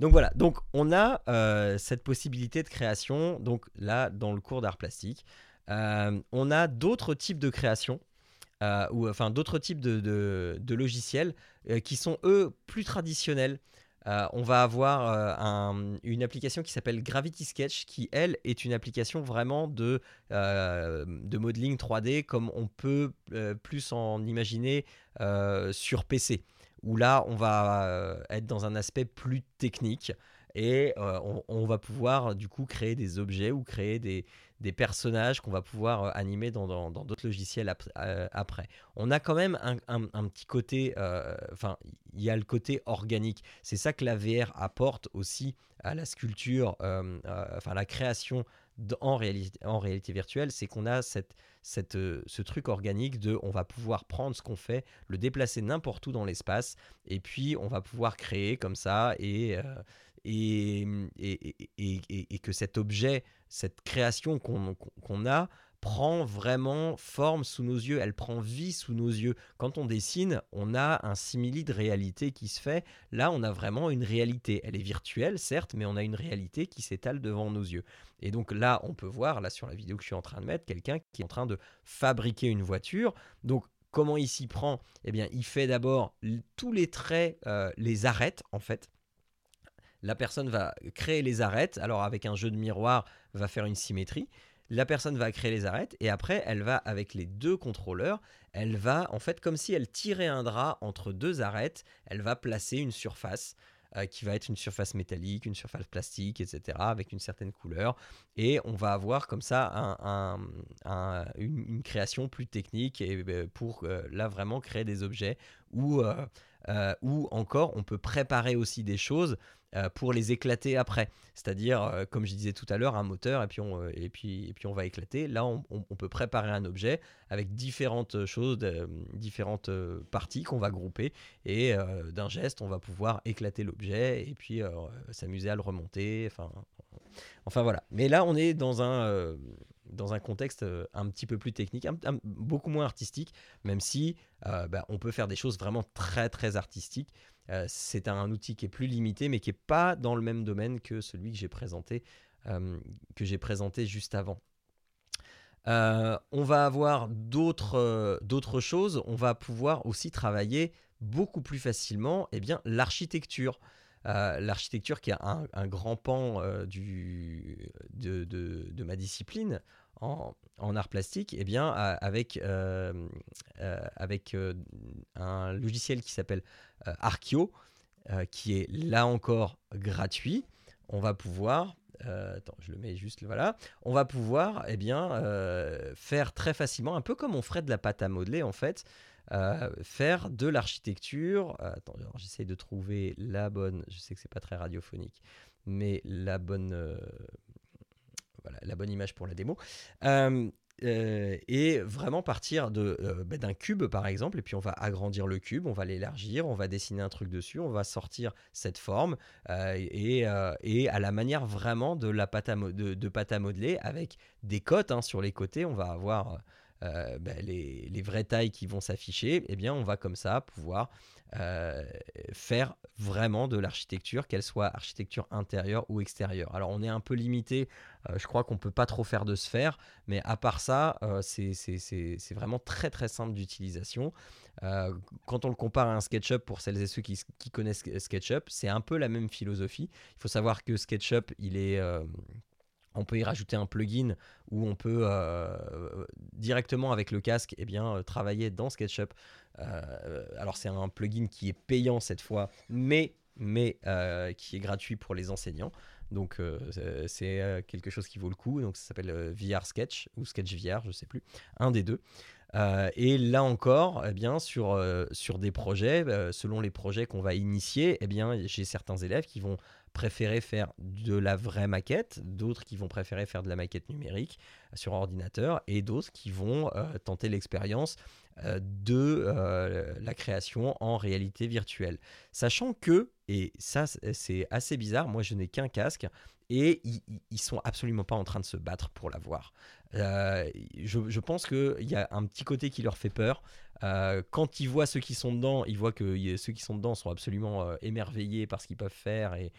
donc voilà, donc on a, heu, cette possibilité de création, donc là, dans le cours d'art plastique. On a d'autres types de création, heu, ou enfin d'autres types de de logiciels, heu, qui sont eux plus traditionnels. Heu, on va avoir, une application qui s'appelle Gravity Sketch qui, elle, est une application vraiment de, de modeling 3D comme on peut, plus en imaginer, sur PC. Où là, on va, être dans un aspect plus technique et on va pouvoir du coup créer des objets ou créer des des personnages qu'on va pouvoir, heu, animer dans dans d'autres logiciels heu, après. On a quand même un un petit côté, heu, enfin, il y a le côté organique. C'est ça que la VR apporte aussi à la sculpture, enfin la création en réalité en réalité virtuelle, c'est qu'on a cette cette, ce truc organique de on va pouvoir prendre ce qu'on fait, le déplacer n'importe où dans l'espace et puis on va pouvoir créer comme ça et et mmh et et et et que cet objet, cette création qu'on a prend vraiment forme sous nos yeux, elle prend vie sous nos yeux. Quand on dessine, on a un simili de réalité qui se fait. Là, on a vraiment une réalité. Elle est virtuelle, certes, mais on a une réalité qui s'étale devant nos yeux. Et donc là, on peut voir, là sur la vidéo que je suis en train de mettre, quelqu'un qui est en train de fabriquer une voiture. Donc comment il s'y prend? Eh bien, il fait d'abord tous les traits, heu, les arêtes en fait. La personne va créer les arêtes, alors avec un jeu de miroir, va faire une symétrie. La personne va créer les arêtes et après elle va avec les 2 contrôleurs, elle va en fait comme si elle tirait un drap entre 2 arêtes, elle va placer une surface, heu, qui va être une surface métallique, une surface plastique et cetera avec une certaine couleur et on va avoir comme ça un un, un une création plus technique et beh, pour, heu, là vraiment créer des objets ou, ou encore on peut préparer aussi des choses, pour les éclater après. C'est-à-dire, heu, comme je disais tout à l'heure, un moteur et puis on, heu et puis et puis on va éclater. Là, on peut préparer un objet avec différentes choses, différentes, parties qu'on va grouper et d'un geste, on va pouvoir éclater l'objet et puis, s'amuser à le remonter, enfin enfin voilà. Mais là, on est dans un, dans un contexte, un petit peu plus technique, beaucoup moins artistique, même si, bah, on peut faire des choses vraiment très, très artistiques. Heu, c'est un outil qui est plus limité, mais qui est pas dans le même domaine que celui que j'ai présenté, hem, que j'ai présenté juste avant. Heu, on va avoir d'autres, choses. On va pouvoir aussi travailler beaucoup plus facilement, et bien, l'architecture. L'architecture qui est un grand pan, du de de de ma discipline en en art plastique et bien, avec, hem, heu, avec, heu, un logiciel qui s'appelle, heu, qui est là encore gratuit. On va pouvoir, attends, je le mets juste, voilà. On va pouvoir et bien, faire très facilement, un peu comme on ferait de la pâte à modeler en fait, faire de l'architecture. Attends, alors j'essaie de trouver la bonne je sais que c'est pas très radiophonique, mais la bonne, voilà, la bonne image pour la démo. Hem, heu et vraiment partir de, heu, bah, d'un cube par exemple et puis on va agrandir le cube, on va l'élargir, on va dessiner un truc dessus, on va sortir cette forme, et et à la manière vraiment de la pâte à de pâte à modeler avec des cotes, hein, sur les côtés. On va avoir, bah, les les vraies tailles qui vont s'afficher et bien, on va comme ça pouvoir, heu, faire vraiment de l'architecture, qu'elle soit architecture intérieure ou extérieure. Alors on est un peu limité, heu, je crois qu'on peut pas trop faire de sphère, mais à part ça, heu, c'est vraiment très, très simple d'utilisation. Quand on le compare à un SketchUp pour celles et ceux qui connaissent Ske SketchUp, c'est un peu la même philosophie. Il faut savoir que SketchUp, il est, on peut y rajouter un plugin où on peut, directement avec le casque et bien, travailler dans SketchUp. Heu, alors c'est un plugin qui est payant cette fois, mais mais qui est gratuit pour les enseignants. Donc c'est quelque chose qui vaut le coup. Donc ça s'appelle VR Sketch ou Sketch VR, je sais plus, un des deux. et là encore, eh bien, sur, sur des projets, selon les projets qu'on va initier, eh bien, j'ai certains élèves qui vont préférer faire de la vraie maquette, d'autres qui vont préférer faire de la maquette numérique sur ordinateur, et d'autres qui vont tenter l'expérience euh, de euh, la création en réalité virtuelle. Sachant que, et ça c'est assez bizarre, moi je n'ai qu'un casque et ils, ils sont absolument pas en train de se battre pour l'avoir. Euh, je, je, pense qu'il y a un petit côté qui leur fait peur. Euh, quand ils voient ceux qui sont dedans, ils voient que ceux qui sont dedans sont absolument euh, émerveillés par ce qu'ils peuvent faire et,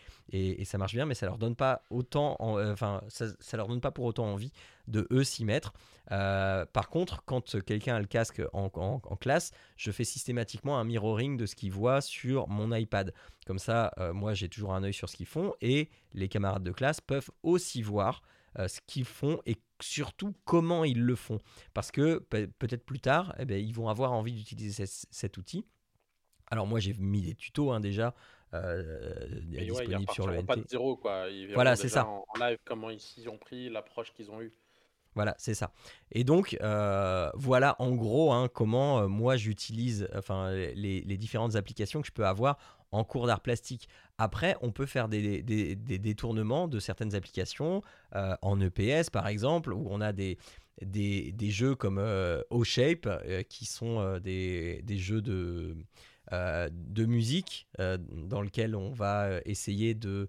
ça marche bien, mais ça leur donne pas autant, euh, enfin, ça, leur donne pas pour autant envie de eux s'y mettre. par contre, quand quelqu'un a le casque en, en, classe, je fais systématiquement un mirroring de ce qu'ils voient sur mon iPad. Comme ça, moi j'ai toujours un œil sur ce qu'ils font et les camarades de classe peuvent aussi voir ce qu'ils font et surtout comment ils le font. Parce que peut-être plus tard, eh ben, ils vont avoir envie d'utiliser cet outil. Alors moi j'ai mis des tutos hein, déjà euh, disponibles sur le pas de zéro quoi. voilà c'est ça. En live comment ils ont pris l'approche qu'ils ont eue. Voilà, c'est ça. Et donc, euh, voilà en gros hein, comment euh, moi j'utilise les, différentes applications que je peux avoir en cours d'art plastique. Après, on peut faire des, détournements de certaines applications euh, en EPS par exemple, où on a des, jeux comme O-Shape qui sont des, jeux de, musique dans lesquels on va essayer de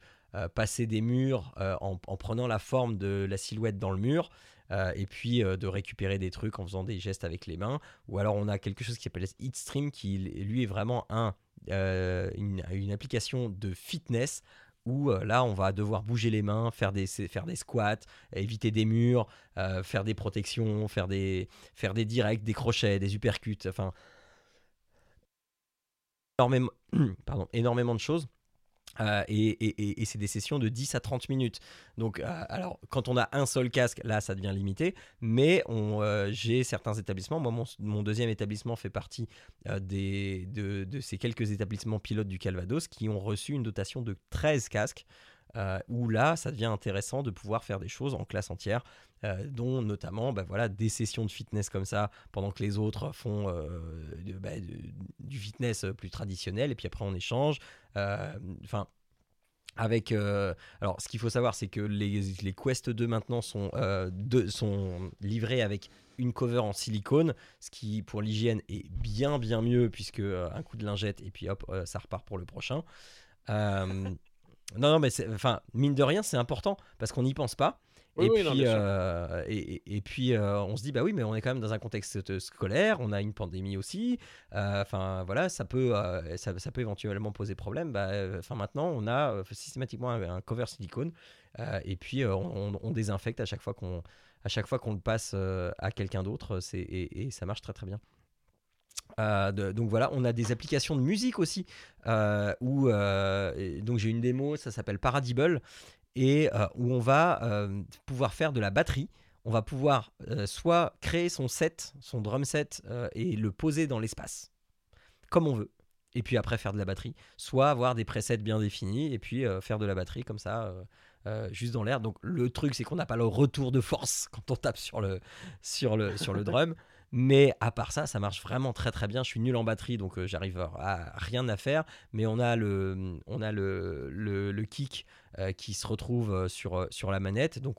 passer des murs en, prenant la forme de la silhouette dans le mur. Et puis de récupérer des trucs en faisant des gestes avec les mains. Ou alors on a quelque chose qui s'appelle Hitstream qui lui est vraiment un euh, une, application de fitness où euh, là on va devoir bouger les mains, faire des, faire des squats, éviter des murs, euh, faire des protections, faire des, faire des directs, des crochets, des uppercuts, enfin énormément, (clears throat) pardon, énormément de choses. Euh, et, c'est des sessions de 10 à 30 minutes. Donc, euh, alors, quand on a un seul casque, là, ça devient limité. Mais euh, j'ai certains établissements. Moi, mon, deuxième établissement fait partie des, de, de, ces quelques établissements pilotes du Calvados qui ont reçu une dotation de 13 casques. Où là, ça devient intéressant de pouvoir faire des choses en classe entière, dont notamment bah, voilà, des sessions de fitness comme ça, pendant que les autres font bah, du fitness plus traditionnel, et puis après on échange. Enfin, avec alors ce qu'il faut savoir c'est que les, les, Quest 2 maintenant sont, sont livrés avec une cover en silicone ce qui pour l'hygiène est bien bien mieux puisque un coup de lingette et puis hop ça repart pour le prochain non, non, mais enfin, mine de rien, c'est important parce qu'on n'y pense pas. et, puis, euh, et, puis, euh, on se dit, bah oui, mais on est quand même dans un contexte scolaire, on a une pandémie aussi. Euh, enfin, voilà, ça peut, ça, peut éventuellement poser problème. Bah, enfin, maintenant, on a systématiquement un, cover silicone et puis on, désinfecte à chaque fois qu'on à chaque fois qu'on le passe à quelqu'un d'autre et, et, ça marche très très bien. Euh, donc voilà, on a des applications de musique aussi. Euh, où, euh, donc j'ai une démo, ça s'appelle Paradible, et où on va pouvoir faire de la batterie. On va pouvoir soit créer son set, son drum set, et le poser dans l'espace, comme on veut. Et puis après faire de la batterie, soit avoir des presets bien définis et puis faire de la batterie comme ça, juste dans l'air. Donc le truc, c'est qu'on n'a pas le retour de force (laughs) quand on tape sur le, sur le, sur le (laughs) drum. Mais à part ça, ça marche vraiment très très bien. Je suis nul en batterie, donc euh, j'arrive à rien à faire. Mais on a le, on a le, le, kick euh, qui se retrouve euh, sur, sur la manette. Donc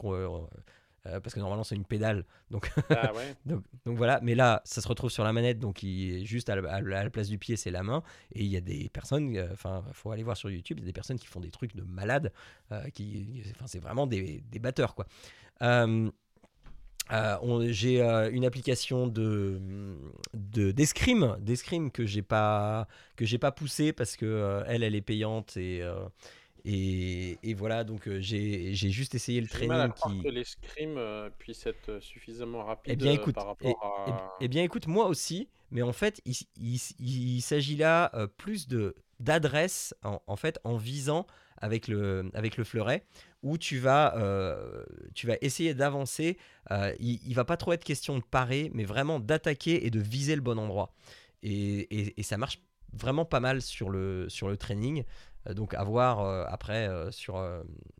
parce que normalement c'est une pédale. Donc, ah (laughs) donc, donc, voilà, mais là ça se retrouve sur la manette, donc il, juste à la, place du pied c'est la main. Et il y a des personnes, enfin il faut aller voir sur YouTube, il y a des personnes qui font des trucs de malades, qui, enfin c'est vraiment des, des batteurs quoi. Euh, j'ai euh, une application de d'escrime d'escrime que j'ai pas que j'ai pas poussé parce que euh, elle elle est payante et et, et, voilà. Donc j'ai juste essayé le training mal à qui que l'escrime puisse être suffisamment eh rapide bien, écoute, par rapport et, à eh, bien écoute moi aussi mais en fait il, il, il s'agit là plus de d'adresse en, en, fait en visant avec le avec le fleuret où tu vas, euh, tu vas essayer d'avancer. Euh, il, ne va pas trop être question de parer, mais vraiment d'attaquer et de viser le bon endroit. Et, ça marche vraiment pas mal sur le, sur le training. donc à voir après sur,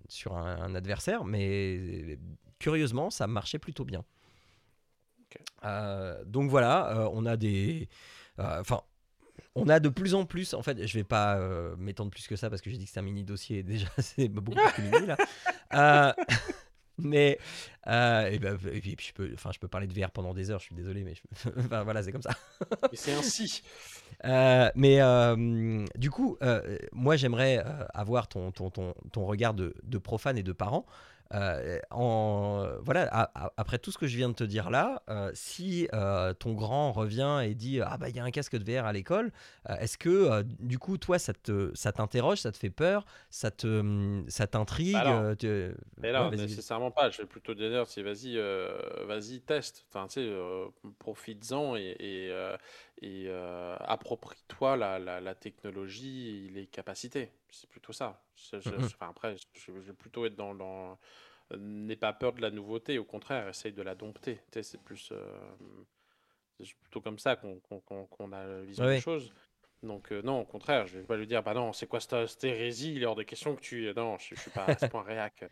sur un, adversaire. Mais curieusement, ça marchait plutôt bien. donc voilà, on a des. Enfin, on a de plus en plus, en fait, je vais pas m'étendre plus que ça parce que j'ai dit que c'est un mini dossier, (laughs) déjà c'est beaucoup plus mini là. (laughs) Mais euh, et, ben, et, puis, je peux, enfin, je peux parler de VR pendant des heures. Je suis désolé, mais (laughs) enfin, voilà, c'est comme ça. c'est ainsi. Euh, mais euh, du coup, moi, j'aimerais avoir ton, ton, ton, ton regard de, de, profane et de parent euh, en, voilà, après tout ce que je viens de te dire là, euh, si euh, ton grand revient et dit ah bah il y a un casque de VR à l'école, est-ce que du coup toi ça te ça t'interroge, ça te fait peur, ça te hum, ça t'intrigue bah Mais non, nécessairement pas. Je vais plutôt dire vas-y vas-y teste, enfin tu sais profites-en et, et, approprie-toi la, la, technologie et les capacités. C'est plutôt ça. Mmh enfin, après, je, vais plutôt être dans, dans n'aie pas peur de la nouveauté, au contraire, essaye de la dompter. Tu sais, c'est plus c'est plutôt comme ça qu'on a la vision des choses. Donc non, au contraire, je vais pas lui dire, bah non, c'est quoi cette, hérésie? Il est hors de question que tu... Non, je, je suis pas à ce point réac.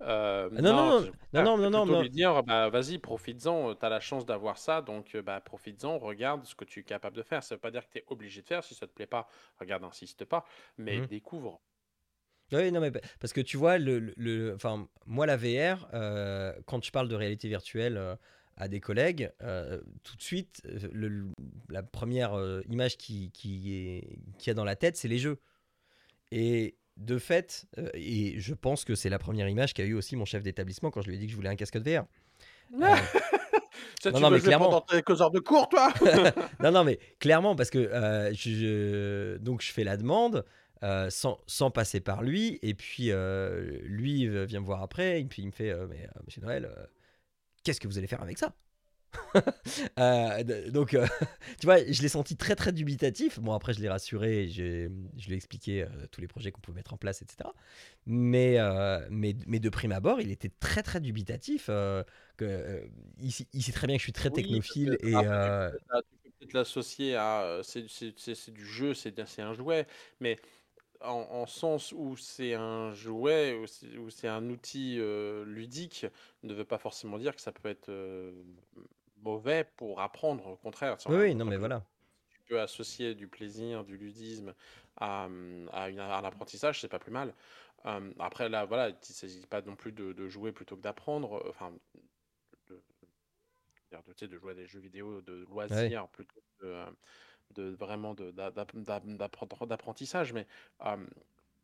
Euh, non, non, non, non, non, non, lui dire, bah, vas-y, profites-en, tu as la chance d'avoir ça, donc bah, profites-en, regarde ce que tu es capable de faire. Ça veut pas dire que tu es obligé de faire, si ça te plaît pas, regarde, insiste pas, mais mmh découvre. Oui, non, mais parce que tu vois, le, le, enfin, moi, la VR, euh, quand je parle de réalité virtuelle euh, à des collègues, tout de suite, le, la première image qui, qui, est, qui a dans la tête, c'est les jeux. Et de fait, euh, et je pense que c'est la première image qu'a eu aussi mon chef d'établissement quand je lui ai dit que je voulais un casque de VR. (laughs) Euh, non, non, mais clairement. Pendant quelques heures de cours, toi (laughs) (laughs) Non, non, mais clairement, parce que euh, je, donc je fais la demande sans, sans, passer par lui, et puis lui vient me voir après, et puis il me fait Mais monsieur Noël, qu'est-ce que vous allez faire avec ça? (laughs) Euh, donc, euh, (laughs) tu vois, je l'ai senti très très dubitatif. Bon, après, je l'ai rassuré, je lui ai expliqué euh, tous les projets qu'on pouvait mettre en place, etc. Mais, mais, mais, de prime abord, il était très très dubitatif. que, il, sait très bien que je suis très technophile. et, tu peux peut-être l'associer à. C'est du jeu, c'est un jouet, mais. En, sens où c'est un jouet, où c'est un outil ludique, ne veut pas forcément dire que ça peut être mauvais pour apprendre, au contraire. Oui, non, mais voilà. Tu peux associer du plaisir, du ludisme à, à, une, un apprentissage, c'est pas plus mal. après, là, voilà, il ne s'agit pas non plus de, jouer plutôt que d'apprendre, euh, enfin, de, de, de, jouer à des jeux vidéo de loisirs plutôt que de, vraiment d'apprentissage. Mais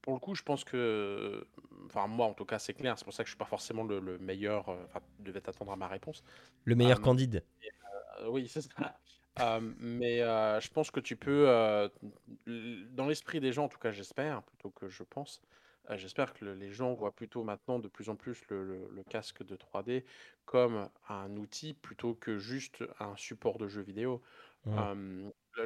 pour le coup, je pense que, enfin moi en tout cas, c'est clair. C'est pour ça que je suis pas forcément le, meilleur. Euh, enfin, tu devais t'attendre à ma réponse. Le meilleur euh, candide. Euh, oui, c'est ça. mais je pense que tu peux, dans l'esprit des gens, en tout cas, j'espère, plutôt que je pense, j'espère que les gens voient plutôt maintenant de plus en plus le, casque de 3D comme un outil plutôt que juste un support de jeu vidéo.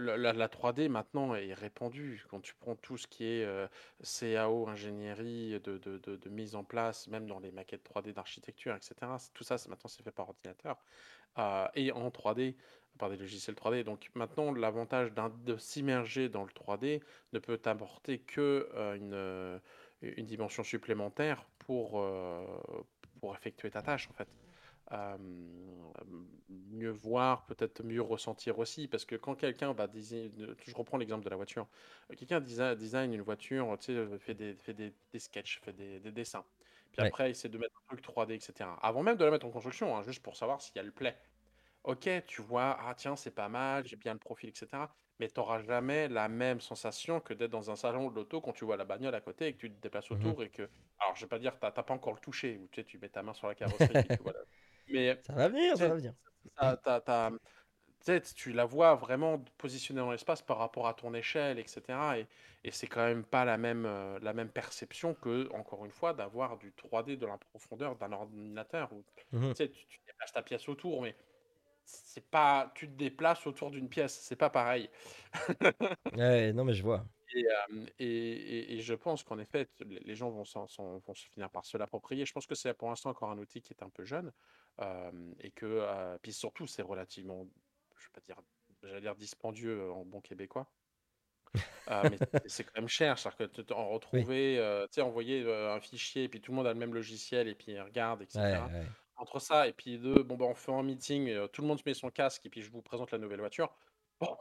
La, 3D maintenant est répandue. Quand tu prends tout ce qui est euh, CAO, ingénierie, de, mise en place, même dans les maquettes 3D d'architecture, etc., tout ça, maintenant, c'est fait par ordinateur euh, et en 3D, par des logiciels 3D. Donc maintenant, l'avantage de s'immerger dans le 3D ne peut apporter que euh, une dimension supplémentaire pour, pour effectuer ta tâche, en fait mieux voir, peut-être mieux ressentir aussi. Parce que quand quelqu'un va design, je reprends l'exemple de la voiture, quelqu'un design une voiture, tu sais, fait des, fait des, des sketchs, fait des, des dessins. Puis après, il essaie de mettre un truc 3D, etc. Avant même de la mettre en construction, hein, juste pour savoir si elle plaît. Ok, tu vois, ah tiens, c'est pas mal, j'ai bien le profil, etc. Mais tu n'auras jamais la même sensation que d'être dans un salon de l'auto quand tu vois la bagnole à côté et que tu te déplaces mmh autour et que. Alors, je vais pas dire, tu n'as pas encore le touché, ou tu sais, tu mets ta main sur la carrosserie. et tu vois mais ça va venir, ça va venir. tu la vois vraiment positionnée dans l'espace par rapport à ton échelle, etc. Et, et c'est quand même pas la même, euh, la même perception que, encore une fois, d'avoir du 3D de la profondeur d'un ordinateur. Où, mmh tu, tu déplaces ta pièce autour, mais c'est pas, tu te déplaces autour d'une pièce, c'est pas pareil. (laughs) ouais, non, mais je vois. Et, et, et, je pense qu'en effet, les gens vont, vont se finir par se l'approprier. Je pense que c'est pour l'instant encore un outil qui est un peu jeune et que, puis surtout, c'est relativement, je vais pas dire, j'allais dire dispendieux en bon québécois. mais c'est quand même cher. C'est-à-dire que en (laughs) retrouver, tu sais, envoyer un fichier, et puis tout le monde a le même logiciel, et puis il regarde, etc. Entre ça, et puis deux, bon, ben, on fait un meeting, tout le monde se met son casque, et puis je vous présente la nouvelle voiture. Bon,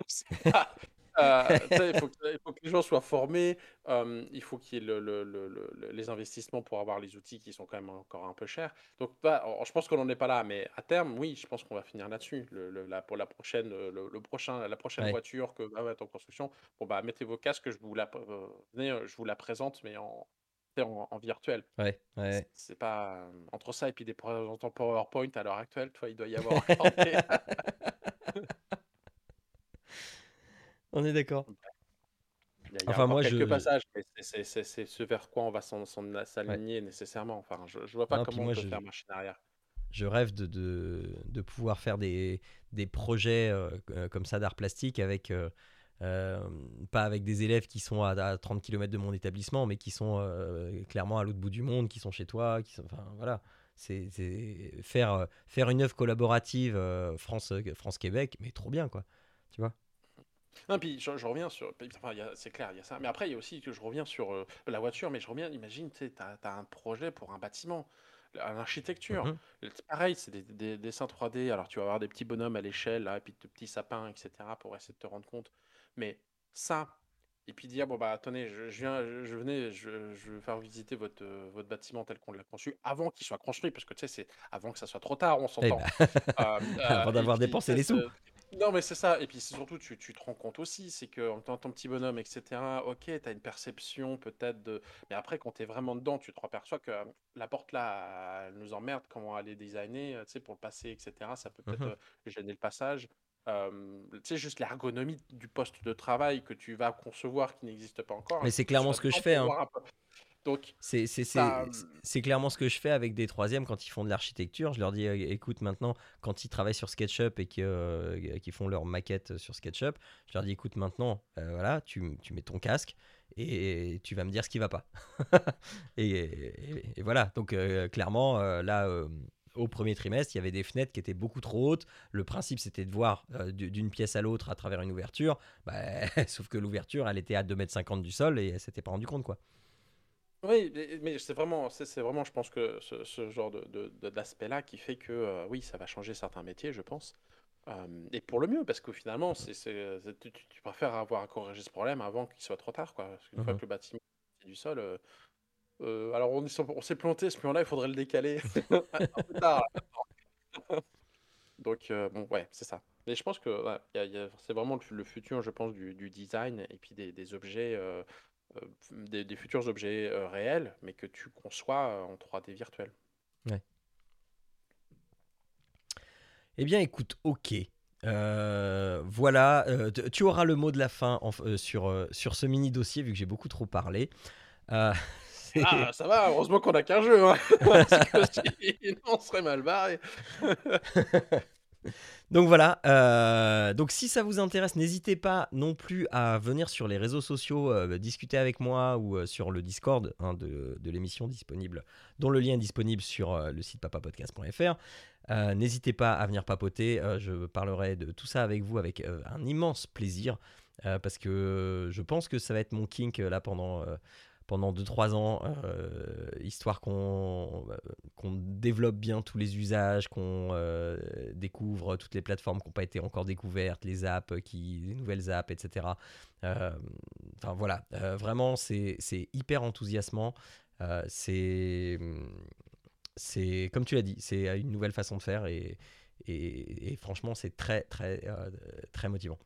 (laughs) Euh, il, faut que, les gens soient formés, il faut qu'il y ait le, les investissements pour avoir les outils qui sont quand même encore un peu chers. Donc, bah, je pense qu'on n'en est pas là, mais à terme, oui, je pense qu'on va finir là-dessus. La, pour la prochaine, le, prochain, la prochaine voiture que va être en construction, bon, bah, mettez vos casques, je vous la, euh, venez, je vous la présente, mais en, en, virtuel. Ouais, ouais. C'est pas entre ça et puis des représentants PowerPoint à l'heure actuelle, toi, il doit y avoir. (laughs) On est d'accord. Il y a, enfin, moi, quelques passages, mais c'est ce vers quoi on va s'aligner nécessairement. Enfin, je, je vois pas comment on peut faire machine arrière. Je rêve de, de, de pouvoir faire des, des projets euh, euh, comme ça d'art plastique avec. Euh, pas avec des élèves qui sont à, 30 km de mon établissement, mais qui sont clairement à l'autre bout du monde, qui sont chez toi, qui sont, enfin voilà, c'est faire faire une œuvre collaborative France France Québec, mais trop bien quoi, tu vois? Non, puis je, reviens sur. Enfin, c'est clair, il y a ça. Mais après, il y a aussi que je reviens sur euh, la voiture, mais je reviens, imagine, tu as, un projet pour un bâtiment, l'architecture. Mmh pareil, c'est des, dessins 3D. Alors, tu vas avoir des petits bonhommes à l'échelle, là, et puis de petits sapins, etc., pour essayer de te rendre compte. Mais ça, et puis dire, bon, bah, attendez, je, viens, je, venais, je, veux faire visiter votre, euh, votre bâtiment tel qu'on l'a conçu avant qu'il soit construit, parce que tu sais, c'est avant que ça soit trop tard, on eh s'entend. Ben, (laughs) euh, avant d'avoir dépensé les sous. Non, mais c'est ça. Et puis surtout, tu, tu te rends compte aussi, c'est que en tant ton petit bonhomme, etc., ok, tu as une perception peut-être de. Mais après, quand tu es vraiment dedans, tu te aperçois que la porte là, elle nous emmerde, comment elle est designée, tu sais, pour le passer, etc. Ça peut peut-être mmh gêner le passage. tu sais, juste l'ergonomie du poste de travail que tu vas concevoir qui n'existe pas encore. Mais c'est clairement ce que je fais. Hein. Donc, c'est clairement ce que je fais avec des troisièmes quand ils font de l'architecture. Je leur dis, écoute, maintenant, quand ils travaillent sur SketchUp et qu'ils euh, font leur maquette sur SketchUp, je leur dis, écoute, maintenant, euh, voilà, tu, tu, mets ton casque et tu vas me dire ce qui va pas. (laughs) et, voilà, donc euh, clairement, là, au premier trimestre, il y avait des fenêtres qui étaient beaucoup trop hautes. Le principe, c'était de voir d'une pièce à l'autre à travers une ouverture. Bah, (laughs) sauf que l'ouverture, elle était à 2,50 m du sol et elle s'était pas rendu compte, quoi. Oui, mais c'est vraiment, c'est vraiment, je pense que ce, genre de, d'aspect-là qui fait que, euh, oui, ça va changer certains métiers, je pense. Euh, et pour le mieux, parce que finalement, c'est, tu, préfères avoir à corriger ce problème avant qu'il soit trop tard, quoi. Parce qu'une fois mmh que le bâtiment est du sol, euh, alors on, on s'est planté, ce plan-là, il faudrait le décaler (laughs) (laughs) un peu tard. Donc, bon, ouais, c'est ça. Mais je pense que c'est vraiment le, futur, je pense, du, design et puis des, des objets euh, des, futurs objets euh, réels, mais que tu conçois euh, en 3D virtuel. Ouais. Eh bien, écoute, ok. voilà, tu auras le mot de la fin sur, sur ce mini dossier, vu que j'ai beaucoup trop parlé. (laughs) ah, ça va, heureusement qu'on a qu'un jeu. Hein. (laughs) on serait mal barré. (laughs) (laughs) Donc voilà, euh, donc si ça vous intéresse, n'hésitez pas non plus à venir sur les réseaux sociaux euh, discuter avec moi ou euh, sur le Discord hein, de, l'émission disponible, dont le lien est disponible sur le site papapodcast.fr. n'hésitez pas à venir papoter, je parlerai de tout ça avec vous avec un immense plaisir parce que je pense que ça va être mon kink là pendant pendant 2-3 ans, euh, histoire qu'on qu'on développe bien tous les usages, qu'on euh, découvre toutes les plateformes qui n'ont pas été encore découvertes, les apps, qui, les nouvelles apps, etc. Euh, enfin voilà, vraiment c'est hyper enthousiasmant. c'est c'est comme tu l'as dit, c'est une nouvelle façon de faire et, et, et franchement c'est très très très motivant.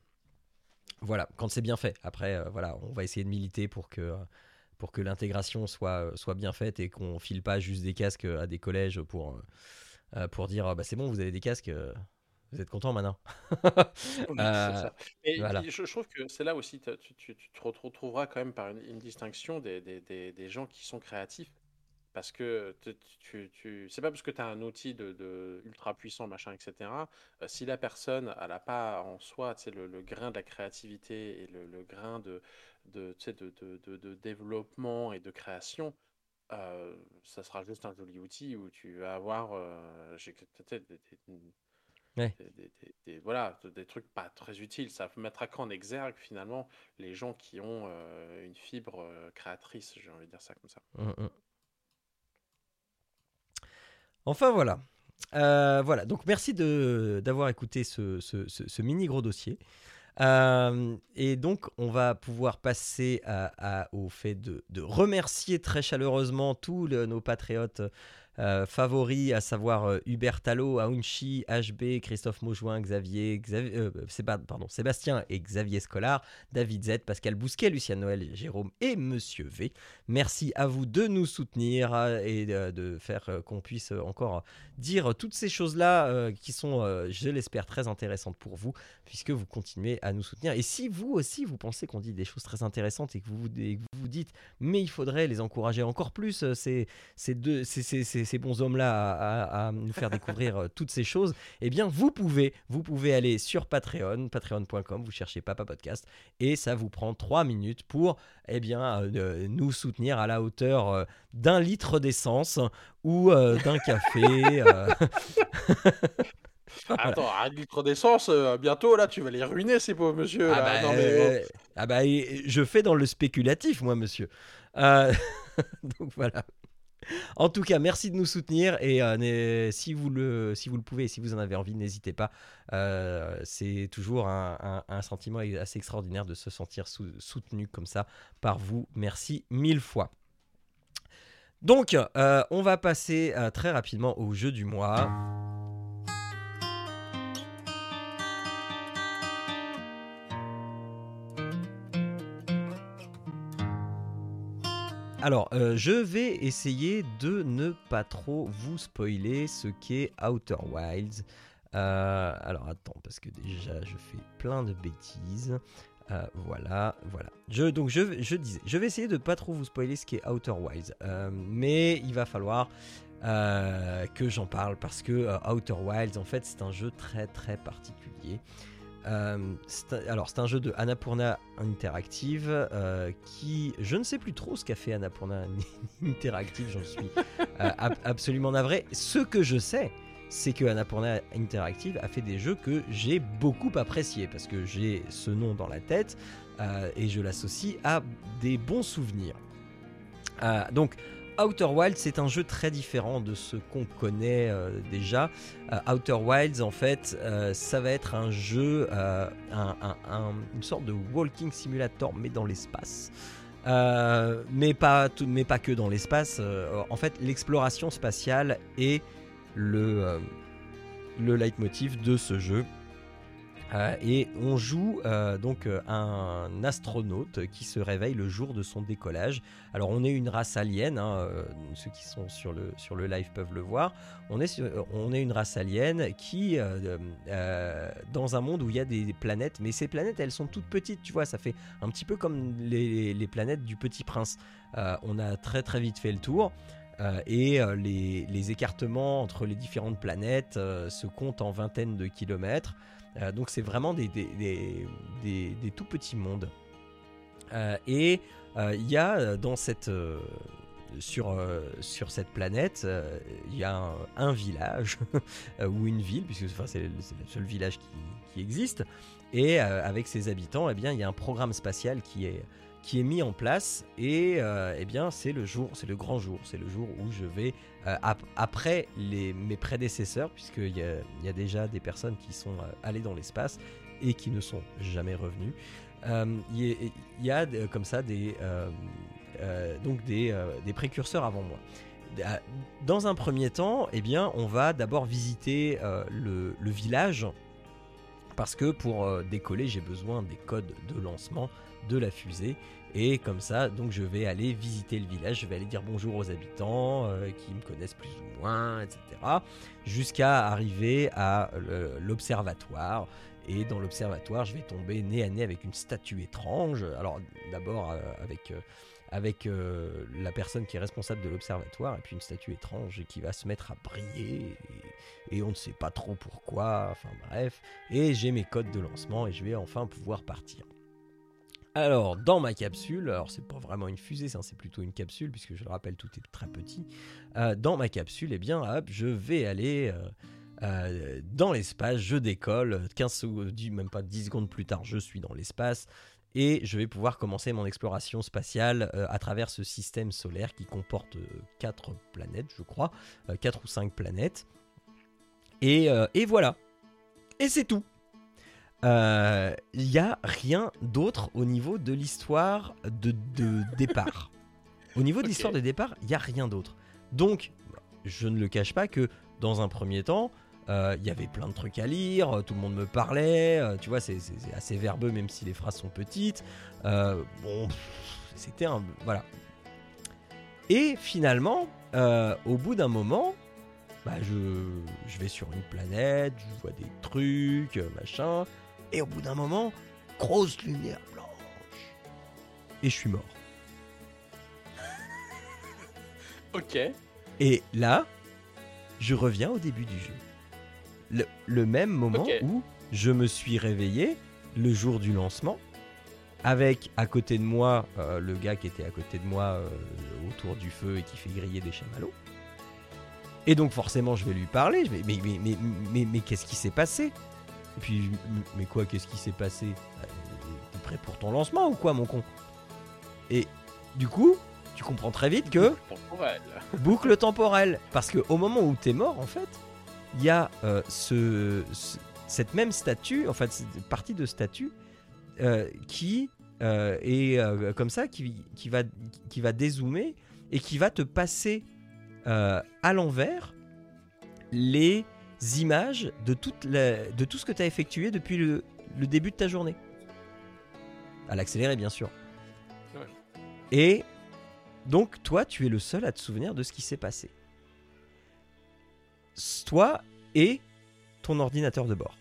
Voilà, quand c'est bien fait. Après, voilà, on va essayer de militer pour que pour que l'intégration soit, euh, soit bien faite et qu'on file pas juste des casques à des collèges pour, euh, euh, pour dire bah, c'est bon, vous avez des casques, vous êtes content maintenant. je, trouve que c'est là aussi, tu, tu, tu, te retrouveras quand même par une, distinction des, des, des, des, gens qui sont créatifs. Parce que tu, tu, c'est pas parce que tu as un outil de, ultra puissant, machin, etc. si la personne, elle n'a pas en soi le, le, grain de la créativité et le, le grain de, de, de, de, de, développement et de création, ça sera juste un joli outil où tu vas avoir, des, voilà, des trucs pas très utiles. Ça mettra qu'en exergue finalement les gens qui ont une fibre créatrice, j'ai envie de dire ça comme ça. Mmh, mmh. Enfin voilà. voilà, donc merci d'avoir écouté ce, ce, mini gros dossier. Euh, et donc, on va pouvoir passer au fait de, remercier très chaleureusement tous nos patriotes euh, favoris, à savoir euh, Hubert Talot, Aounchi, HB, Christophe Maujoin, Xavier, Xavier pardon, Sébastien et Xavier Scolar, David Z, Pascal Bousquet, Lucien Noël, Jérôme et Monsieur V. Merci à vous de nous soutenir et de faire qu'on puisse encore dire toutes ces choses-là qui sont, je l'espère, très intéressantes pour vous, puisque vous continuez à nous soutenir. Et si vous aussi, vous pensez qu'on dit des choses très intéressantes et que vous vous, dites, mais il faudrait les encourager encore plus, ces, ces, deux, ces, ces bons hommes-là à, nous faire découvrir euh, toutes ces choses, eh bien, vous pouvez, vous pouvez aller sur Patreon, patreon.com, vous cherchez Papa Podcast, et ça vous prend trois minutes pour, eh bien, euh, nous soutenir à la hauteur euh, d'un litre d'essence ou d'un café. (laughs) Attends, un litre d'essence, bientôt là, tu vas les ruiner ces pauvres monsieur. Ah, bah, ah bah, je fais dans le spéculatif, moi, monsieur. (laughs) donc voilà. En tout cas, merci de nous soutenir et euh, si, vous le, pouvez, si vous en avez envie, n'hésitez pas. Euh, c'est toujours un, sentiment assez extraordinaire de se sentir soutenu comme ça par vous. Merci mille fois. Donc, euh, on va passer très rapidement au jeu du mois. Alors, euh, je vais essayer de ne pas trop vous spoiler ce qu'est Outer Wilds. Euh, alors, attends, parce que déjà, je fais plein de bêtises. Euh, voilà, voilà. Donc, je, je, disais, je vais essayer de ne pas trop vous spoiler ce qu'est Outer Wilds. mais il va falloir que j'en parle parce que Outer Wilds, en fait, c'est un jeu très, très particulier. Euh, alors, c'est un jeu de Annapurna Interactive euh, qui, je ne sais plus trop ce qu'a fait Annapurna (laughs) Interactive, j'en suis euh, absolument navré. Ce que je sais, c'est que Annapurna Interactive a fait des jeux que j'ai beaucoup appréciés parce que j'ai ce nom dans la tête et je l'associe à des bons souvenirs. donc, Outer Wilds, c'est un jeu très différent de ce qu'on connaît euh, déjà. Euh, Outer Wilds, en fait, euh, ça va être un jeu, une sorte de walking simulator, mais dans l'espace. mais, pas mais pas que dans l'espace. en fait, l'exploration spatiale est le leitmotiv de ce jeu. Euh, et on joue euh, donc euh, un astronaute qui se réveille le jour de son décollage. Alors on est une race alien, hein, ceux qui sont sur le, sur le live peuvent le voir. On est, on est une race alien qui, dans un monde où il y a des, planètes, mais ces planètes elles sont toutes petites, tu vois, ça fait un petit peu comme les, les planètes du Petit Prince. on a très très vite fait le tour. et les, les, écartements entre les différentes planètes se comptent en vingtaines de kilomètres. Euh, donc c'est vraiment des, des, tout petits mondes. Euh, et euh, il y a dans cette sur, sur cette planète, il y a un, village (laughs) ou une ville, puisque c'est le, seul village qui, qui existe. Et avec ses habitants, eh bien, il y a un programme spatial qui est, qui est mis en place et euh, eh bien c'est le jour, c'est le grand jour, c'est le jour où je vais euh, après mes prédécesseurs, puisqu'il y y a déjà des personnes qui sont euh, allées dans l'espace et qui ne sont jamais revenues. Il y, a comme ça des donc des, précurseurs avant moi. Dans un premier temps, eh bien, on va d'abord visiter le, village parce que pour décoller, j'ai besoin des codes de lancement de la fusée. Et comme ça, donc je vais aller visiter le village, je vais aller dire bonjour aux habitants euh, qui me connaissent plus ou moins, etc. Jusqu'à arriver à l'observatoire. Et dans l'observatoire, je vais tomber nez à nez avec une statue étrange. Alors d'abord euh, avec, euh, la personne qui est responsable de l'observatoire, et puis une statue étrange qui va se mettre à briller, et on ne sait pas trop pourquoi, enfin bref. Et j'ai mes codes de lancement, et je vais enfin pouvoir partir. Alors, dans ma capsule, alors c'est pas vraiment une fusée, c'est plutôt une capsule, puisque je le rappelle, tout est très petit. Euh, dans ma capsule, eh bien, hop, je vais aller euh, euh, dans l'espace, je décolle, 15 secondes, même pas 10 secondes plus tard, je suis dans l'espace, et je vais pouvoir commencer mon exploration spatiale à travers ce système solaire qui comporte 4 planètes, je crois, 4 ou 5 planètes. Et voilà. Et c'est tout. Il n'y a rien d'autre au niveau de l'histoire de, départ. (laughs) au niveau de l'histoire de départ, il n'y a rien d'autre. Donc, je ne le cache pas que dans un premier temps, euh, il y avait plein de trucs à lire, tout le monde me parlait, euh, tu vois, c'est assez verbeux même si les phrases sont petites. Euh, bon, c'était un... Voilà. Et finalement, au bout d'un moment, bah, je, je, vais sur une planète, je vois des trucs, machin, et au bout d'un moment, grosse lumière blanche. Et je suis mort. (laughs) ok. Et là, je reviens au début du jeu. Le, même moment où je me suis réveillé le jour du lancement, avec à côté de moi euh, le gars qui était à côté de moi euh, autour du feu et qui fait griller des chamallows. Et donc forcément je vais lui parler, je vais, mais, mais, mais, mais, mais qu'est-ce qui s'est passé? Et puis, mais quoi, qu'est-ce qui s'est passé? Euh, T'es prêt pour ton lancement ou quoi mon con? Et du coup, tu comprends très vite que boucle temporelle. (laughs) Parce que au moment où tu es mort, en fait, il y a euh, ce, cette même statue, en fait, cette partie de statue euh, qui euh, est comme ça, qui, qui, va, qui va dézoomer et qui va te passer à l'envers les images de, toute de tout ce que tu as effectué depuis le, le, début de ta journée. À l'accéléré, bien sûr. Et donc toi, tu es le seul à te souvenir de ce qui s'est passé. Toi et ton ordinateur de bord.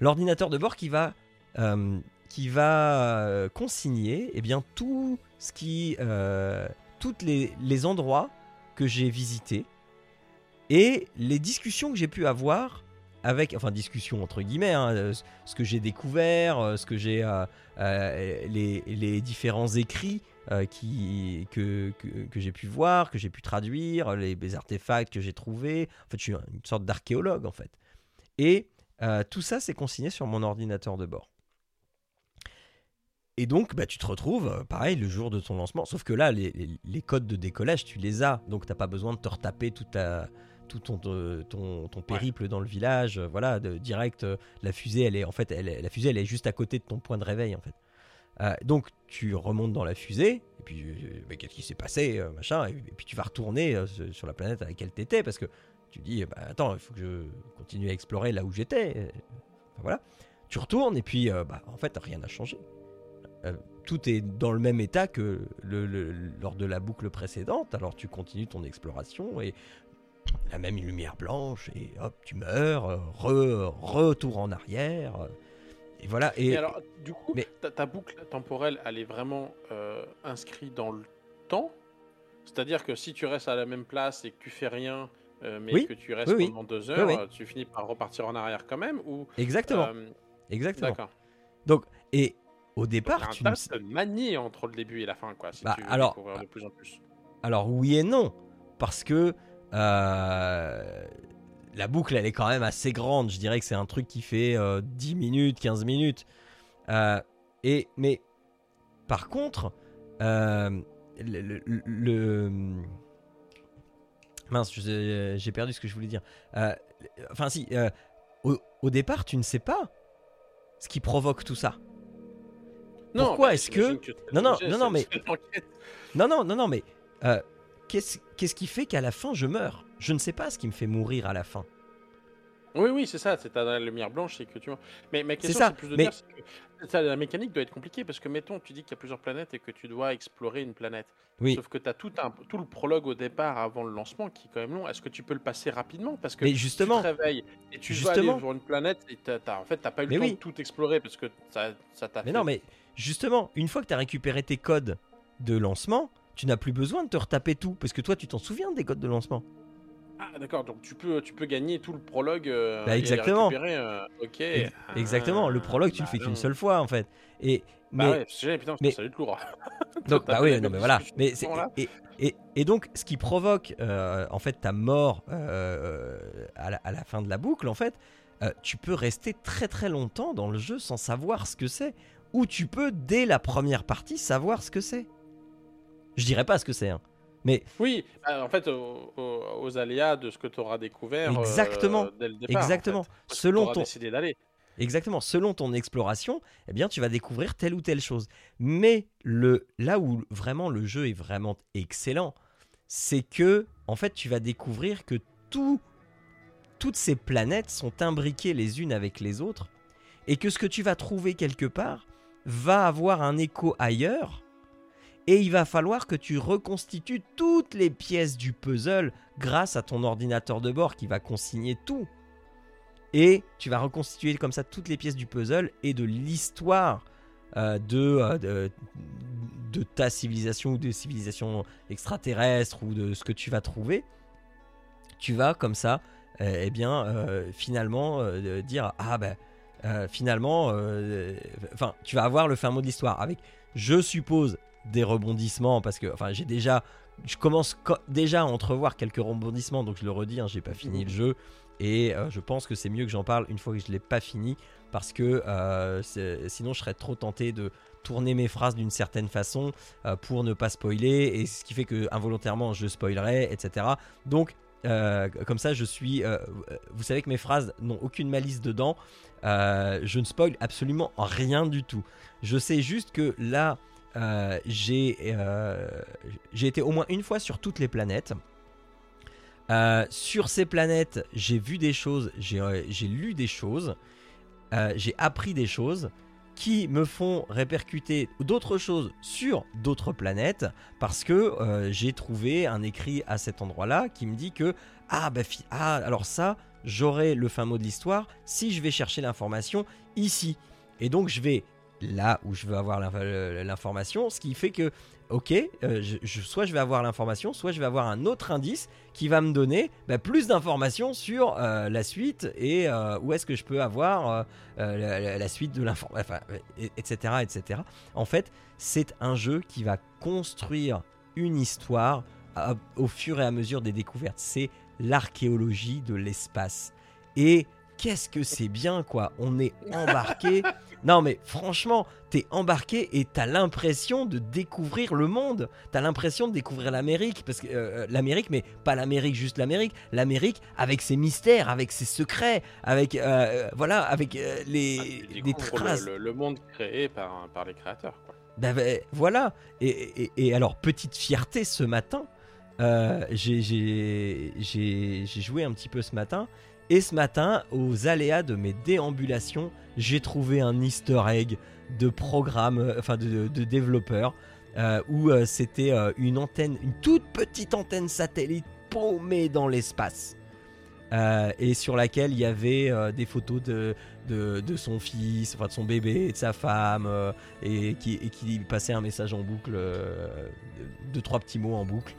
L'ordinateur de bord qui va, euh, qui va euh, consigner eh bien, tout ce qui, euh, les, les, endroits que j'ai visités et les discussions que j'ai pu avoir avec, enfin discussions entre guillemets, hein, ce que j'ai découvert, ce que j'ai, les, les, différents écrits euh, que, que, j'ai pu voir, que j'ai pu traduire, les, artefacts que j'ai trouvés. En fait, je suis une sorte d'archéologue, en fait. Et euh, tout ça, c'est consigné sur mon ordinateur de bord. Et donc, bah, tu te retrouves, euh, pareil, le jour de ton lancement. Sauf que là, les, les, codes de décollage, tu les as. Donc, tu n'as pas besoin de te retaper tout, ta, tout ton, ton, ton, périple dans le village. Voilà, de, direct, la fusée, elle est en fait, elle, la fusée, elle est juste à côté de ton point de réveil, en fait. Euh, donc tu remontes dans la fusée, et puis euh, qu'est-ce qui s'est passé, euh, machin, et, puis tu vas retourner sur la planète à laquelle tu étais, parce que tu dis, bah, attends, il faut que je continue à explorer là où j'étais. voilà. Tu retournes, et puis bah, en fait, rien n'a changé. tout est dans le même état que le, lors de la boucle précédente, alors tu continues ton exploration, et la même lumière blanche, et hop, tu meurs, retour en arrière. Et voilà. Et, alors, du coup, ta, boucle temporelle, elle est vraiment euh, inscrite dans le temps? C'est-à-dire que si tu restes à la même place et que tu fais rien, euh, mais que tu restes pendant deux heures, tu finis par repartir en arrière quand même ou Exactement. Euh, Exactement. Donc, et au départ, tu me manie entre le début et la fin, quoi. Si bah, tu veux alors, de plus en plus. Alors oui et non, parce que la boucle, elle est quand même assez grande. Je dirais que c'est un truc qui fait 10 euh, minutes, 15 minutes. Euh, et, mais par contre, euh, le, Mince, j'ai perdu ce que je voulais dire. enfin, si, au, départ, tu ne sais pas ce qui provoque tout ça. Non, Pourquoi bah, est-ce que... Non, non, non, non, mais... Non, non, non, non, mais qu'est-ce qui fait qu'à la fin je meurs? Je ne sais pas ce qui me fait mourir à la fin. Oui, oui, c'est ça. C'est la lumière blanche, c'est que tu vois. Mais ma question, c'est plus de dire que la mécanique doit être compliquée parce que, mettons, tu dis qu'il y a plusieurs planètes et que tu dois explorer une planète. Oui. Sauf que tu as tout, un, tout le prologue au départ avant le lancement qui est quand même long. Est-ce que tu peux le passer rapidement? Parce que justement, tu te réveilles et tu justement, vas aller sur une planète et en fait, tu pas eu le temps de tout explorer parce que ça t'a Mais non, mais justement, une fois que tu as récupéré tes codes de lancement, tu n'as plus besoin de te retaper tout, parce que toi, tu t'en souviens des codes de lancement. Ah d'accord, donc tu peux, tu peux gagner tout le prologue. Euh, bah, exactement. Euh, ok. exactement, le prologue tu le fais qu'une seule fois en fait. Et bah mais, ouais, putain, mais... ça lourd. (laughs) donc bah oui, non mais voilà. Mais et, Et, et donc, ce qui provoque euh, en fait ta mort euh, à, la, à la fin de la boucle, en fait, tu peux rester très très longtemps dans le jeu sans savoir ce que c'est. Ou tu peux, dès la première partie, savoir ce que c'est. Je dirais pas ce que c'est, hein. mais Oui, bah, en fait, aux, aléas de ce que tu auras découvert euh, Exactement. dès le départ. en Exactement. fait. Selon ton- décidé d'aller. Exactement. Selon ton exploration, eh bien, tu vas découvrir telle ou telle chose. Mais le, là où vraiment le jeu est vraiment excellent, c'est que, en fait, tu vas découvrir que tout, toutes ces planètes sont imbriquées les unes avec les autres et que ce que tu vas trouver quelque part va avoir un écho ailleurs. Et il va falloir que tu reconstitues toutes les pièces du puzzle grâce à ton ordinateur de bord qui va consigner tout. Et tu vas reconstituer comme ça toutes les pièces du puzzle et de l'histoire euh, de, euh, de, ta civilisation ou des civilisations extraterrestres ou de ce que tu vas trouver. Tu vas comme ça, euh, eh bien, finalement dire ah ben finalement, enfin, tu vas avoir le fin mot de l'histoire avec, je suppose, des rebondissements parce que, enfin, j'ai déjà, je commence co- déjà à entrevoir quelques rebondissements, donc je le redis, hein, j'ai pas fini le jeu et euh, je pense que c'est mieux que j'en parle une fois que je l'ai pas fini parce que euh, sinon je serais trop tenté de tourner mes phrases d'une certaine façon euh, pour ne pas spoiler et ce qui fait que involontairement je spoilerai, etc. Donc comme ça, je suis. vous savez que mes phrases n'ont aucune malice dedans. Je ne spoil absolument rien du tout. Je sais juste que là, euh, j'ai euh, j'ai été au moins une fois sur toutes les planètes. Euh, sur ces planètes, j'ai vu des choses, j'ai lu des choses, j'ai appris des choses qui me font répercuter d'autres choses sur d'autres planètes parce que j'ai trouvé un écrit à cet endroit-là qui me dit que ah bah ah alors ça j'aurai le fin mot de l'histoire si je vais chercher l'information ici et donc je vais là où je veux avoir l'inf- l'information ce qui fait que ok euh, soit je vais avoir l'information soit je vais avoir un autre indice qui va me donner bah, plus d'informations sur euh, la suite et euh, où est-ce que je peux avoir la, suite de l'information, enfin, et- etc., etc. En fait, c'est un jeu qui va construire une histoire au fur et à mesure des découvertes. C'est l'archéologie de l'espace. Et qu'est-ce que c'est bien, quoi On est (laughs) embarqué. non, mais franchement, t'es embarqué et t'as l'impression de découvrir le monde. T'as l'impression de découvrir l'Amérique, parce que euh, l'Amérique, mais pas l'Amérique, juste l'Amérique. L'Amérique avec ses mystères, avec ses secrets, avec euh, voilà, avec euh, Ah, les, découvres traces. le, le- le monde créé par, par les créateurs. Quoi. Ben, ben, voilà. Et, et- et alors, petite fierté ce matin, euh, j'ai- j'ai j'ai- j'ai joué un petit peu ce matin. Et ce matin, aux aléas de mes déambulations, j'ai trouvé un easter egg de programme, euh, enfin de, développeur, euh, où euh, c'était une antenne, une toute petite antenne satellite paumée dans l'espace. Euh, et sur laquelle il y avait euh, des photos de, de, son fils, enfin de son bébé, de sa femme, euh, et, qui, et passait un message en boucle, deux, trois petits mots en boucle.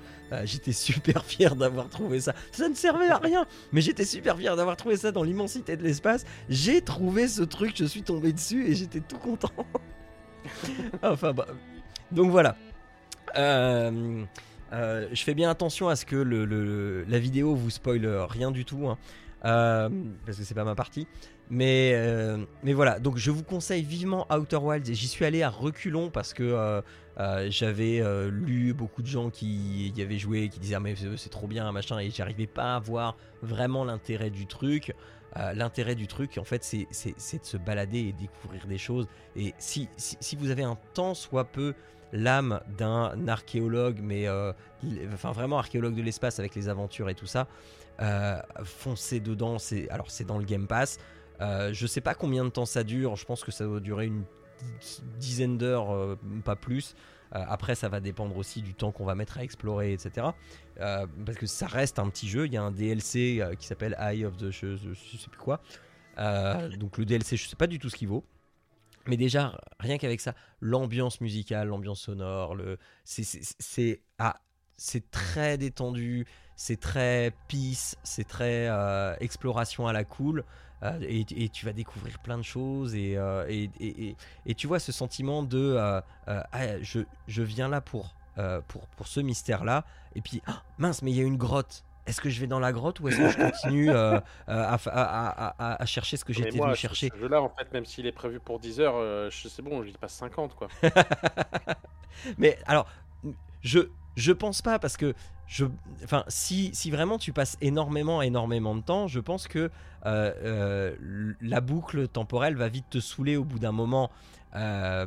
J'étais (laughs) super fier d'avoir trouvé ça. Ça ne servait à rien, mais j'étais super fier d'avoir trouvé ça dans l'immensité de l'espace. J'ai trouvé ce truc, je suis tombé dessus et j'étais tout content. (laughs) enfin, bah, donc voilà. Euh, euh, je fais bien attention à ce que le, le- la vidéo vous spoil rien du tout, hein. Euh, parce que c'est pas ma partie. Mais, euh, mais voilà, donc je vous conseille vivement Outer Wilds et j'y suis allé à reculons parce que j'avais lu beaucoup de gens qui y avaient joué, qui disaient ah, mais c'est trop bien machin et j'arrivais pas à voir vraiment l'intérêt du truc. Euh, l'intérêt du truc en fait c'est de se balader et découvrir des choses et si, si, si vous avez un temps soit peu l'âme d'un archéologue mais euh, enfin vraiment archéologue de l'espace avec les aventures et tout ça euh, foncez dedans c'est alors c'est dans le Game Pass euh, je sais pas combien de temps ça dure, je pense que ça doit durer une dizaine d'heures, pas plus. Après, ça va dépendre aussi du temps qu'on va mettre à explorer, etc. Euh, parce que ça reste un petit jeu. Il y a un DLC qui s'appelle Eye of the je, je- je sais plus quoi. Euh, donc le DLC, je sais pas du tout ce qu'il vaut. Mais déjà, rien qu'avec ça, l'ambiance musicale, l'ambiance sonore, le, c'est, ah, très détendu, c'est très peace, c'est très euh, exploration à la cool. euh, et, tu vas découvrir plein de choses et, euh, et, et- tu vois ce sentiment de ah, je, viens là pour pour, pour ce mystère-là. Et puis, ah, mince, mais il y a une grotte. Est-ce que je vais dans la grotte ou est-ce que je continue euh, à, à- à- à- à chercher ce que j'étais venu chercher ce jeu-là, en fait, même s'il est prévu pour 10 heures, euh, c'est bon, j'y passe 50, quoi. (laughs) Mais alors, je, je pense pas parce que je, enfin, si, si vraiment tu passes énormément, énormément de temps, je pense que euh, euh, la boucle temporelle va vite te saouler au bout d'un moment. euh,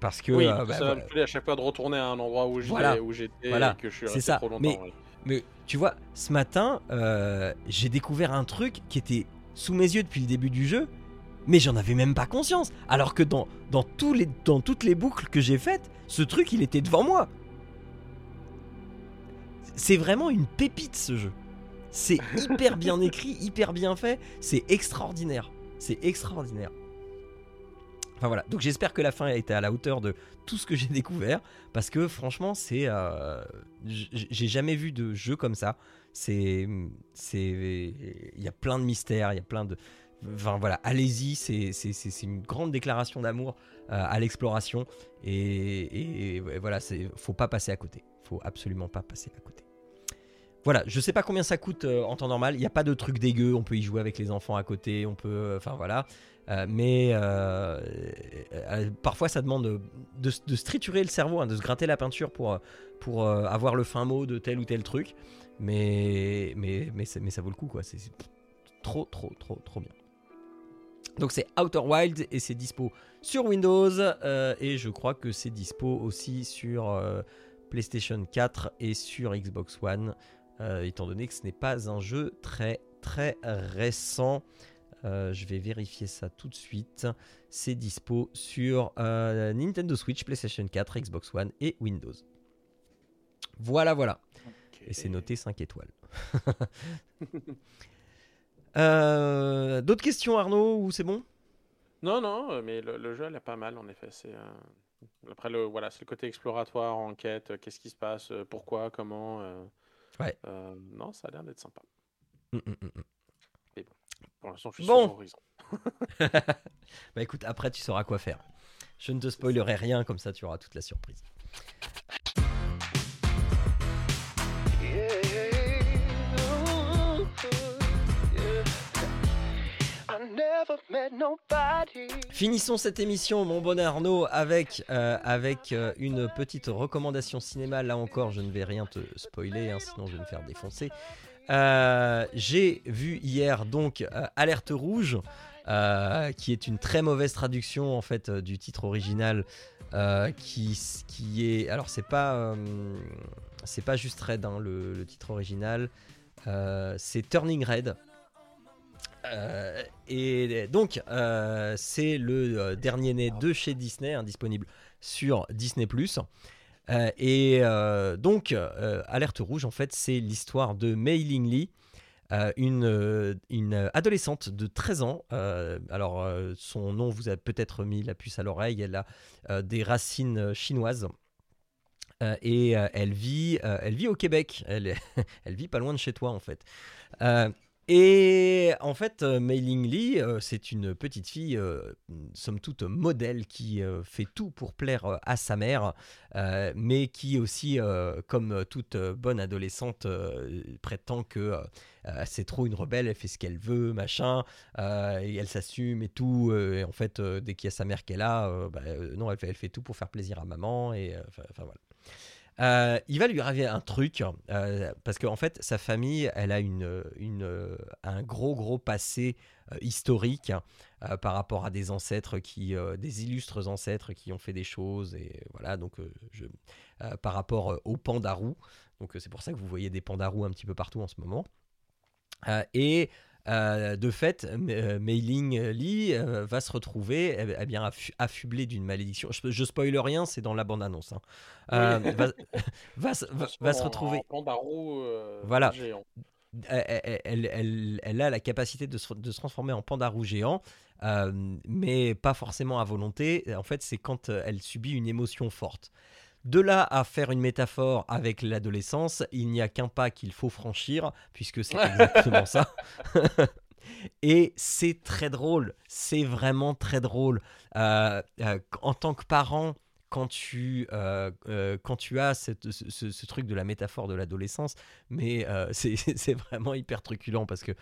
parce que Oui, euh, que bah, ça va voilà. me saouler à chaque fois de retourner à un endroit où j'étais, Voilà. où j'étais Voilà. que je suis resté ça. trop longtemps. Mais-. Mais tu vois, ce matin, euh, j'ai découvert un truc qui était sous mes yeux depuis le début du jeu, mais j'en avais même pas conscience. Alors que dans, dans, tous les, dans toutes les boucles que j'ai faites, ce truc, il était devant moi. C'est vraiment une pépite ce jeu. C'est hyper bien (laughs) écrit, hyper bien fait, c'est extraordinaire. C'est extraordinaire. Enfin voilà, donc j'espère que la fin a été à la hauteur de tout ce que j'ai (laughs) découvert, parce que franchement, c'est... euh, j'ai jamais vu de jeu comme ça. Il y a plein de mystères, il y a plein de... Enfin voilà, allez-y, c'est une grande déclaration d'amour euh, à l'exploration. Et, et ouais, voilà, faut pas passer à côté. Faut absolument pas passer à côté. Voilà, je sais pas combien ça coûte euh, en temps normal. Il n'y a pas de truc dégueu. On peut y jouer avec les enfants à côté. On peut, euh, enfin voilà. Euh, mais parfois ça demande de, de, le cerveau, hein, de se gratter la peinture pour, avoir le fin mot de tel ou tel truc. Mais mais ça vaut le coup quoi. C'est trop trop trop trop bien. Donc c'est Outer Wild et c'est dispo sur Windows et je crois que c'est dispo aussi sur PlayStation 4 et sur Xbox One, euh, étant donné que ce n'est pas un jeu très très récent. Euh, je vais vérifier ça tout de suite. C'est dispo sur euh, Nintendo Switch, PlayStation 4, Xbox One et Windows. Voilà, voilà. Et c'est noté 5 étoiles. (laughs) Euh, D'autres questions, Arnaud, ou c'est bon? Non, non, mais le, le jeu, elle est pas mal, en effet. C'est après le voilà, c'est le côté exploratoire, enquête, qu'est-ce qui se passe, pourquoi, comment. Euh, Ouais. euh, non, ça a l'air d'être sympa. Mm, mm, mm, mm. Pour l'instant, je suis Bon. sur Horizon. (laughs) Bah écoute, après tu sauras quoi faire. Je ne te spoilerai rien, comme ça tu auras toute la surprise. Finissons cette émission, mon bon Arnaud, avec, euh, avec euh, une petite recommandation cinéma. Là encore, je ne vais rien te spoiler, hein, sinon je vais me faire défoncer. Euh, J'ai vu hier donc Alerte Rouge, qui est une très mauvaise traduction en fait du titre original, qui, qui est alors c'est pas c'est pas juste Red hein, le, titre original, c'est Turning Red. Euh, et donc, euh, c'est le euh, dernier né de chez Disney, hein, disponible sur Disney ⁇ et donc, Alerte Rouge, en fait, c'est l'histoire de Mei Ling Lee, une, adolescente de 13 ans. Alors, son nom vous a peut-être mis la puce à l'oreille. Elle a des racines chinoises. Et elle, vit, elle vit au Québec. (laughs) Elle vit pas loin de chez toi, en fait. Et en fait, euh, Mei Ling Lee, euh, c'est une petite fille, euh, somme toute modèle, qui fait tout pour plaire à sa mère, mais qui aussi, comme toute bonne adolescente, prétend que c'est trop une rebelle, elle fait ce qu'elle veut, machin, et elle s'assume et tout. et en fait, dès qu'il y a sa mère qui est là, bah, non, elle fait, elle fait tout pour faire plaisir à maman, et enfin, voilà. Euh, il va lui arriver un truc euh, parce qu'en fait sa famille elle a une, un gros gros passé euh, historique euh, par rapport à des ancêtres qui des illustres ancêtres qui ont fait des choses et voilà donc je, par rapport aux pandarous donc c'est pour ça que vous voyez des pandarous un petit peu partout en ce moment. Et euh, de fait, euh, Mei Ling Lee euh, va se retrouver eh, eh bien, affu- affublé d'une malédiction. Je, je spoil rien, c'est dans la bande-annonce. hein. Euh, Oui. (laughs) va, va se- va- va se retrouver. En euh, Voilà. géant. Elle, elle- elle- elle- elle a la capacité de se, de se transformer en pandarou géant, mais pas forcément à volonté. En fait, c'est quand elle subit une émotion forte. De là à faire une métaphore avec l'adolescence, il n'y a qu'un pas qu'il faut franchir, puisque c'est exactement ça. (laughs) (laughs) Et c'est très drôle, c'est vraiment très drôle. Euh, euh, en tant que parent, quand tu, quand tu as cette, ce, truc de la métaphore de l'adolescence, mais (laughs) c'est vraiment hyper truculent parce que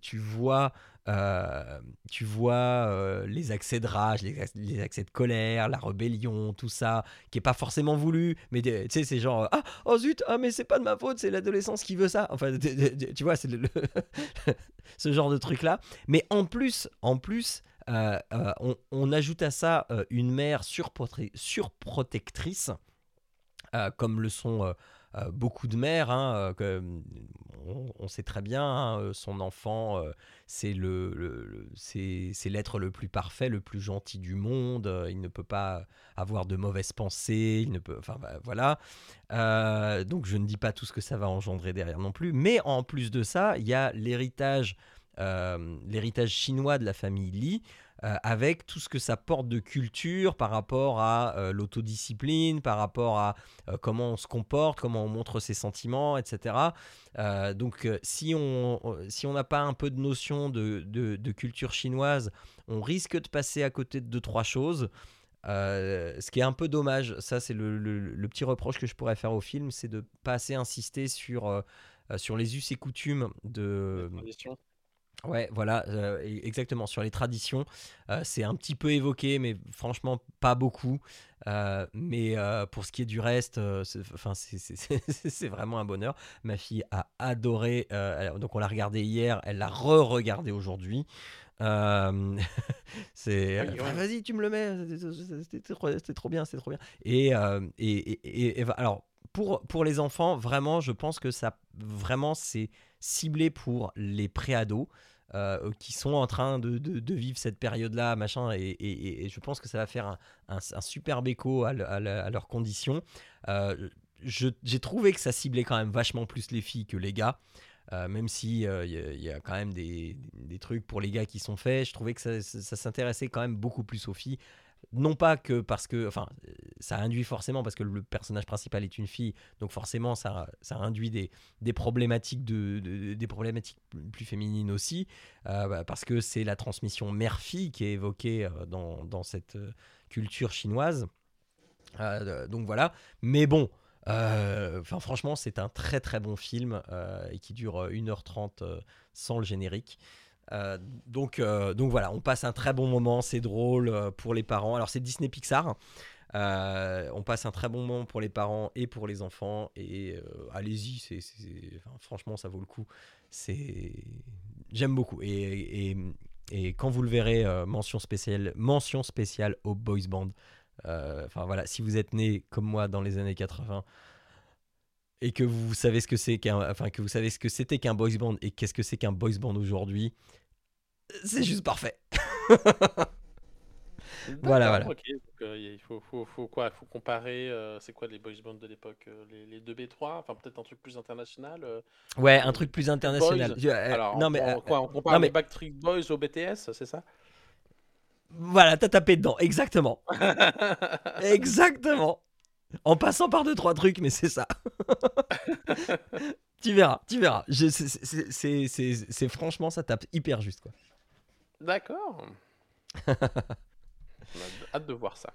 tu vois euh, tu vois euh, les accès de rage, les, accès de colère, la rébellion, tout ça, qui est pas forcément voulu, mais tu sais, c'est genre ah oh zut, ah mais c'est pas de ma faute, c'est l'adolescence qui veut ça. Enfin, tu vois, c'est (laughs) ce genre de truc là. Mais en plus, en plus, euh, on, ajoute à ça une mère surprotectrice, comme le sont beaucoup de mères, hein, euh, on, sait très bien, hein, euh, son enfant, c'est le, c'est l'être le plus parfait, le plus gentil du monde. il ne peut pas avoir de mauvaises pensées. Il ne peut, enfin bah, voilà. donc je ne dis pas tout ce que ça va engendrer derrière non plus. Mais en plus de ça, il y a l'héritage, l'héritage chinois de la famille Li. Euh, avec tout ce que ça porte de culture par rapport à euh, l'autodiscipline, par rapport à euh, comment on se comporte, comment on montre ses sentiments, etc. donc si on si n'a pas un peu de notion de, de, culture chinoise, on risque de passer à côté de deux, trois choses. ce qui est un peu dommage, ça c'est le, le, petit reproche que je pourrais faire au film, c'est de pas assez insister sur, sur les us et coutumes de, Ouais, voilà, euh, e-, exactement. Sur les traditions, euh, c'est un petit peu évoqué, mais franchement, pas beaucoup. Euh, mais pour ce qui est du reste, (laughs) c'est vraiment un bonheur. Ma fille a adoré, donc on l'a regardé hier, elle l'a re-regardé aujourd'hui. (laughs) c'est vas-y tu me le mets c'était trop, bien c'est trop bien et, et, et, alors pour, pour les enfants vraiment je pense que ça vraiment c'est ciblé pour les préados euh, qui sont en train de, vivre cette période-là, machin, et, je pense que ça va faire un, un, superbe écho à, leurs conditions. Euh, j'ai trouvé que ça ciblait quand même vachement plus les filles que les gars. Euh, même si il y, a quand même des, trucs pour les gars qui sont faits, je trouvais que ça s'intéressait quand même beaucoup plus aux filles non pas que parce que, enfin, ça induit forcément parce que le personnage principal est une fille, donc forcément ça, ça induit des, des problématiques de, des problématiques plus féminines aussi, euh, bah, parce que c'est la transmission mère-fille qui est évoquée euh, dans, dans, cette euh, culture chinoise. donc voilà, mais bon. Enfin, franchement, c'est un très très bon film et qui dure 1h30 sans le générique. Euh, donc, euh, donc voilà, on passe un très bon moment, c'est drôle euh, pour les parents. Alors c'est Disney Pixar. on passe un très bon moment pour les parents et pour les enfants. Et allez-y, c'est, franchement, ça vaut le coup. C'est, j'aime beaucoup. Et, et, et, quand vous le verrez, mention spéciale, mention spéciale au boys band. Enfin voilà, si vous êtes né comme moi dans les années 80 et que vous savez ce que c'est qu'un, enfin que vous savez ce que c'était qu'un boys band et qu'est-ce que c'est qu'un boys band aujourd'hui, c'est juste parfait. voilà, voilà. Euh, il faut, faut, faut, quoi? Faut comparer, euh, c'est quoi les boys bands de l'époque euh, les, les, 2B3 Enfin, peut-être un truc plus international Ouais, un truc plus international. Alors, non, mais, quoi, on compare les Backstreet Boys au BTS, c'est ça? Voilà, t'as tapé dedans, exactement. exactement. En passant par deux, trois trucs, mais c'est ça. (laughs) tu verras, tu verras. C'est franchement, ça tape hyper juste. quoi. D'accord. (laughs) hâte de voir ça.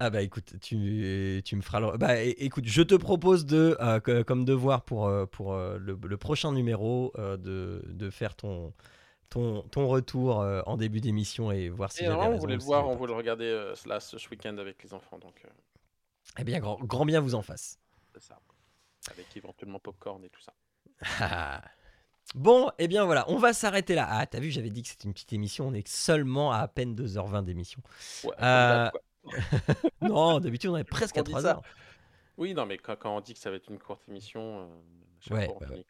Ah bah écoute, tu, tu me feras le... Bah écoute, je te propose de, euh, comme devoir pour, euh, pour euh, le, prochain numéro, de, de, faire ton, ton, ton retour en début d'émission et voir si... Et on voulait le voir, on voulait le regarder là, ce week-end avec les enfants. Donc, eh bien, grand, grand bien vous en fasse. C'est ça. Avec éventuellement popcorn et tout ça. (laughs) bon, eh bien voilà, on va s'arrêter là. Ah, t'as vu, j'avais dit que c'était une petite émission. On est seulement à à peine 2h20 d'émission. Ouais, euh... (laughs) non, d'habitude, on est presque à 3h. Oui, non, mais quand, quand, on dit que ça va être une courte émission, euh, ouais, ouais.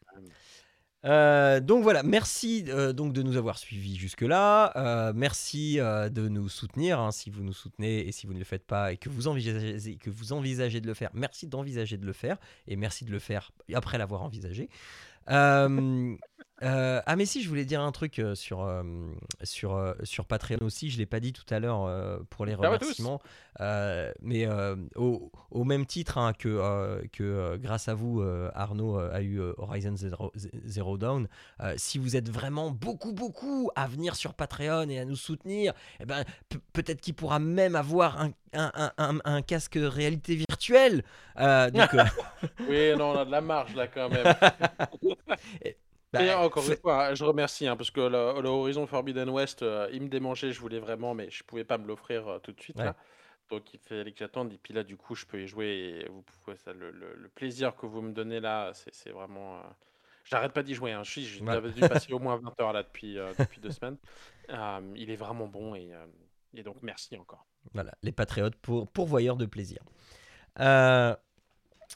Euh, donc voilà, merci euh, donc de nous avoir suivis jusque-là. Euh, merci de nous soutenir hein, si vous nous soutenez et si vous ne le faites pas et que vous envisagez, que vous envisagez de le faire. Merci d'envisager de le faire et merci de le faire après l'avoir envisagé. Euh, ah mais si, je voulais dire un truc euh, sur, euh, sur, euh, sur Patreon aussi, je l'ai pas dit tout à l'heure pour les tous. remerciements, mais au, au même titre hein, que, que grâce à vous, Arnaud a eu Horizon Zero, Zero Dawn, si vous êtes vraiment beaucoup, beaucoup à venir sur Patreon et à nous soutenir, eh ben, pe- peut-être qu'il pourra même avoir un, un, un- casque réalité virtuelle. Donc, (laughs) Oui, non, on a de la marge là quand même. (laughs) bah, Et encore une fois, je remercie hein, parce que le, le Horizon Forbidden West, euh, il me démangeait, je voulais vraiment, mais je pouvais pas me l'offrir euh, tout de suite Ouais. là. Donc il fallait que j'attende. Et puis là, du coup, je peux y jouer. Et vous pouvez, ça, le, le- le plaisir que vous me donnez là, c'est vraiment. euh, J'arrête pas d'y jouer. Hein. Je suis, j'ai Ouais. dû passer au moins (laughs) 20 heures là depuis, euh, depuis deux semaines. Il est vraiment bon et, et donc merci encore. Voilà, les patriotes pour pourvoyeurs de plaisir. Euh,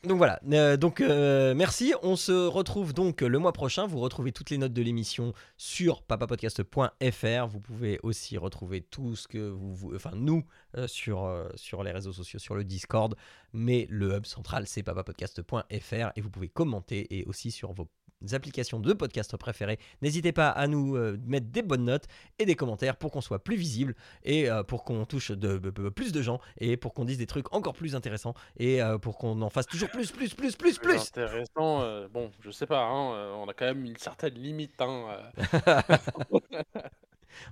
donc voilà, euh, donc euh, merci. On se retrouve donc le mois prochain. Vous retrouvez toutes les notes de l'émission sur papapodcast.fr. Vous pouvez aussi retrouver tout ce que vous, vous- enfin nous, euh, sur, sur les réseaux sociaux, sur le Discord. Mais le hub central, c'est papapodcast.fr et vous pouvez commenter et aussi sur vos applications de podcast préférées. N'hésitez pas à nous euh, mettre des bonnes notes et des commentaires pour qu'on soit plus visible et euh, pour qu'on touche de, de- de- plus de gens et pour qu'on dise des trucs encore plus intéressants et euh, pour qu'on en fasse toujours plus, plus, plus, plus, Plus intéressant. bon, je sais pas. hein, on a quand même une certaine limite. Hein, (laughs)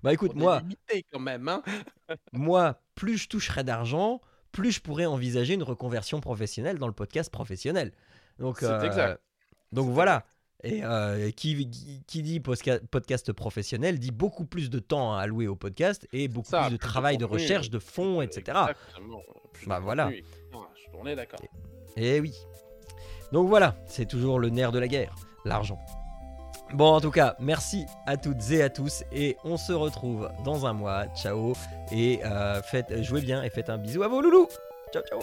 Bah écoute, on moi, limité quand même. Hein. (laughs) moi, plus je toucherai d'argent, plus je pourrais envisager une reconversion professionnelle dans le podcast professionnel. Donc, exact. Donc voilà. Et euh, qui, qui, qui dit podcast professionnel dit beaucoup plus de temps à allouer au podcast et beaucoup Ça, plus de plus travail de contenu, recherche, de fond, etc. Bah, voilà. On est d'accord. Et oui. Donc voilà, c'est toujours le nerf de la guerre, l'argent. Bon, en tout cas, merci à toutes et à tous. Et on se retrouve dans un mois. Ciao. Et euh, faites, jouez bien et faites un bisou à vos loulous. Ciao, ciao.